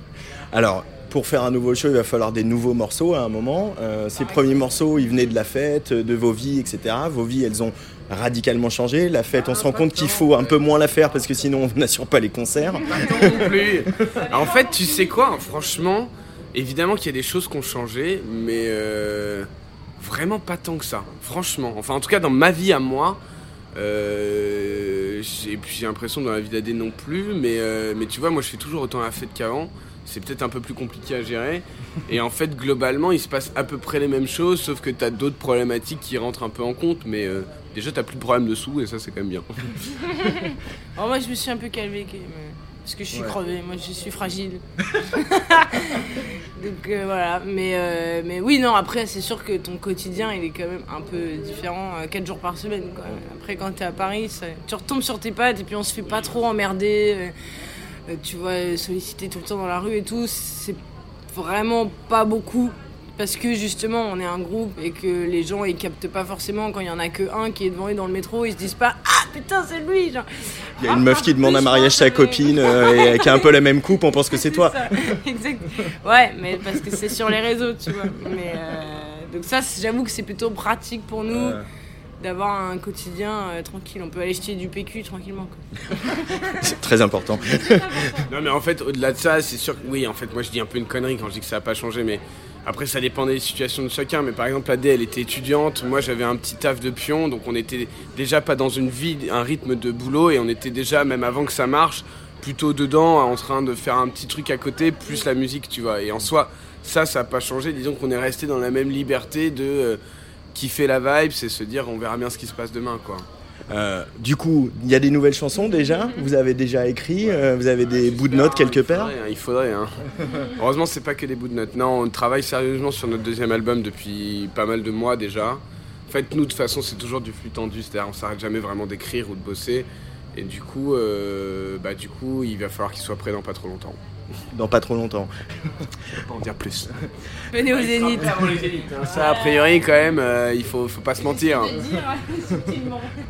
Alors, pour faire un nouveau show, il va falloir des nouveaux morceaux à un moment. Euh, ces premiers morceaux, ils venaient de la fête, de vos vies, etc. Vos vies, elles ont radicalement changé. La fête, on se rend compte qu'il faut un peu moins la faire parce que sinon, on n'assure pas les concerts. non plus. En fait, tu sais quoi, franchement, évidemment qu'il y a des choses qui ont changé, mais euh, vraiment pas tant que ça. Franchement. Enfin, en tout cas, dans ma vie à moi, euh, et puis j'ai l'impression dans la vie d'Adé non plus, mais, euh, mais tu vois, moi je fais toujours autant la fête qu'avant. C'est peut-être un peu plus compliqué à gérer. Et en fait, globalement, il se passe à peu près les mêmes choses, sauf que tu as d'autres problématiques qui rentrent un peu en compte, mais déjà, tu plus de problème de sous, et ça, c'est quand même bien. Moi, je me suis un peu calmée euh, parce que je suis Ouais. crevée, moi je suis fragile. Donc euh, voilà, mais, euh, mais oui, non, après, c'est sûr que ton quotidien, il est quand même un peu différent, 4 jours par semaine. Quoi. Après, quand t'es à Paris, ça- tu retombes sur tes pattes et puis on se fait pas trop emmerder. euh, euh, tu vois, euh, solliciter tout le temps dans la rue et tout, c'est vraiment pas beaucoup. Parce que justement, on est un groupe et que les gens ils captent pas forcément quand il y en a que un qui est devant eux dans le métro, ils se disent pas Ah putain, c'est lui genre. Il y a une meuf qui demande un mariage sa copine euh, et qui a un peu la même coupe, on pense que c'est toi. ça. exact. Ouais, mais parce que c'est sur les réseaux, tu vois. Mais euh, donc ça, j'avoue que c'est plutôt pratique pour nous d'avoir un quotidien euh, tranquille. On peut aller jeter du PQ tranquillement. C'est très important. Non mais en fait au-delà de ça c'est sûr que oui en fait moi je dis un peu une connerie quand je dis que ça n'a pas changé mais après ça dépend des situations de chacun mais par exemple Adé elle était étudiante moi j'avais un petit taf de pion donc on était déjà pas dans une vie un rythme de boulot et on était déjà même avant que ça marche plutôt dedans en train de faire un petit truc à côté plus la musique tu vois. Et en soi ça ça n'a pas changé. Disons qu'on est resté dans la même liberté de euh, kiffer la vibe c'est se dire on verra bien ce qui se passe demain quoi Euh, du coup, il y a des nouvelles chansons déjà Vous avez déjà écrit euh, Vous avez des bouts de notes quelque part Ouais, il faudrait. Hein. Heureusement, c'est pas que des bouts de notes. Non, on travaille sérieusement sur notre deuxième album depuis pas mal de mois déjà. En fait, nous, de toute façon, c'est toujours du flux tendu. C'est-à-dire, on s'arrête jamais vraiment d'écrire ou de bosser. Et du coup, euh, bah, du coup, il va falloir qu'il soit prêt dans pas trop longtemps. Dans pas trop longtemps. Je peux pas en dire plus. Venez au Zénith. Ça, a priori, quand même, euh, il faut, faut pas se mentir.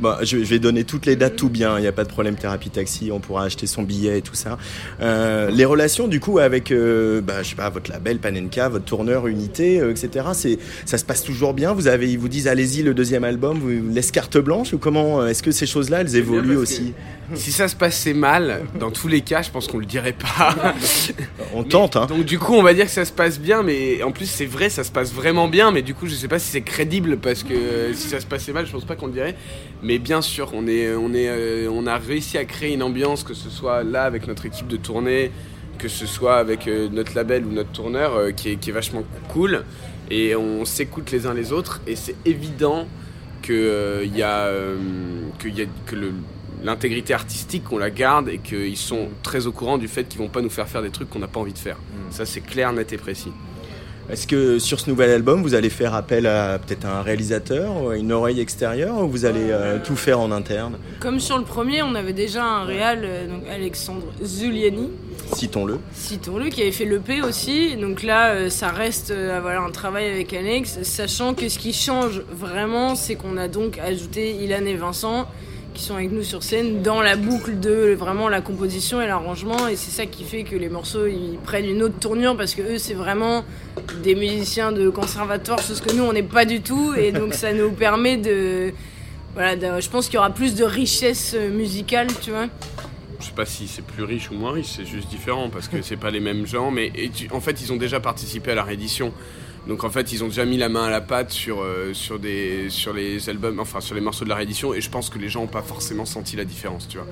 Bon, je, je vais donner toutes les dates tout bien, il n'y a pas de problème, thérapie taxi, on pourra acheter son billet et tout ça. Euh, les relations du coup avec, euh, bah, je sais pas, votre label Panenka, votre tourneur Unité, euh, etc. C'est, ça se passe toujours bien? Vous avez, ils vous disent allez-y le deuxième album, vous vous laissez carte blanche ou comment Est-ce que ces choses-là elles évoluent aussi? Si ça se passait mal, dans tous les cas, je pense qu'on le dirait pas. On tente, hein. Donc du coup, on va dire que ça se passe bien, mais en plus c'est vrai, ça se passe vraiment bien, mais du coup, je sais pas si c'est crédible parce que euh, si ça se passait mal, je pense pas qu'on le dirait. Mais bien sûr, on est, on est, euh, on a réussi à créer une ambiance, que ce soit là avec notre équipe de tournée, que ce soit avec euh, notre label ou notre tourneur, euh, qui, est, qui est vachement cool. Et on s'écoute les uns les autres, et c'est évident que euh, il y a, que, y a- que le- l'intégrité artistique on la garde et qu'ils sont très au courant du fait qu'ils vont pas nous faire faire des trucs qu'on n'a pas envie de faire. Ça c'est clair, net et précis. Est-ce que sur ce nouvel album, vous allez faire appel à peut-être un réalisateur, ou à une oreille extérieure, ou vous allez euh, tout faire en interne? Comme sur le premier, on avait déjà un réal, euh, donc Alexandre Zuliani, Citons-le. citons-le, qui avait fait l'EP aussi. Donc là, euh, ça reste euh, voilà, un travail avec Alex, sachant que ce qui change vraiment, c'est qu'on a donc ajouté Ilan et Vincent qui sont avec nous sur scène dans la boucle de vraiment la composition et l'arrangement et c'est ça qui fait que les morceaux ils prennent une autre tournure parce que eux c'est vraiment des musiciens de conservatoire chose que nous on n'est pas du tout et donc ça nous permet de voilà je pense qu'il y aura plus de richesse euh, musicale tu vois Je sais pas si c'est plus riche ou moins riche, c'est juste différent parce que c'est pas les mêmes gens. Mais en fait, ils ont déjà participé à la réédition. Donc en fait, ils ont déjà mis la main à la pâte sur, euh, sur, des, sur les albums, enfin sur les morceaux de la réédition. Et je pense que les gens n'ont pas forcément senti la différence, tu vois.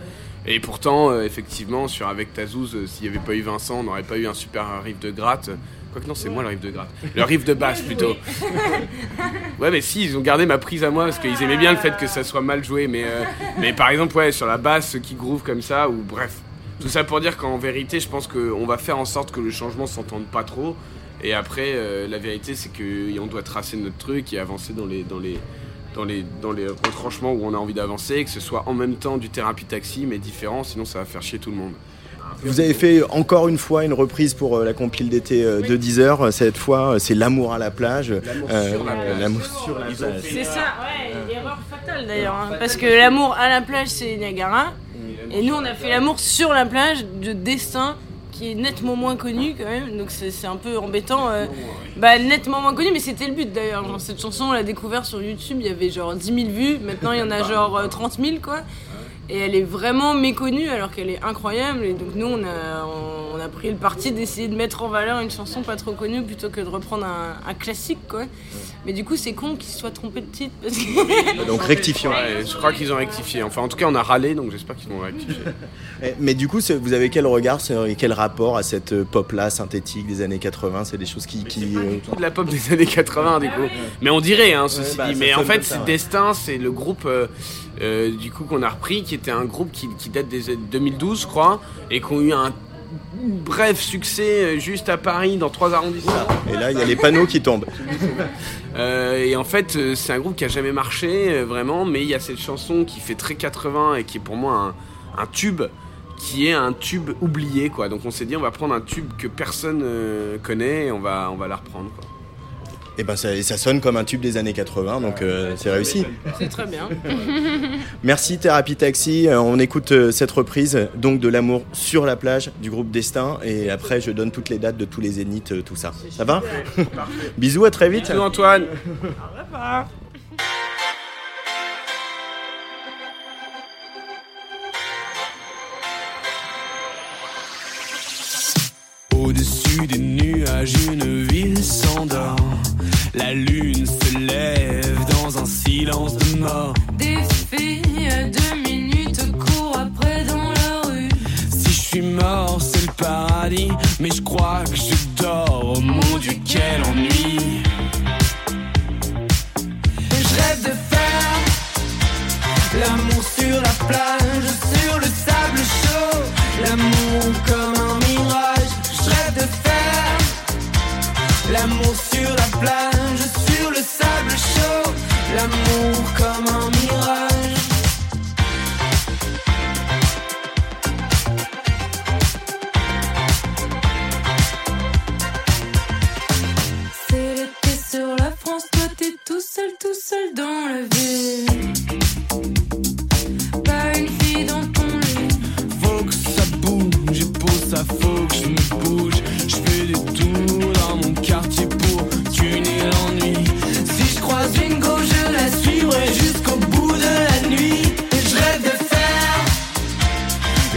Et pourtant, euh, effectivement, sur Avec Tazouz, euh, s'il n'y avait pas eu Vincent, on n'aurait pas eu un super riff de gratte. Quoique non, c'est moi le riff de gratte. Le riff de basse plutôt. Ouais, mais si, ils ont gardé ma prise à moi parce qu'ils aimaient bien le fait que ça soit mal joué. Mais, mais par exemple, ouais, sur la basse qui groove comme ça, ou bref. Tout ça pour dire qu'en vérité, je pense qu'on va faire en sorte que le changement s'entende pas trop. Et après, euh, la vérité, c'est qu'on doit tracer notre truc et avancer dans les, dans les, dans les, dans les retranchements où on a envie d'avancer, que ce soit en même temps du thérapie taxi, mais différent, sinon ça va faire chier tout le monde. Vous avez fait encore une fois une reprise pour euh, la compile d'été euh, de 10 heures. Cette fois, euh, c'est L'amour à la plage. Euh, L'amour sur la plage. C'est ça, ouais, erreur fatale d'ailleurs. hein, parce que l'amour à la plage, c'est Niagara. Et nous, on a fait l'amour sur la plage de Destin, qui est nettement moins connu quand même. Donc c'est un peu embêtant. euh, bah, nettement moins connu, mais c'était le but d'ailleurs. Genre, Cette chanson, on l'a découvert sur YouTube, il y avait genre 10 000 vues. Maintenant, il y en a genre euh, 30 000, quoi. Et elle est vraiment méconnue alors qu'elle est incroyable. Et donc nous, on a, on a pris le parti d'essayer de mettre en valeur une chanson pas trop connue plutôt que de reprendre un, un classique, quoi. Mais du coup, c'est con qu'ils se soient trompés de titre. Parce que... Donc rectifions. Ouais, je crois qu'ils ont rectifié. Enfin, en tout cas, on a râlé, donc j'espère qu'ils vont rectifier. Eh, Mais du coup, vous avez quel regard et quel rapport à cette euh, pop-là synthétique des années 80 C'est des choses qui. qui euh, de la pop des années 80 du coup. Mais on dirait, hein, ceci Ouais, bah, dit. Mais en fait, c'est ouais. Destin, c'est le groupe euh, euh, du coup qu'on a repris, qui était un groupe qui, qui date des années 2012, je crois, et qui ont eu un bref succès euh, juste à Paris dans trois arrondissements. Et là, il y a les panneaux qui tombent. Euh, et en fait, c'est un groupe qui a jamais marché vraiment, mais il y a cette chanson qui fait très 80 et qui est pour moi un, un tube, qui est un tube oublié quoi. Donc on s'est dit on va prendre un tube que personne connaît et on va on va la reprendre quoi. Et ben ça, ça sonne comme un tube des années 80, donc euh, c'est réussi. C'est très bien. Merci Thérapie Taxi. Euh, on écoute euh, cette reprise donc de l'amour sur la plage du groupe Destin et après je donne toutes les dates de tous les zéniths, tout ça. Ça va Bisous, à très vite. Bisous Antoine. Au-dessus des nuages, une ville s'endort. La lune se lève dans un silence de mort. Des filles à deux minutes courent après dans la rue. Si je suis mort, c'est le paradis. Mais je crois que je dors. Oh mon dieu, quel ennui. Je rêve de faire l'amour sur la plage, sur le sable chaud. L'amour l'amour sur la plage, sur le sable chaud. L'amour comme un mirage. C'est l'été sur la France, toi t'es tout seul, tout seul dans la ville. Pas une fille dans ton lit. Faut que ça bouge, faut que je me bouge. Je fais des tours dans mon quartier pour tuner l'ennui. Si je croise une go, je la suivrai jusqu'au bout de la nuit. Et je rêve de faire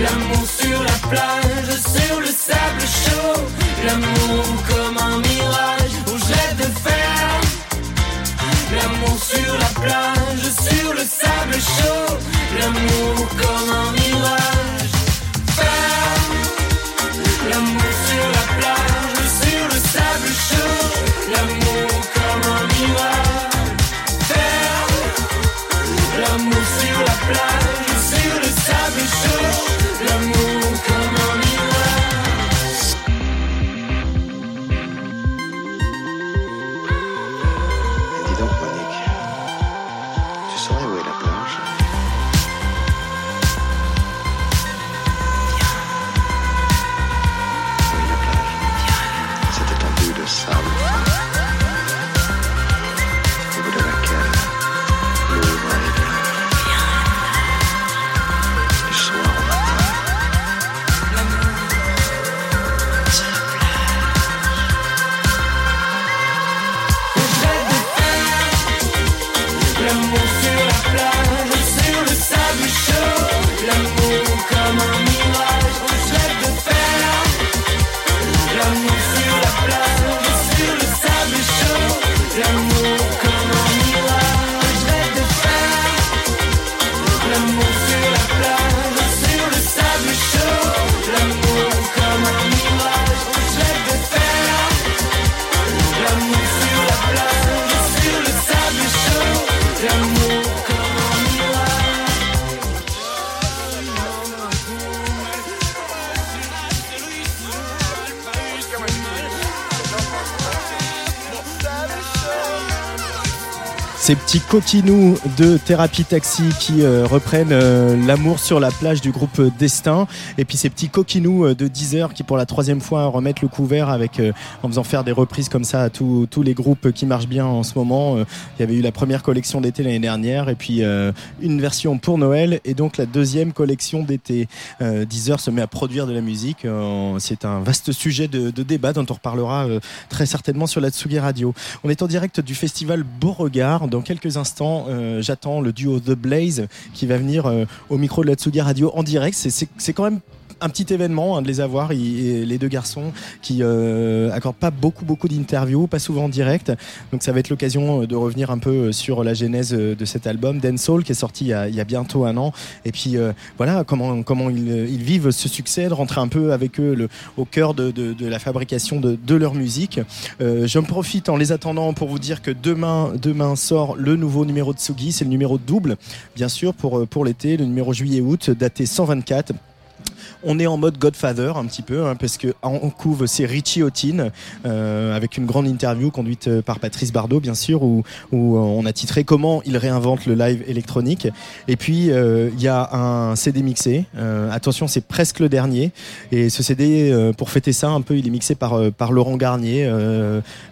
l'amour sur la plage, sur le sable chaud. L'amour comme un mirage. Oh, je rêve de faire l'amour sur la plage, sur le sable chaud. L'amour comme un mirage. Ces petits coquinous de Thérapie Taxi qui euh, reprennent euh, l'amour sur la plage du groupe Destin. Et puis ces petits coquinous euh, de Deezer qui pour la troisième fois remettent le couvert avec, en faisant faire des reprises comme ça à tous les groupes qui marchent bien en ce moment. Il y avait eu la première collection d'été l'année dernière et puis une version pour Noël et donc la deuxième collection d'été. Deezer se met à produire de la musique. C'est un vaste sujet de, de débat dont on reparlera très certainement sur la Tsugi Radio. On est en direct du festival Beauregard. Dans quelques instants, euh, j'attends le duo The Blaze qui va venir euh, au micro de la Tsugi Radio en direct. C'est- quand même un petit événement hein, de les avoir, les deux garçons qui euh, pas beaucoup beaucoup d'interviews, pas souvent en direct. Donc ça va être l'occasion euh, de revenir un peu euh, sur la genèse euh, de cet album Dan Soul qui est sorti il y a, bientôt un an. Et puis voilà comment comment ils, vivent ce succès, de rentrer un peu avec eux au cœur de, de- de la fabrication de, de leur musique. Euh, J'en profite en les attendant pour vous dire que demain sort le nouveau numéro de Tsugi, c'est le numéro double bien sûr pour pour l'été, le numéro juillet-août daté 124. On est en mode Godfather un petit peu, hein, parce que en couve c'est Richie Houghton, euh, avec une grande interview conduite euh, par Patrice Bardot, bien sûr, où, euh, on a titré Comment il réinvente le live électronique. Et puis il y a un CD mixé. Attention, c'est presque le dernier. Et ce CD, pour fêter ça un peu, il est mixé par, par Laurent Garnier.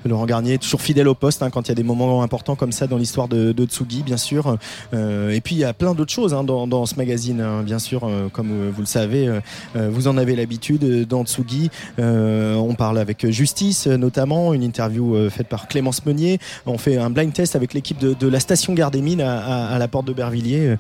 Laurent Garnier est toujours fidèle au poste hein, quand il y a des moments importants comme ça dans l'histoire de, de Tsugi, bien sûr. Et puis il y a plein d'autres choses hein, dans, dans ce magazine, hein, bien sûr, comme vous le savez. Euh, vous en avez l'habitude euh, dans Tsugi. Euh, on parle avec Justice, notamment, une interview faite par Clémence Meunier. On fait un blind test avec l'équipe de, de la station Gare des Mines à, à- à la porte de Bervilliers,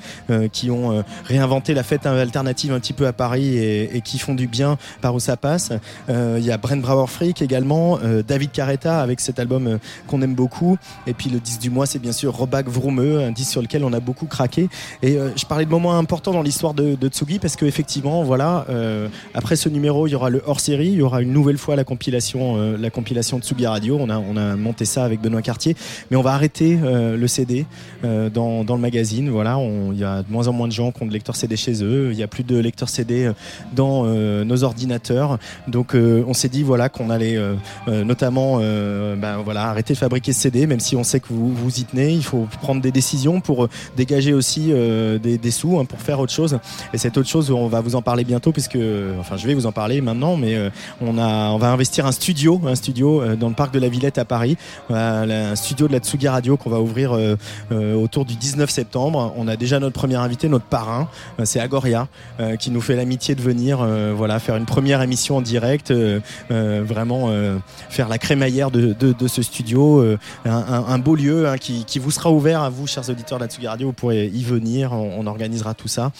qui ont réinventé la fête alternative un petit peu à Paris et, et qui font du bien par où ça passe. Il y a Brent Brower Freak également, David Carretta avec cet album qu'on aime beaucoup. Et puis le 10 du mois, c'est bien sûr Robak Vroumeux, un disque sur lequel on a beaucoup craqué. Et je parlais de moments importants dans l'histoire de, de Tsugi parce qu'effectivement, voilà, euh, après ce numéro, il y aura le hors-série, il y aura une nouvelle fois la compilation, euh, la compilation Tsugi Radio. On a, on a monté ça avec Benoît Cartier, mais on va arrêter euh, le CD dans, dans le magazine. Voilà, il y a de moins en moins de gens qui ont de lecteurs CD chez eux. Il y a plus de lecteurs CD dans nos ordinateurs. Donc, on s'est dit voilà qu'on allait notamment ben, voilà arrêter de fabriquer CD, même si on sait que vous vous y tenez. Il faut prendre des décisions pour dégager aussi des, des sous hein, pour faire autre chose. Et cette autre chose, on va vous en parler bientôt, puisque enfin je vais vous en parler maintenant, mais euh, on a on va investir un studio, un studio euh, dans le parc de la Villette à Paris, un studio de la Tsugi Radio qu'on va ouvrir euh, euh, autour du 19 septembre. On a déjà notre premier invité, notre parrain, euh, c'est Agoria, euh, qui nous fait l'amitié de venir, euh, voilà, faire une première émission en direct, euh, euh, vraiment euh, faire la crémaillère de, ce studio, euh, un, beau lieu hein, qui, vous sera ouvert à vous, chers auditeurs de la Tsugi Radio. Vous pourrez y venir, on organisera tout ça.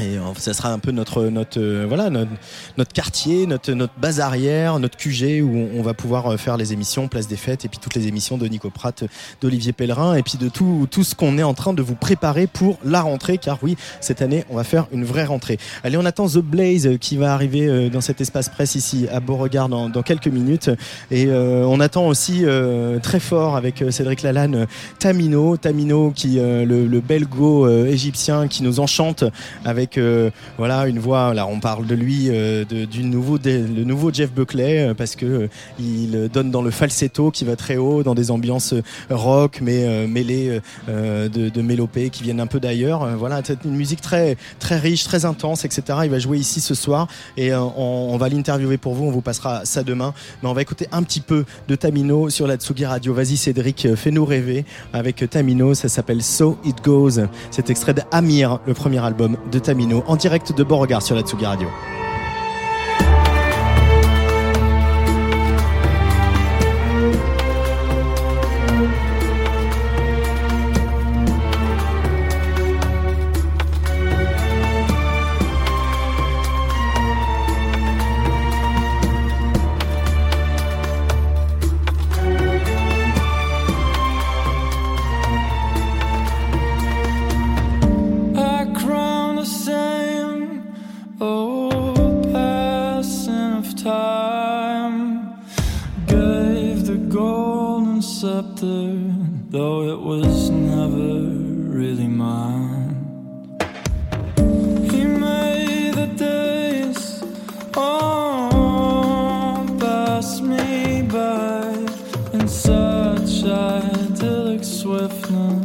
Et euh, ça sera un peu notre notre euh, voilà notre, quartier, notre notre base arrière, notre QG où on, va pouvoir euh, faire les émissions Place des Fêtes et puis toutes les émissions de Nico Pratt, d'Olivier Pellerin et puis de tout tout ce qu'on est en train de vous préparer pour la rentrée. Car oui cette année on va faire une vraie rentrée. Allez on attend The Blaze qui va arriver dans cet espace presse ici à Beauregard dans, dans quelques minutes. Et on attend aussi très fort avec Cédric Lalanne Tamino. Tamino qui euh, le, le belgo égyptien qui nous enchante avec voilà une voix. Là, on parle de lui, euh, de- du nouveau, le nouveau Jeff Buckley, euh, parce que euh, il donne dans le falsetto qui va très haut, dans des ambiances rock, mais mêlées de, de mélopées qui viennent un peu d'ailleurs. Voilà, une musique très très riche, très intense, etc. Il va jouer ici ce soir et on, va l'interviewer pour vous. On vous passera ça demain, mais on va écouter un petit peu de Tamino sur la Tsugi Radio. Vas-y Cédric, fais-nous rêver avec Tamino. Ça s'appelle So It Goes. C'est extrait de Amir, le premier album de Tamino, en direct de Beauregard sur la Tsugi Radio. Though it was never really mine. He made the days all pass me by in such idyllic swiftness.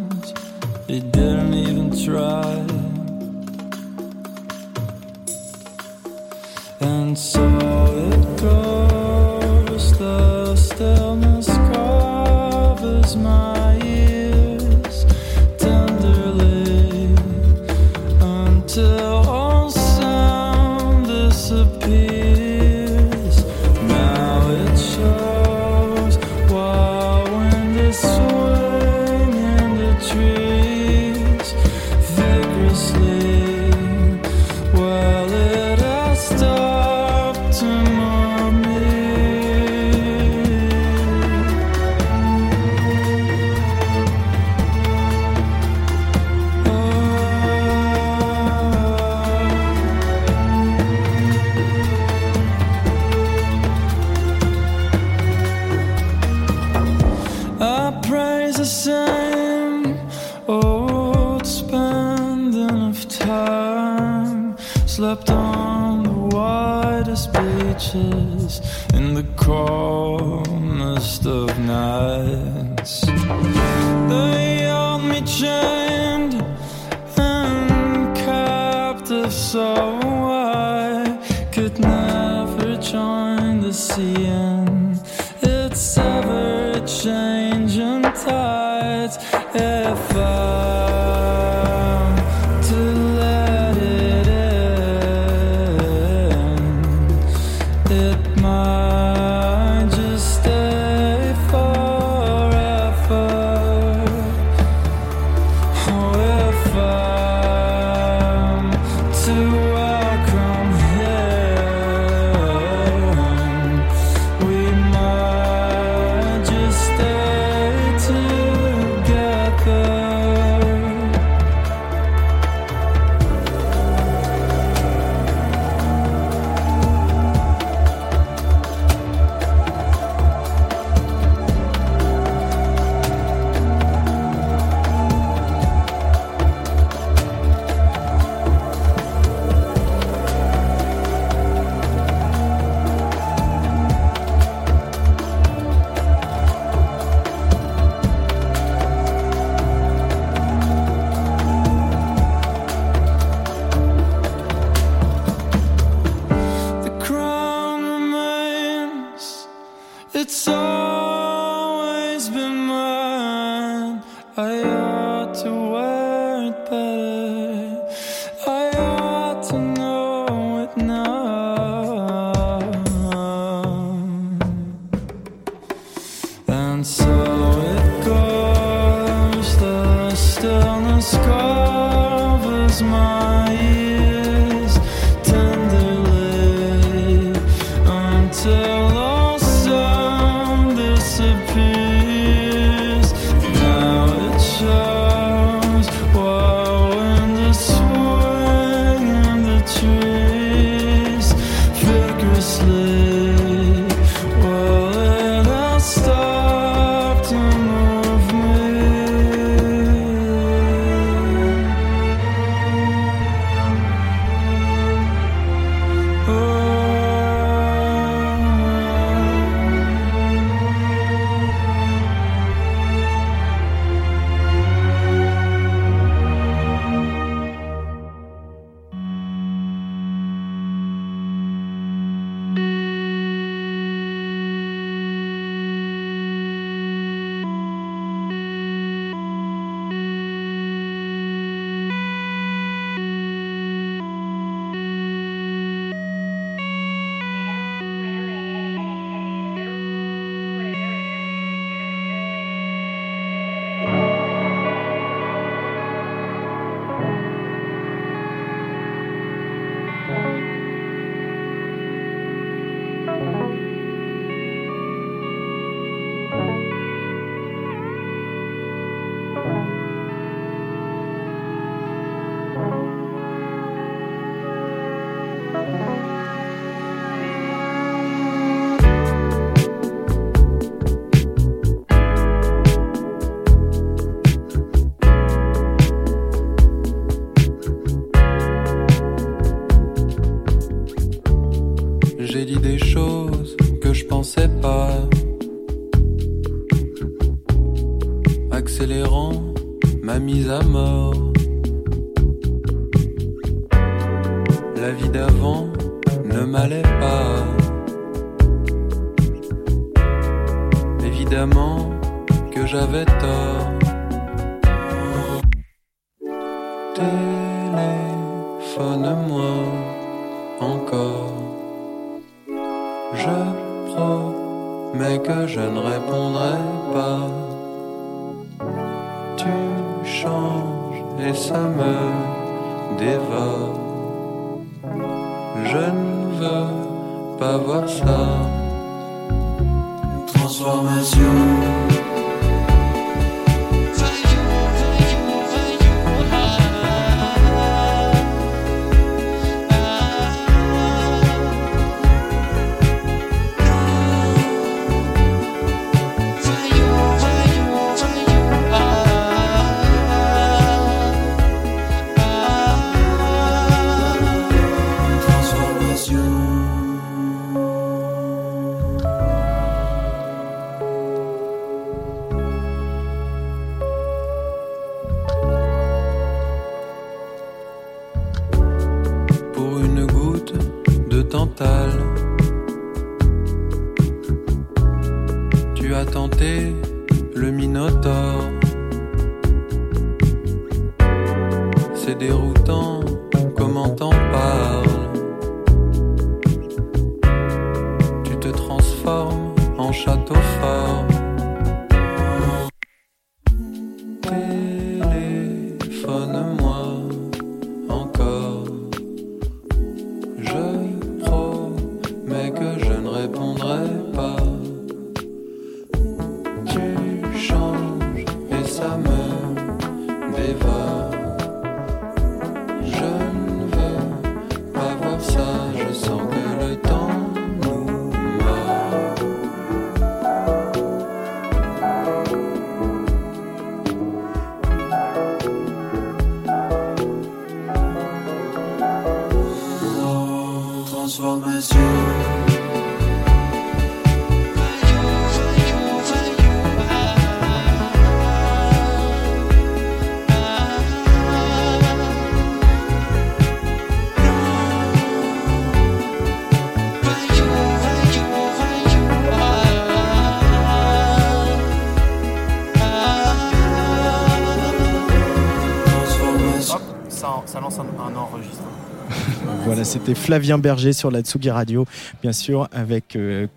C'était Flavien Berger sur la Tsugi Radio, bien sûr, avec euh.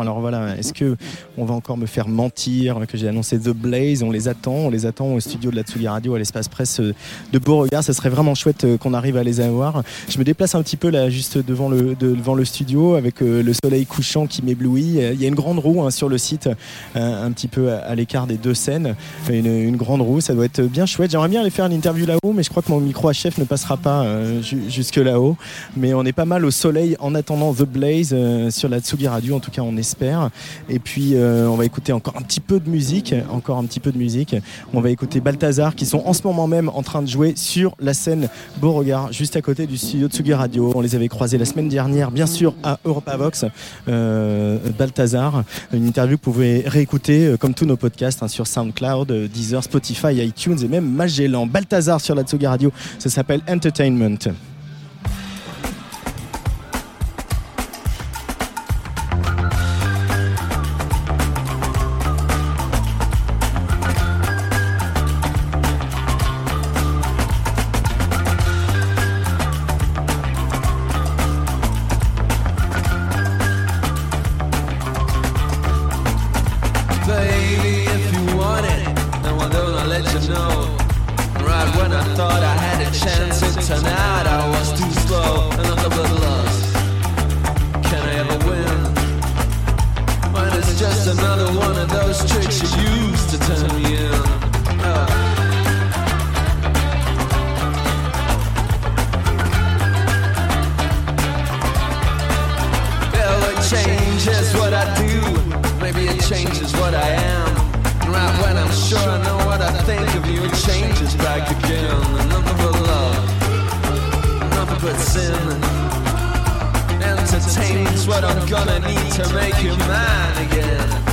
Alors voilà, est-ce que on va encore me faire mentir que j'ai annoncé The Blaze? On les attend, on les attend au studio de la Tsugi Radio, à l'espace presse euh, de Beauregard. Ça serait vraiment chouette euh, qu'on arrive à les avoir. Je me déplace un petit peu là, juste devant le, de- devant le studio, avec euh, le soleil couchant qui m'éblouit. Il y a une grande roue hein, sur le site, un petit peu à, l'écart des deux scènes. Une, grande roue, ça doit être bien chouette. J'aimerais bien aller faire une interview là-haut, mais je crois que mon micro à chef ne passera pas ju- jusque là-haut. Mais on est pas mal au soleil en attendant The Blaze euh, sur la Tsugi Radio, en tout cas on espère. Et puis euh, on va écouter encore un petit peu de musique, encore un petit peu de musique. On va écouter Balthazar qui sont en ce moment même en train de jouer sur la scène Beauregard, juste à côté du studio Tsugi Radio. On les avait croisés la semaine dernière, bien sûr, à Europa Vox. Euh, Balthazar, une interview que vous pouvez réécouter comme tous nos podcasts hein, sur SoundCloud, Deezer, Spotify, iTunes et même Magellan. Balthazar sur la Tsugi Radio, ça s'appelle Entertainment. I thought I had a chance, it out I was too slow. Another. Can I ever win? It's just another one of those tricks you use to turn me in. Uh. Changes what I do. Maybe it changes what I am. Right when I'm sure think of you, it changes back again. Nothing but love, nothing but sin. Entertainment's what I'm gonna need to make you mine again.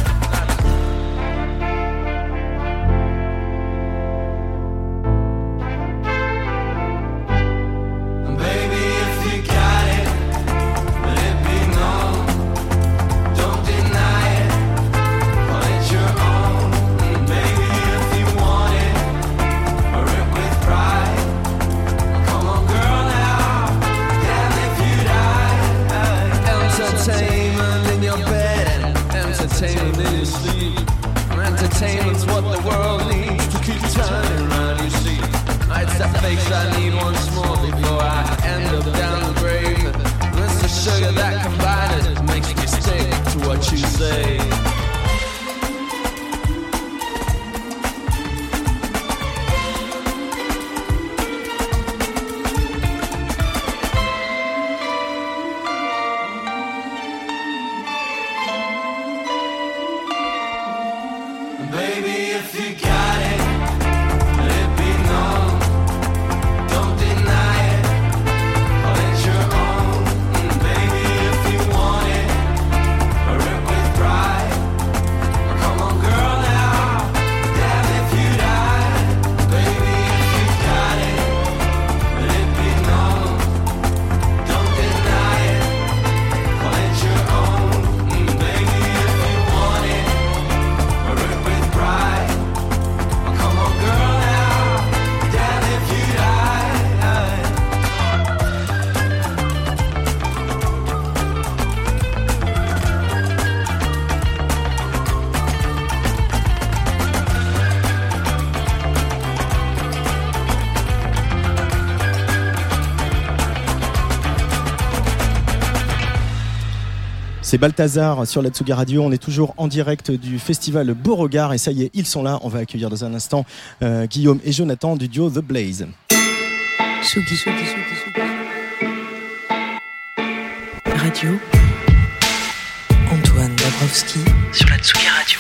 C'est Balthazar sur la Tsuga Radio. On est toujours en direct du festival Beauregard et ça y est, ils sont là. On va accueillir dans un instant euh, Guillaume et Jonathan du duo The Blaze. Tsugi, Tsugi, Tsugi, Tsugi. Radio. Antoine Dabrowski sur la Tsugi Radio.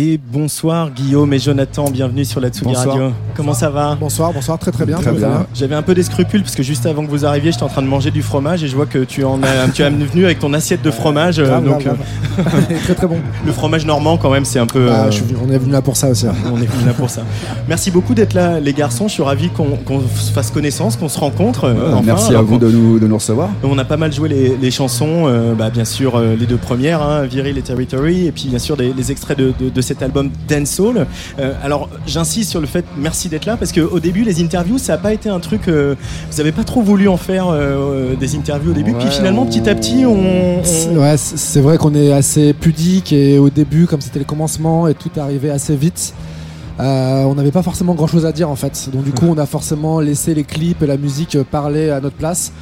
Et bonsoir Guillaume et Jonathan, bienvenue sur la Tsugi Bonsoir. Radio. Comment ça va Bonsoir, bonsoir, très très bien. Très bien. J'avais un peu des scrupules parce que juste avant que vous arriviez, j'étais en train de manger du fromage et je vois que tu en as, tu es venu avec ton assiette de fromage. euh, Grave, donc, grave, euh, très très bon. Le fromage normand quand même, c'est un peu. Ah, euh, je suis venu- on est venu là pour ça aussi. hein. On est venu là pour ça. Merci beaucoup d'être là, les garçons. Je suis ravi qu'on qu'on fasse connaissance, qu'on se rencontre. euh, Ouais, enfin. merci à vous de nous, de nous recevoir. On a pas mal joué les, les chansons, euh, bah, bien sûr euh, les deux premières, hein, Viril et Territory, et puis bien sûr des- les extraits de, de- de cet album Dancehall. Euh, alors j'insiste sur le fait, merci d'être là, parce qu'au début les interviews, ça n'a pas été un truc, euh, vous avez pas trop voulu en faire euh, des interviews au début, puis finalement on- petit à petit on... C'est- on- Ouais, c'est vrai qu'on est assez pudique et au début, comme c'était le commencement et tout arrivait assez vite, euh, on n'avait pas forcément grand chose à dire en fait. Donc du coup, on a forcément laissé les clips et la musique parler à notre place.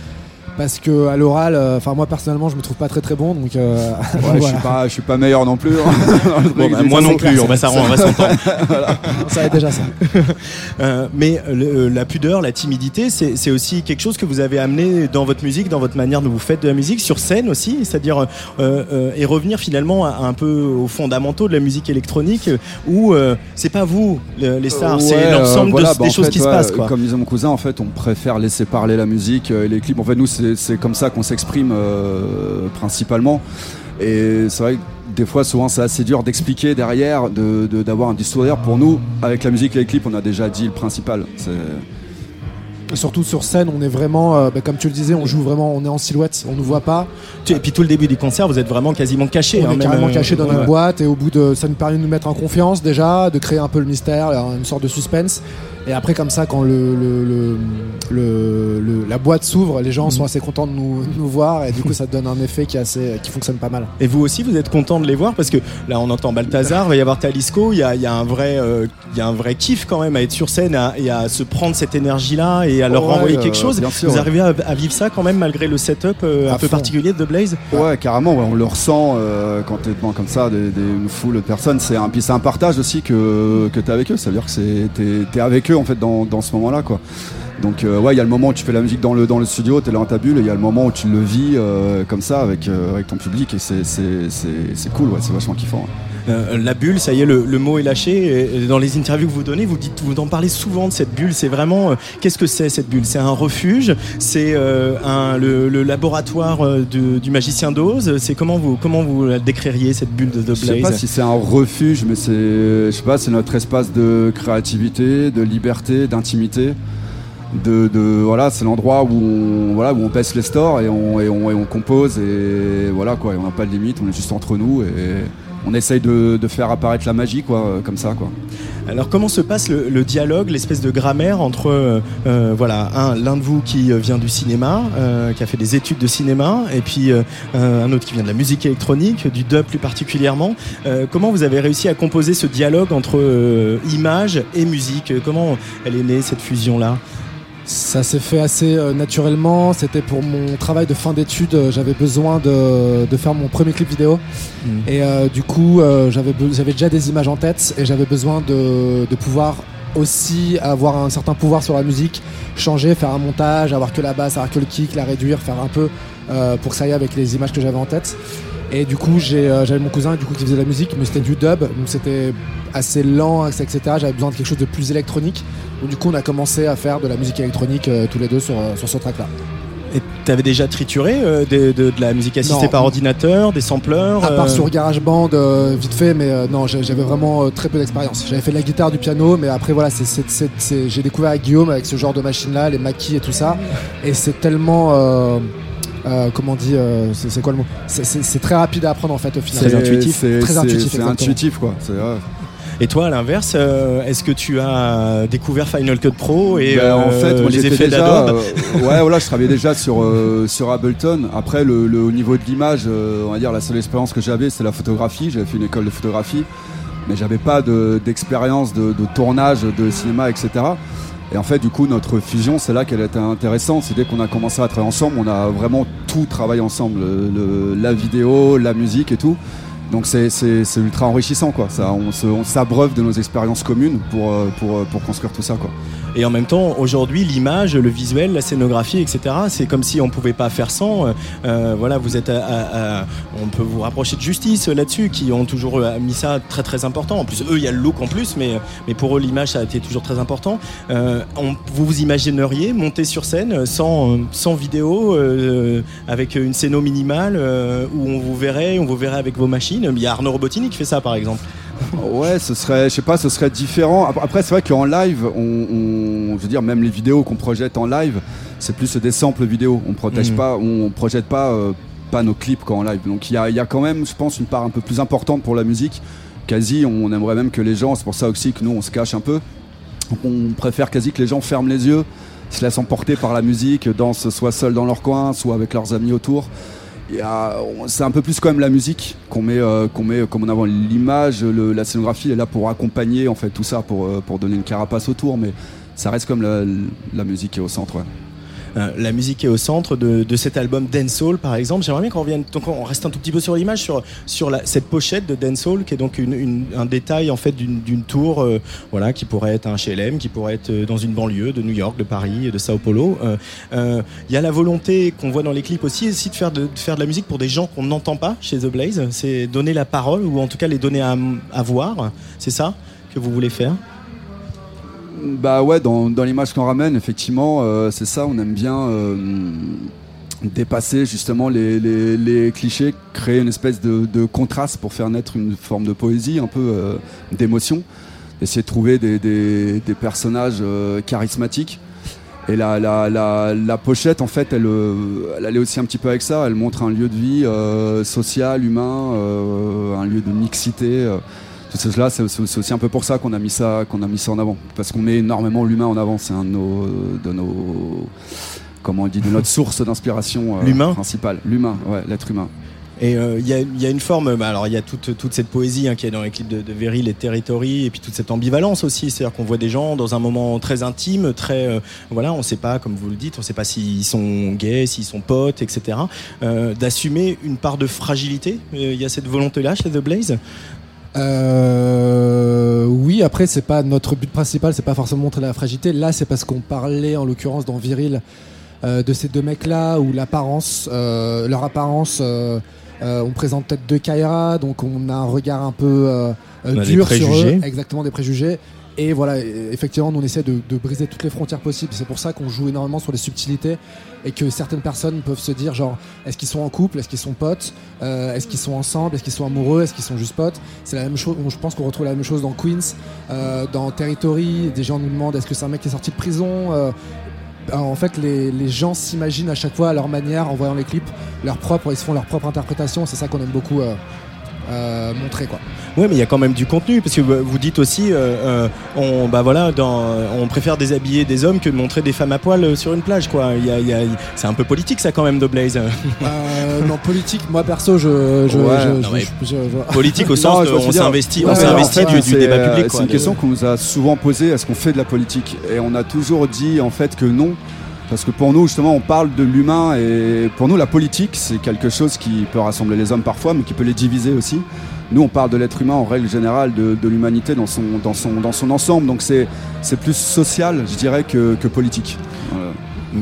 Parce que à l'oral, euh, enfin moi personnellement, je me trouve pas très très bon, donc euh, Ouais, je, suis pas, je suis pas meilleur non plus. hein. Bon, bah, moi non plus, on va s'arranger, on va s'entendre. Voilà. Ça va déjà ça. Euh, mais le- la pudeur, la timidité, c'est aussi quelque chose que vous avez amené dans votre musique, dans votre manière dont vous faites de la musique, sur scène aussi, c'est-à-dire euh, euh, et revenir finalement à, un peu aux fondamentaux de la musique électronique, où euh, c'est pas vous le- les stars, c'est Ouais, l'ensemble euh, voilà, de- bah, des en choses fait, qui se passent. Quoi. Comme disait mon cousin, en fait, on préfère laisser parler la musique et les clips. En fait, nous, c'est comme ça qu'on s'exprime euh, principalement. Et c'est vrai que des fois, souvent, c'est assez dur d'expliquer derrière, de- de- d'avoir un discours derrière. Pour nous, avec la musique et les clips, on a déjà dit le principal. Et surtout sur scène, on est vraiment, euh, bah, comme tu le disais, on joue vraiment, on est en silhouette, on nous voit pas. Et puis tout le début du concert, vous êtes vraiment quasiment caché. On hein, est même, carrément euh, caché dans ouais, ouais. boîte et au bout de ça nous permet de nous mettre en confiance déjà, de créer un peu le mystère, une sorte de suspense. Et après comme ça, quand le, le- le- le- le- la boîte s'ouvre, les gens sont assez contents de nous, de nous voir et du coup ça donne un effet qui est assez, qui fonctionne pas mal. Et vous aussi, vous êtes content de les voir parce que là, on entend Balthazar, il va y avoir Talisco, il y a, il y a un vrai, euh, il y a un vrai kiff quand même à être sur scène à- et à se prendre cette énergie-là et à leur Ouais, renvoyer euh, quelque chose. bien sûr, vous ouais. arrivez à, à vivre ça quand même malgré le setup euh, un peu particulier de The Blaze? Ouais, carrément, ouais, on le ressent euh, quand t'es devant comme ça, des, des- une foule de personnes. C'est un, puis c'est un partage aussi que, que t'es avec eux. Ça veut dire que c'est, t'es, t'es avec eux en fait dans, dans ce moment-là, quoi. Donc euh, ouais, il y a le moment où tu fais la musique dans le, dans le studio, t'es là dans ta bulle, et il y a le moment où tu le vis euh, comme ça avec, euh, avec ton public, et c'est, cool, ouais, c'est vachement kiffant. ouais. Euh, la bulle, ça y est, le, le mot est lâché. Et dans les interviews que vous donnez, vous dites, vous en parlez souvent de cette bulle. C'est vraiment, euh, qu'est-ce que c'est cette bulle? C'est un refuge? C'est euh, le, le laboratoire du magicien d'Oz? C'est comment vous, comment vous la décririez cette bulle de The Blaze Je sais pas si c'est un refuge, mais c'est, je sais pas, c'est notre espace de créativité, de liberté, d'intimité. De, de- voilà, c'est l'endroit où on, voilà, où on baisse les stores et on, et on, et on compose et voilà quoi, et on n'a pas de limite, on est juste entre nous et on essaye de, de faire apparaître la magie, quoi, euh, comme ça, quoi. Alors comment se passe le, dialogue, l'espèce de grammaire entre euh, euh, voilà un l'un de vous qui vient du cinéma, qui a fait des études de cinéma, et puis un autre qui vient de la musique électronique, du dub plus particulièrement. Comment vous avez réussi à composer ce dialogue entre image et musique? Comment elle est née cette fusion là Ça s'est fait assez euh, naturellement. C'était pour mon travail de fin d'études. euh, J'avais besoin de, de faire mon premier clip vidéo. Et euh, du coup, euh, j'avais déjà des images en tête et j'avais besoin de, de pouvoir aussi avoir un certain pouvoir sur la musique, changer, faire un montage, avoir que la basse, avoir que le kick, la réduire, faire un peu euh, pour que ça aille avec les images que j'avais en tête. Et du coup, euh, j'avais mon cousin du coup, qui faisait de la musique, mais c'était du dub, donc c'était assez lent, etc. J'avais besoin de quelque chose de plus électronique. Donc du coup, on a commencé à faire de la musique électronique euh, tous les deux sur, euh, sur ce track-là. Et t'avais déjà trituré euh, de, de- de la musique assistée Non. par ordinateur, des sampleurs À part euh, sur GarageBand, euh, vite fait, mais non, j'avais vraiment très peu d'expérience. J'avais fait de la guitare, du piano, mais après, voilà, j'ai découvert avec Guillaume, avec ce genre de machine-là, les maquis et tout ça. Et c'est tellement. Euh, comment on dit euh, c'est, quoi le mot? C'est, très rapide à apprendre en fait au final. C'est- Très c'est- intuitif. C'est intuitif, quoi. Et toi, à l'inverse, euh, est-ce que tu as découvert Final Cut Pro et Ben, en fait, moi les effets déjà, d'Adobe euh, ouais, voilà, je travaillais déjà sur euh, sur Ableton. Après, le, le- au niveau de l'image, euh, on va dire la seule expérience que j'avais, c'est la photographie. J'avais fait une école de photographie, mais j'avais pas de- d'expérience de, de tournage, de cinéma, etc. Et en fait, du coup, notre fusion, c'est là qu'elle était intéressante. C'est dès qu'on a commencé à travailler ensemble, on a vraiment tout travaillé ensemble, le- le- la vidéo, la musique et tout. Donc c'est ultra enrichissant, quoi. Ça, on s'abreuve de nos expériences communes pour, euh, euh, pour construire tout ça, quoi. Et en même temps, aujourd'hui, l'image, le visuel, la scénographie, etc., c'est comme si on pouvait pas faire sans. Euh, euh, voilà, vous êtes à, à- on peut vous rapprocher de justice euh, là-dessus, qui ont toujours euh, mis ça très très important. En plus, eux, il y a le look en plus, mais, mais pour eux, l'image, ça a été toujours très important. Euh, vous vous imagineriez monter sur scène euh, sans, euh, sans vidéo, euh, avec une scéno minimale, euh, où on vous verrait, on vous verrait avec vos machines? Il y a Arnaud Robotini qui fait ça, par exemple. Ouais, ce serait, je sais pas, ce serait différent. Ap- Après, c'est vrai qu'en live, on, on- je veux dire, même les vidéos qu'on projette en live, c'est plus des samples vidéo. On protège Mhm. pas, on projette pas, euh, pas nos clips quand en live. Donc il y a, il y a quand même, je pense, une part un peu plus importante pour la musique. Quasi, on aimerait même que les gens, c'est pour ça aussi que nous, on se cache un peu. On préfère quasi que les gens ferment les yeux, se laissent emporter par la musique, dansent soit seuls dans leur coin, soit avec leurs amis autour. C'est un peu plus quand même la musique qu'on met, euh, qu'on met comme en avant l'image, la scénographie est là pour accompagner en fait tout ça, pour, euh, pour donner une carapace autour, mais ça reste comme la, la musique est au centre. Euh, la musique est au centre de, de cet album Dancehall par exemple. J'aimerais bien qu'on revienne, donc on reste un tout petit peu sur l'image, sur, sur cette pochette de Dancehall qui est donc une, un détail en fait d'une tour, euh, voilà, qui pourrait être un HLM, qui pourrait être euh, dans une banlieue de New York, de Paris, de Sao Paulo. Il y a la volonté qu'on voit dans les clips aussi, aussi de faire de, de faire de la musique pour des gens qu'on n'entend pas chez The Blaze. C'est donner la parole ou en tout cas les donner à, à voir. C'est ça que vous voulez faire? Bah ouais, dans, dans l'image qu'on ramène, effectivement, euh, c'est ça, on aime bien euh, dépasser justement les, les- clichés, créer une espèce de, de contraste pour faire naître une forme de poésie, un peu euh, d'émotion, essayer de trouver des, des- personnages charismatiques. Et la, la, la, la pochette, en fait, elle, elle allait aussi un petit peu avec ça. Elle montre un lieu de vie social, humain, un lieu de mixité. Cela, c'est aussi un peu pour ça qu'on a mis ça, qu'on a mis ça en avant, parce qu'on met énormément l'humain en avant. C'est un de nos, de nos, comment on dit, de notre source d'inspiration euh, principale. L'humain, ouais, l'être humain. Et euh, il y, a, il y a une forme, bah, alors il y a toute, toute cette poésie hein, qui est dans les clips de, de Veril et Territory, et puis toute cette ambivalence aussi, c'est-à-dire qu'on voit des gens dans un moment très intime, très, euh, voilà, on ne sait pas, comme vous le dites, on ne sait pas s'ils sont gays, s'ils sont potes, etc. euh, D'assumer une part de fragilité. Il y a cette volonté-là chez The Blaze? Euh, oui, après, c'est pas notre but principal, c'est pas forcément montrer la fragilité. Là, c'est parce qu'on parlait, en l'occurrence, dans Viril, euh, de ces deux mecs-là où l'apparence, euh, leur apparence, euh, on présente peut-être deux Kaira, donc on a un regard un peu dur sur eux, exactement des préjugés. Et voilà, effectivement, nous on essaie de, briser toutes les frontières possibles. C'est pour ça qu'on joue énormément sur les subtilités et que certaines personnes peuvent se dire genre, est-ce qu'ils sont en couple, est-ce qu'ils sont potes, Euh, est-ce qu'ils sont ensemble, est-ce qu'ils sont amoureux, est-ce qu'ils sont juste potes? C'est la même chose. Je pense qu'on retrouve la même chose dans Queens, euh, dans Territory. Des gens nous demandent est-ce que c'est un mec qui est sorti de prison? Euh, en fait, les, les gens s'imaginent à chaque fois à leur manière, en voyant les clips, leur propre, ils se font leur propre interprétation. C'est ça qu'on aime beaucoup. Euh, euh, montrer quoi. Ouais, mais il y a quand même du contenu parce que vous dites aussi, euh, euh, on, bah voilà, dans, on préfère déshabiller des hommes que de montrer des femmes à poil euh, sur une plage, quoi. Il y a- il y a- c'est un peu politique, ça, quand même, de Blaze. Euh, non, politique, moi perso, je. je, Ouais, je- non, je- politique au Non, sens je de on s'investit, on Ouais, s'investit en fait, du, débat euh, public. C'est une question qu'on nous a souvent posée est-ce qu'on fait de la politique Et on a toujours dit en fait que non. Parce que pour nous, justement, on parle de l'humain et pour nous, la politique, c'est quelque chose qui peut rassembler les hommes parfois, mais qui peut les diviser aussi. Nous, on parle de l'être humain en règle générale, de, l'humanité dans son, dans, son, dans son ensemble. Donc c'est, plus social, je dirais, que, que politique.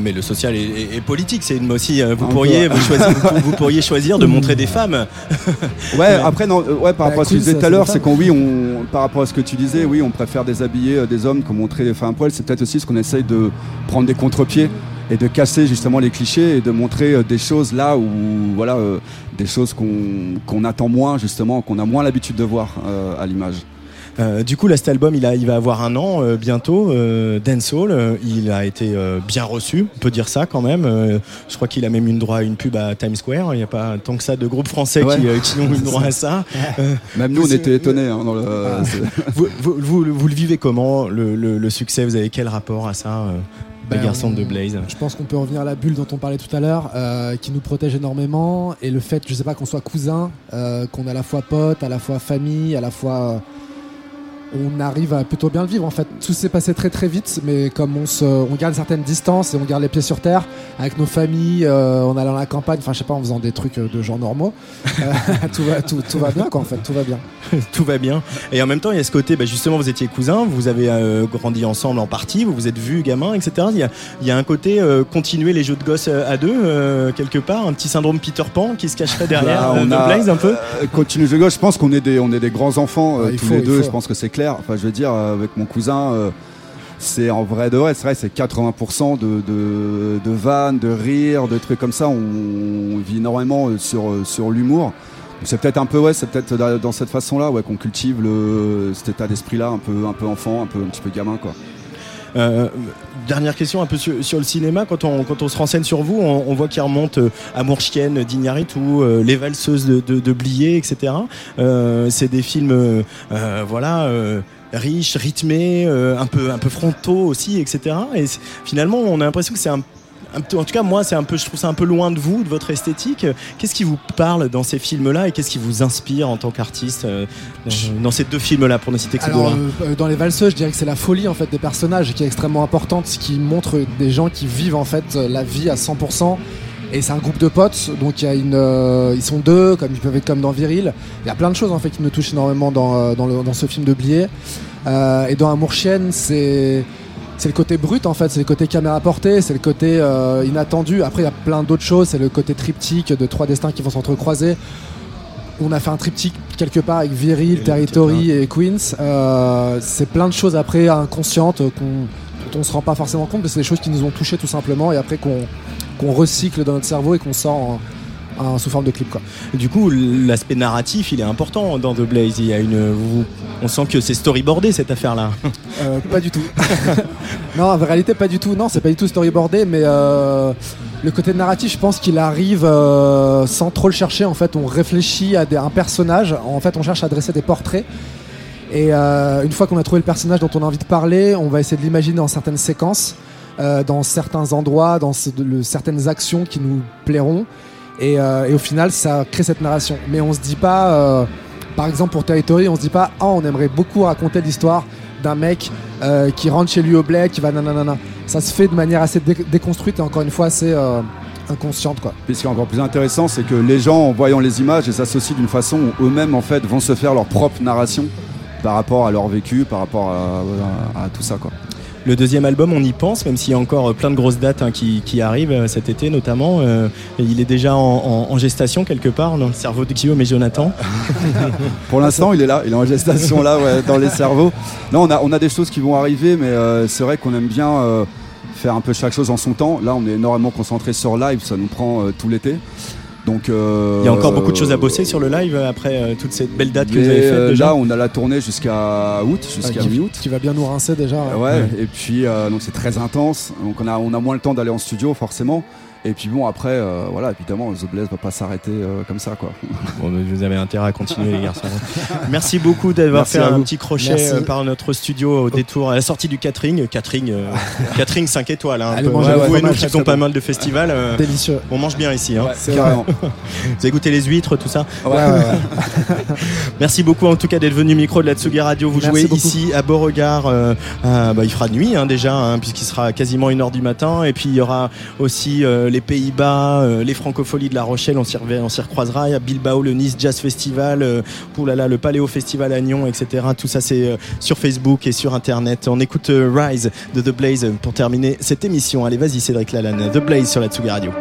Mais le social est, est- est politique, c'est une aussi. euh, Vous pourriez, vous, choisir- vous- vous pourriez choisir de montrer des femmes. Ouais, après, non, euh, ouais, par Bah, rapport à ce que tu disais tout à l'heure, c'est qu'on, oui, on, par rapport à ce que tu disais, oui, on préfère déshabiller euh, des hommes que montrer des femmes à poil. C'est peut-être aussi ce qu'on essaye de prendre des contre-pieds et de casser justement les clichés et de montrer des choses là où, voilà, euh, des choses qu'on, qu'on attend moins, justement, qu'on a moins l'habitude de voir euh, à l'image. Euh, du coup, là, cet album, il, a, il va avoir un an euh, bientôt. Euh, Dancehall, euh, il a été euh, bien reçu, on peut dire ça quand même. Euh, je crois qu'il a même eu une droit à une pub à Times Square. Il n'y a pas tant que ça de groupes français Ouais. qui, euh, qui ont eu droit à ça. Euh, Même nous, on vous- était étonnés. hein, dans le, Ah. c'est- vous, vous- vous- vous le vivez comment, le, le- le succès? Vous avez quel rapport à ça, euh, les Ben, garçons de Blaze? Je pense qu'on peut revenir à la bulle dont on parlait tout à l'heure, euh, qui nous protège énormément. Et le fait, je sais pas, qu'on soit cousins, euh, qu'on est à la fois potes, à la fois famille, à la fois. On arrive à plutôt bien le vivre en fait. Tout s'est passé très très vite, mais comme on, se, on garde certaines distances et on garde les pieds sur terre avec nos familles, euh, en allant à la campagne, enfin je sais pas, en faisant des trucs euh, de gens normaux, euh, tout, va, tout, tout va bien quoi en fait, tout va bien. Tout va bien. Et en même temps, il y a ce côté, bah, justement, vous étiez cousins, vous avez euh, grandi ensemble en partie, vous vous êtes vus gamins, etc. Il y a, il y a un côté euh, continuer les jeux de gosses à deux, euh, quelque part, un petit syndrome Peter Pan qui se cacherait derrière Bah, on de a- Blaze un peu? Euh, continue de gauche, je pense qu'on est des, on est des grands enfants euh, Ouais, tous faut, les deux, je pense que c'est Enfin, je veux dire, euh, avec mon cousin, euh, c'est en vrai de vrai, c'est vrai, c'est 80% de, de, vannes, de rires, de trucs comme ça. On, vit énormément euh, sur, sur l'humour. C'est peut-être un peu, ouais, c'est peut-être dans- cette façon-là ouais, qu'on cultive le, cet état d'esprit-là, un peu, un peu enfant, un, peu, un petit peu gamin, quoi. Dernière question un peu sur, sur le cinéma. Quand on, quand on se renseigne sur vous, on, on voit qu'il remonte euh, Amour chienne d'Ignaritu, euh, Les valseuses de, de, de Blier, etc. Euh, c'est des films, euh, euh, voilà. euh, riches, rythmés, euh, un peu un peu frontaux aussi, etc. Et finalement, on a l'impression que c'est un, en tout cas moi, c'est un peu, je trouve ça un peu loin de vous, de votre esthétique. Qu'est-ce qui vous parle dans ces films-là et qu'est-ce qui vous inspire en tant qu'artiste euh, dans, dans ces deux films-là, pour ne citer que ces Alors, euh, euh, dans les valseuses, je dirais que c'est la folie en fait des personnages qui est extrêmement importante, ce qui montre des gens qui vivent en fait la vie à 100%. Et c'est un groupe de potes, donc il y a une, euh, ils sont deux, comme ils peuvent être comme dans Viril. Il y a plein de choses en fait qui nous touchent énormément dans, dans, le- dans ce film de Blier. Et dans Amour chienne, c'est c'est le côté brut en fait, c'est le côté caméra portée, c'est le côté euh, inattendu. Après, il y a plein d'autres choses, c'est le côté triptyque de trois destins qui vont s'entrecroiser. On a fait un triptyque quelque part avec Viril, Territory et Queens. Euh, c'est plein de choses après inconscientes euh, qu'on dont on se rend pas forcément compte, mais c'est des choses qui nous ont touchés tout simplement et après qu'on recycle dans notre cerveau et qu'on sort en, en- sous forme de clip quoi. Du coup, l'aspect narratif, il est important dans The Blaze. Il y a une, vous- on sent que c'est storyboardé cette affaire-là. Euh, pas du tout. non, en réalité, pas du tout. Non, c'est pas du tout storyboardé, mais euh, le côté narratif, je pense qu'il arrive euh, sans trop le chercher. En fait, on réfléchit à des- un personnage. En fait, on cherche à dresser des portraits. Et une fois qu'on a trouvé le personnage dont on a envie de parler, on va essayer de l'imaginer dans certaines séquences, euh, dans certains endroits, dans ce- le- certaines actions qui nous plairont. Et, euh, et au final, ça crée cette narration. Mais on se dit pas, euh, par exemple pour Territory, on se dit pas, ah, on aimerait beaucoup raconter l'histoire d'un mec euh, qui rentre chez lui au bled, qui va nanana. Ça se fait de manière assez dé- déconstruite et encore une fois assez inconsciente quoi. Puis ce qui est encore plus intéressant, c'est que les gens, en voyant les images, les associent d'une façon où eux-mêmes, en fait, vont se faire leur propre narration par rapport à leur vécu, par rapport à, à- à tout ça, quoi. Le deuxième album, on y pense, même s'il y a encore plein de grosses dates hein, qui, arrivent euh, cet été notamment. euh, il est déjà en, gestation quelque part dans le cerveau de Guillaume et Jonathan. Pour l'instant, il est là, il est en gestation là, dans les cerveaux. Non, on a, des choses qui vont arriver, mais euh, c'est vrai qu'on aime bien faire un peu chaque chose en son temps. Là, on est énormément concentré sur live, ça nous prend tout l'été. Donc, euh, Il y a encore beaucoup de choses à bosser sur le live euh, après euh, toutes ces belles dates que vous avez faites euh, déjà. Là, on a la tournée jusqu'à août, jusqu'à mi-août. qui va bien nous rincer déjà. Ouais, et puis euh, donc c'est très intense. Donc on a, on a moins le temps d'aller en studio forcément. Et puis bon, après, euh, voilà, évidemment, The Blaze va pas s'arrêter euh, comme ça, quoi. Bon, vous avez intérêt à continuer, les garçons. Merci beaucoup d'avoir fait un petit crochet Merci. euh, par notre studio au détour, à la sortie du catering. Catering, euh, catering 5 étoiles. Hein, Allez manger Ouais, vous et nous qui faisons pas mal de festivals. euh, Délicieux. On mange bien ici. Hein. carrément. vous avez goûté les huîtres, tout ça. Merci beaucoup en tout cas d'être venu micro de la Tsugi Radio. Vous Merci jouez beaucoup. ici à Beauregard. bah, il fera nuit hein, déjà, puisqu'il sera quasiment 1h du matin. Et puis il y aura aussi euh, les Pays-Bas, euh, les Francopholies de La Rochelle. On s'y recroisera. Il y a Bilbao, le Nice Jazz Festival, euh, le Paléo Festival à Nyon, etc. Tout ça c'est euh, sur Facebook et sur Internet. On écoute Rise de The Blaze pour terminer cette émission. Allez, vas-y Cédric Lalanne. The Blaze sur la Tsugi Radio.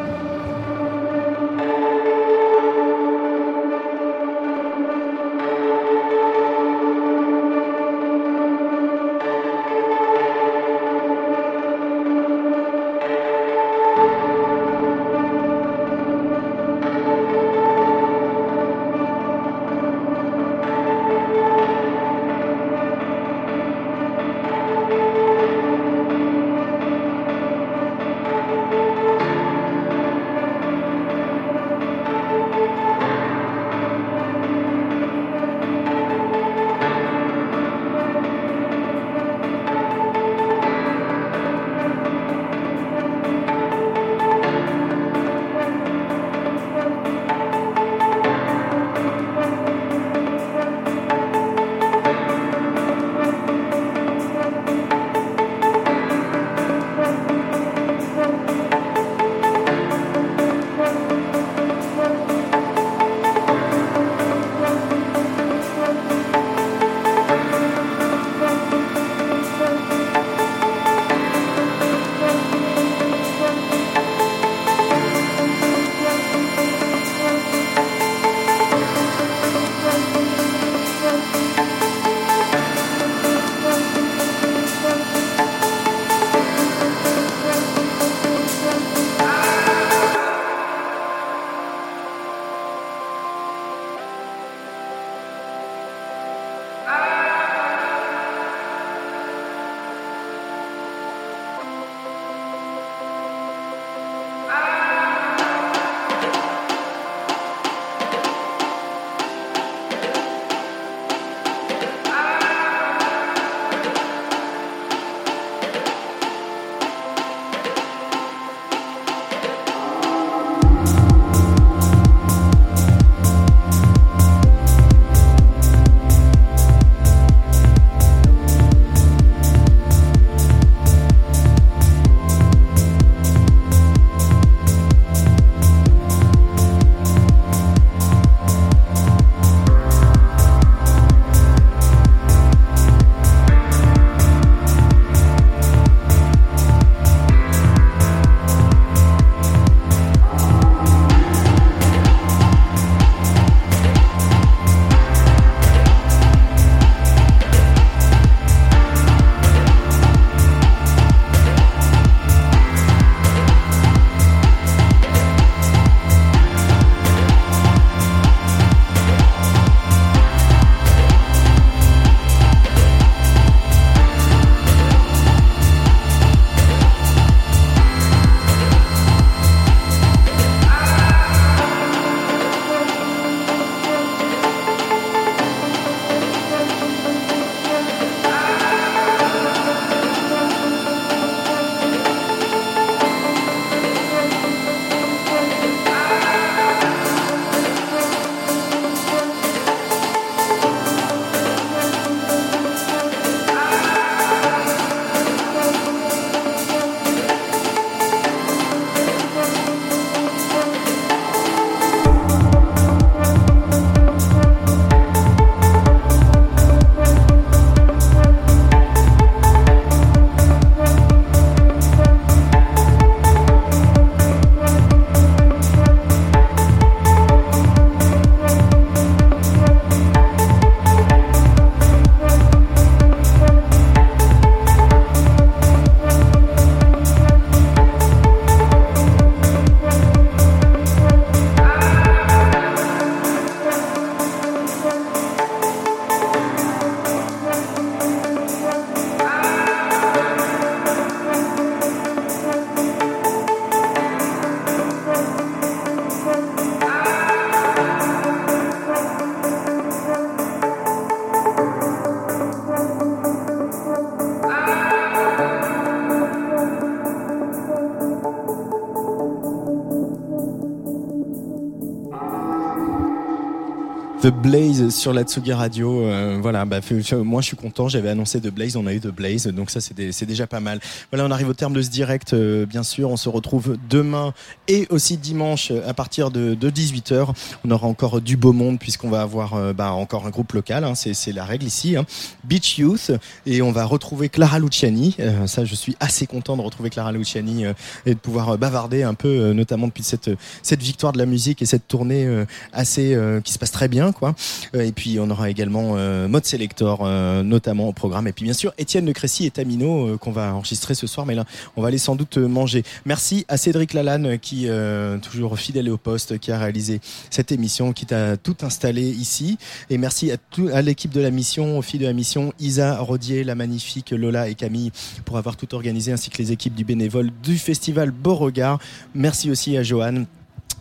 The Blaze sur la Tsugi Radio. Euh, voilà, bah, moi je suis content. J'avais annoncé The Blaze, on a eu The Blaze, donc ça c'est déjà pas mal. Voilà, on arrive au terme de ce direct. euh, bien sûr, on se retrouve demain et aussi dimanche à partir de, 18h. On aura encore du beau monde puisqu'on va avoir euh, bah, encore un groupe local. hein, c'est la règle ici. hein. Beach Youth et on va retrouver Clara Luciani. Euh, ça, je suis assez content de retrouver Clara Luciani euh, et de pouvoir euh, bavarder un peu, euh, notamment depuis cette cette victoire de la musique et cette tournée euh, assez euh, qui se passe très bien quoi. Euh, et puis on aura également euh, Mode Selector euh, notamment au programme et puis bien sûr Étienne Le Crécy et Tamino euh, qu'on va enregistrer ce soir mais là on va aller sans doute euh, manger. Merci à Cédric Lalanne euh, qui euh, toujours fidèle au poste qui a réalisé cette émission qui t'a tout installé ici et merci à à l'équipe de la mission, aux filles de la mission Isa Rodier, la magnifique Lola et Camille pour avoir tout organisé ainsi que les équipes du bénévole du festival Beauregard. Merci aussi à Johan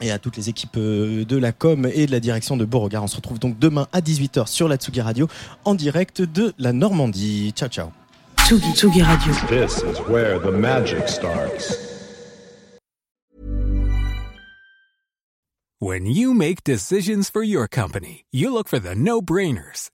et à toutes les équipes euh, de la com et de la direction de Beauregard. On se retrouve donc demain à 18h sur la Tsugi Radio en direct de la Normandie. Ciao ciao. Tsugi, Tsugi Radio. This is where the magic starts. When you make decisions for your company, you look for the no brainers.